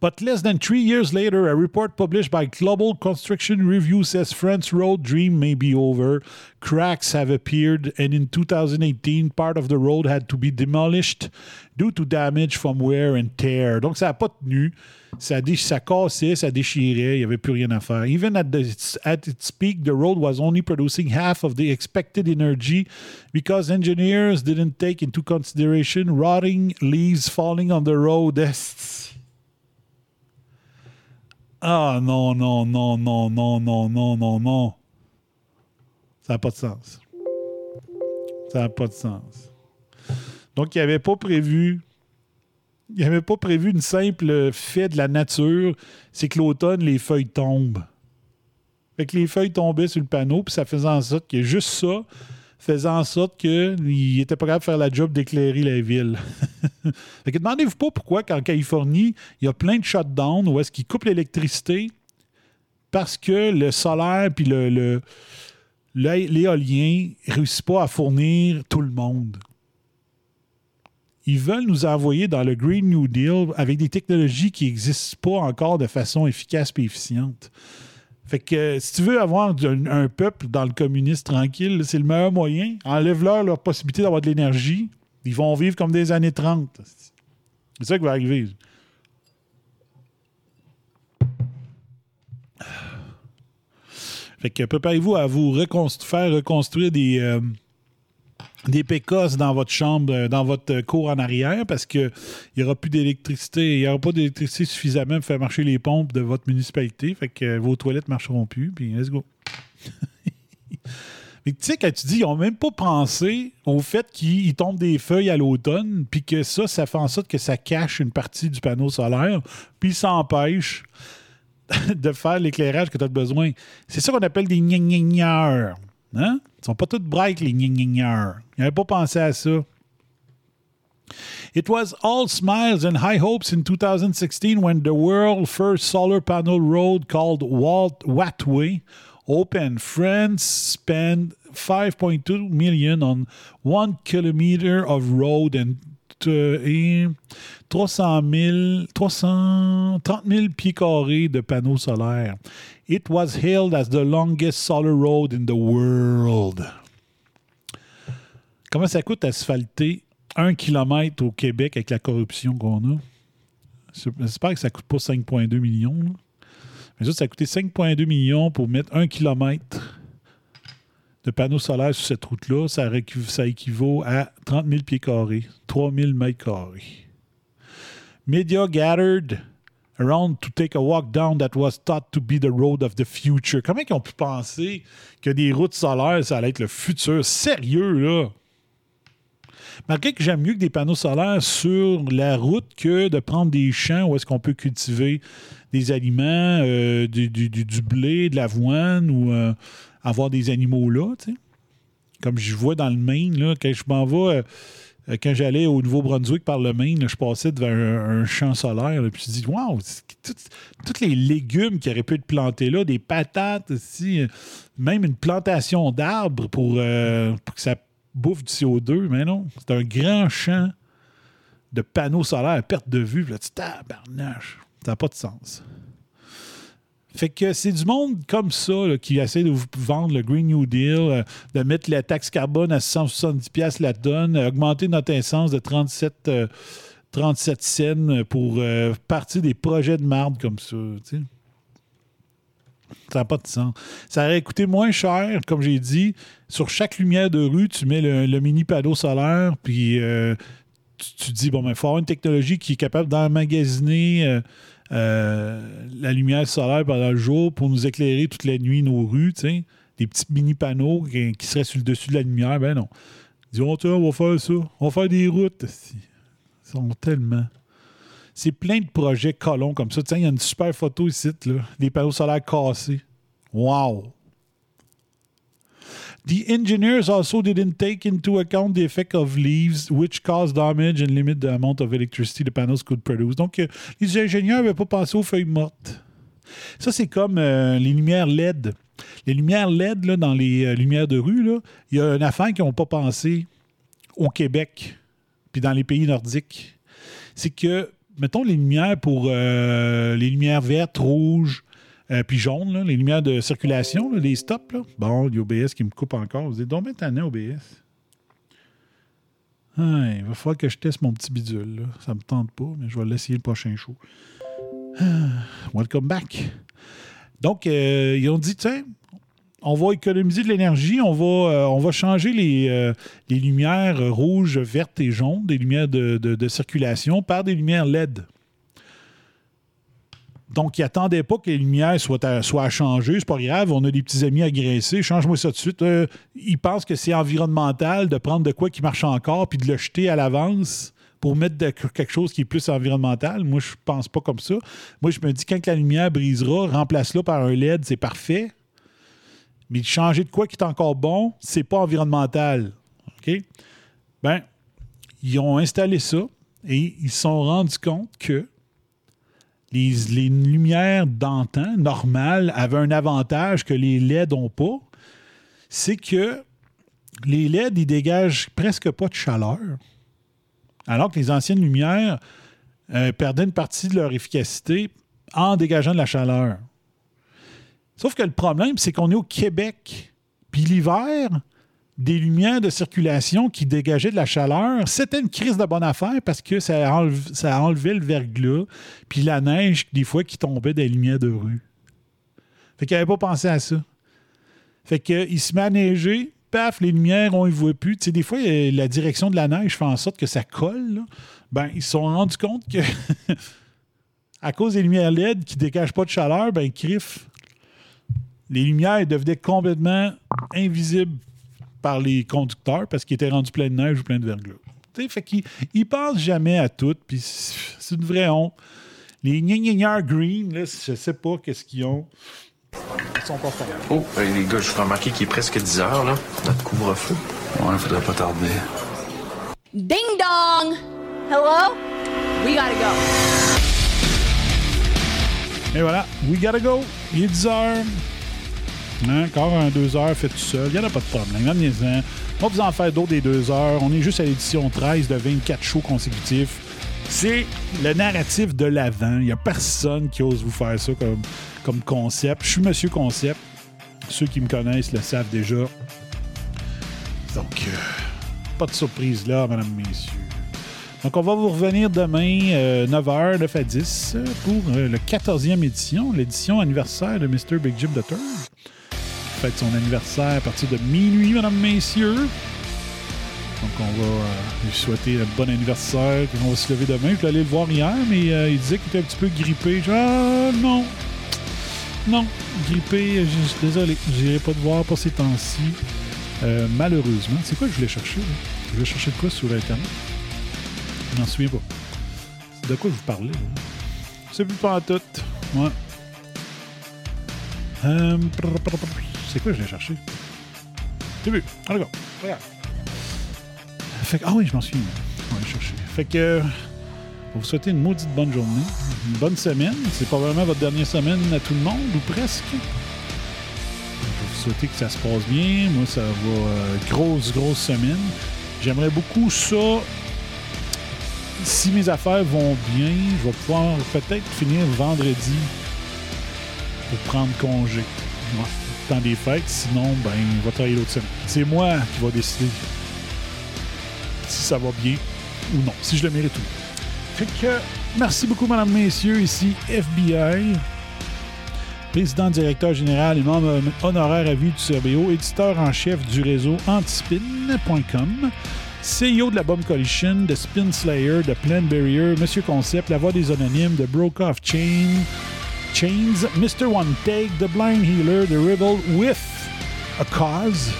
But less than three years later, a report published by Global Construction Review says France's road dream may be over. Cracks have appeared, and in 2018, part of the road had to be demolished due to damage from wear and tear. Donc, ça n'a pas tenu. Ça, ça cassait, ça déchirait, il n'y avait plus rien à faire. Even at, the, at its peak, the road was only producing half of the expected energy because engineers didn't take into consideration rotting leaves falling on the road. [laughs] Ah non, non, non, non, non, non, non, non, non. Ça n'a pas de sens. Ça n'a pas de sens. Donc, il n'avait pas prévu. Il n'avait pas prévu une simple fait de la nature, c'est que l'automne, les feuilles tombent. Fait que les feuilles tombaient sur le panneau, puis ça faisait en sorte que juste ça faisait en sorte qu'il était pas capable de faire la job d'éclairer la ville. [laughs] fait que demandez-vous pas pourquoi qu'en Californie, il y a plein de shutdowns où est-ce qu'ils coupent l'électricité parce que le solaire puis l'éolien ne réussit pas à fournir tout le monde. Ils veulent nous envoyer dans le Green New Deal avec des technologies qui n'existent pas encore de façon efficace et efficiente. Fait que euh, si tu veux avoir un, peuple dans le communisme tranquille, c'est le meilleur moyen. Enlève-leur leur possibilité d'avoir de l'énergie. Ils vont vivre comme des années 30. C'est ça qui va arriver. Fait que préparez-vous à vous faire reconstruire des, euh, des pécosses dans votre chambre, euh, dans votre cour en arrière, parce qu'il n'y aura plus d'électricité. Il n'y aura pas d'électricité suffisamment pour faire marcher les pompes de votre municipalité. Fait que euh, vos toilettes ne marcheront plus. Puis let's go. [laughs] Mais tu sais, quand tu dis, ils n'ont même pas pensé au fait qu'il tombe des feuilles à l'automne, puis que ça, ça fait en sorte que ça cache une partie du panneau solaire, puis ça empêche [laughs] de faire l'éclairage que tu as besoin. C'est ça qu'on appelle des gnagngneurs. Hein? Ils sont pas tous les. Ils n'avaient pas pensé à ça. It was all smiles and high hopes in 2016 when the world's first solar panel road called Walt Wattway opened. France spent 5.2 million on one kilometer of road and et 300 000, 330 000 pieds carrés de panneaux solaires. It was hailed as the longest solar road in the world. Comment ça coûte asphalter un kilomètre au Québec avec la corruption qu'on a? J'espère que ça ne coûte pas 5,2 millions. Mais ça, ça a coûté 5,2 millions pour mettre un kilomètre de panneaux solaires sur cette route-là. Ça, équivaut à 30 000 pieds carrés, 3 000 mètres carrés. Media gathered around to take a walk down that was thought to be the road of the future. Comment ils ont pu penser que des routes solaires, ça allait être le futur? Sérieux, là! Malgré que j'aime mieux que des panneaux solaires sur la route que de prendre des champs où est-ce qu'on peut cultiver des aliments, euh, du blé, de l'avoine ou euh, avoir des animaux là, tu sais. Comme je vois dans le Maine, là, quand je m'en vais, euh, quand j'allais au Nouveau-Brunswick par le Maine, je passais devant un, un champ solaire, là, puis je me dis, waouh, tous les légumes qui auraient pu être plantés là, des patates aussi, euh, même une plantation d'arbres pour, euh, pour que ça bouffe du CO2, mais non, c'est un grand champ de panneaux solaires à perte de vue. Puis Là, tu tabarnache, ça n'a pas de sens. Fait que c'est du monde comme ça qui essaie de vous vendre le Green New Deal, euh, de mettre la taxe carbone à 170$ piastres la tonne, euh, augmenter notre essence de 37, euh, 37 cents pour euh, partir des projets de marde comme ça. Ça n'a pas de sens. Ça aurait coûté moins cher, comme j'ai dit. Sur chaque lumière de rue, tu mets le, mini panneau solaire, puis tu, dis, bon, il faut avoir une technologie qui est capable d'emmagasiner la lumière solaire pendant le jour pour nous éclairer toute la nuit nos rues. Des petits mini panneaux qui, seraient sur le dessus de la lumière. Ben non. Disent, oh, on va faire ça. On va faire des routes. Ils sont tellement. C'est plein de projets colons comme ça. Tiens, il y a une super photo ici, là. Des panneaux solaires cassés. Wow! The engineers also didn't take into account the effect of leaves, which cause damage and limit the amount of electricity the panels could produce. Donc, euh, les ingénieurs n'avaient pas pensé aux feuilles mortes. Ça, c'est comme euh, les lumières LED. Les lumières LED, là, dans les euh, lumières de rue, il y a une affaire qu'ils n'ont pas pensé au Québec, puis dans les pays nordiques. C'est que, mettons, les lumières pour euh, les lumières vertes, rouges, euh, puis jaunes, là, les lumières de circulation, les stops. Là. Bon, l'OBS qui me coupe encore. Vous êtes donc tanné, OBS. Ah, il va falloir que je teste mon petit bidule. Là. Ça me tente pas, mais je vais l'essayer le prochain show. Ah, welcome back. Donc, euh, ils ont dit, tiens, on va économiser de l'énergie, on va, euh, on va changer les, les lumières rouges, vertes et jaunes, des lumières de- de circulation, par des lumières LED. Donc, ils n'attendaient pas que les lumières soient à, soient à changer. C'est pas grave, on a des petits amis agressés, change-moi ça de suite. Euh, ils pensent que c'est environnemental de prendre de quoi qui marche encore puis de le jeter à l'avance pour mettre quelque chose qui est plus environnemental. Moi, je pense pas comme ça. Moi, je me dis, quand la lumière brisera, remplace-la par un LED, c'est parfait. Mais de changer de quoi qui est encore bon, c'est pas environnemental. OK? Ben, ils ont installé ça et ils se sont rendus compte que les, lumières d'antan, normales, avaient un avantage que les LED n'ont pas. C'est que les LED, ils dégagent presque pas de chaleur. Alors que les anciennes lumières euh, perdaient une partie de leur efficacité en dégageant de la chaleur. Sauf que le problème, c'est qu'on est au Québec. Puis l'hiver, des lumières de circulation qui dégageaient de la chaleur, c'était une crise de bonne affaire parce que ça, enlevait le verglas, puis la neige, des fois, qui tombait des lumières de rue. Fait qu'ils n'avaient pas pensé à ça. Fait que, il se met à neiger, paf, les lumières, on ne voit plus. Tu sais, des fois, euh, la direction de la neige fait en sorte que ça colle. là. Ben, ils se sont rendus compte que, [laughs] à cause des lumières LED qui ne dégagent pas de chaleur, ben, crif, les lumières devenaient complètement invisibles par les conducteurs parce qu'ils étaient rendus plein de neige ou plein de verglas. Tu sais, fait qu'ils ils pensent jamais à tout, puis c'est une vraie honte. Les gna green, là, je sais pas qu'est-ce qu'ils ont. Ils sont pas fiers. Oh, euh, les gars, je vous remarquer qu'il est presque 10 heures, là. Notre couvre-feu. Ouais, faudrait pas tarder. Ding dong! Hello? We gotta go. Et voilà, we gotta go. Il est 10 heures. Encore un 2 heures fait tout seul. Il n'y en a pas de problème. Amenez-en. On va vous en faire d'autres des 2 heures. On est juste à l'édition 13 de 24 shows consécutifs. C'est le narratif de l'avant. Il n'y a personne qui ose vous faire ça comme, comme concept. Je suis Monsieur Concept. Ceux qui me connaissent le savent déjà. Donc, euh, pas de surprise là, mesdames, messieurs. Donc, on va vous revenir demain, euh, 9h, 9 à 10, euh, pour euh, le 14e édition, l'édition anniversaire de Mr. Big Jim the. Fête son anniversaire à partir de minuit, mesdames, messieurs. Donc, on va euh, lui souhaiter un bon anniversaire. Puis on va se lever demain. Je voulais aller le voir hier, mais euh, il disait qu'il était un petit peu grippé. Je ah, non. Non, grippé, je suis désolé. Je n'irai pas te voir pour ces temps-ci. Euh, malheureusement. C'est quoi que je voulais chercher? Je voulais chercher de quoi sur Internet? Je m'en souviens pas. C'est de quoi je vous? Je sais plus pas en tout. Ouais. C'est quoi je l'ai cherché? J'ai vu? Ah, d'accord. Regarde. Fait que- ah oui, je m'en souviens. On va chercher. Fait que. euh, vous souhaiter une maudite bonne journée, une bonne semaine. C'est probablement votre dernière semaine à tout le monde, ou presque. Je vous souhaiter que ça se passe bien. Moi, ça va. euh, grosse, grosse semaine. J'aimerais beaucoup ça. Si mes affaires vont bien, je vais pouvoir peut-être finir vendredi pour prendre congé. Des fêtes. Sinon, ben, il va travailler l'autre semaine. C'est moi qui va décider si ça va bien ou non, si je le mérite ou non. Fait que, merci beaucoup, mesdames, messieurs. Ici FBI, président, directeur général et membre honoraire à vie du CRBO, éditeur en chef du réseau antispin.com, CEO de la Bomb Coalition, de Spin Slayer, de Plan Barrier, Monsieur Concept, La Voix des Anonymes, de Broke Off Chain, Chains, Mr. One Take, The Blind Healer, The Rebel with a Cause,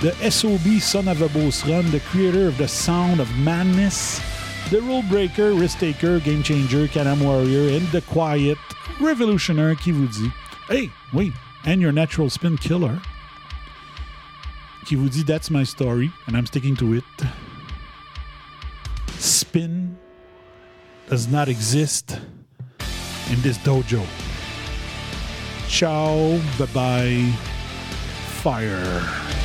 The SOB Son of a Boss Run, The Creator of the Sound of Madness, The Rule Breaker, Risk Taker, Game Changer, Canam Warrior, and The Quiet Revolutioner qui vous dit Hey, wait, and your natural spin killer qui vous dit That's my story, and I'm sticking to it. Spin does not exist in this dojo. Ciao, bye bye, fire.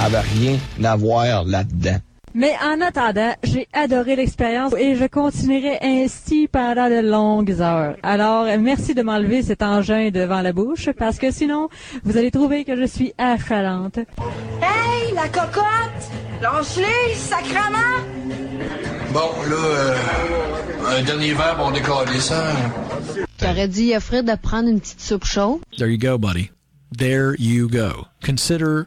Avait rien à voir là-dedans. Mais en attendant, j'ai adoré l'expérience et je continuerai ainsi pendant de longues heures. Alors, merci de m'enlever cet engin devant la bouche parce que sinon, vous allez trouver que je suis affalante. Hey, la cocotte! Lâche-les, sacrement! Bon, là, euh, un dernier verre, on décolle ça. T'aurais dit à Fred de prendre une petite soupe chaude? There you go, buddy. There you go. Consider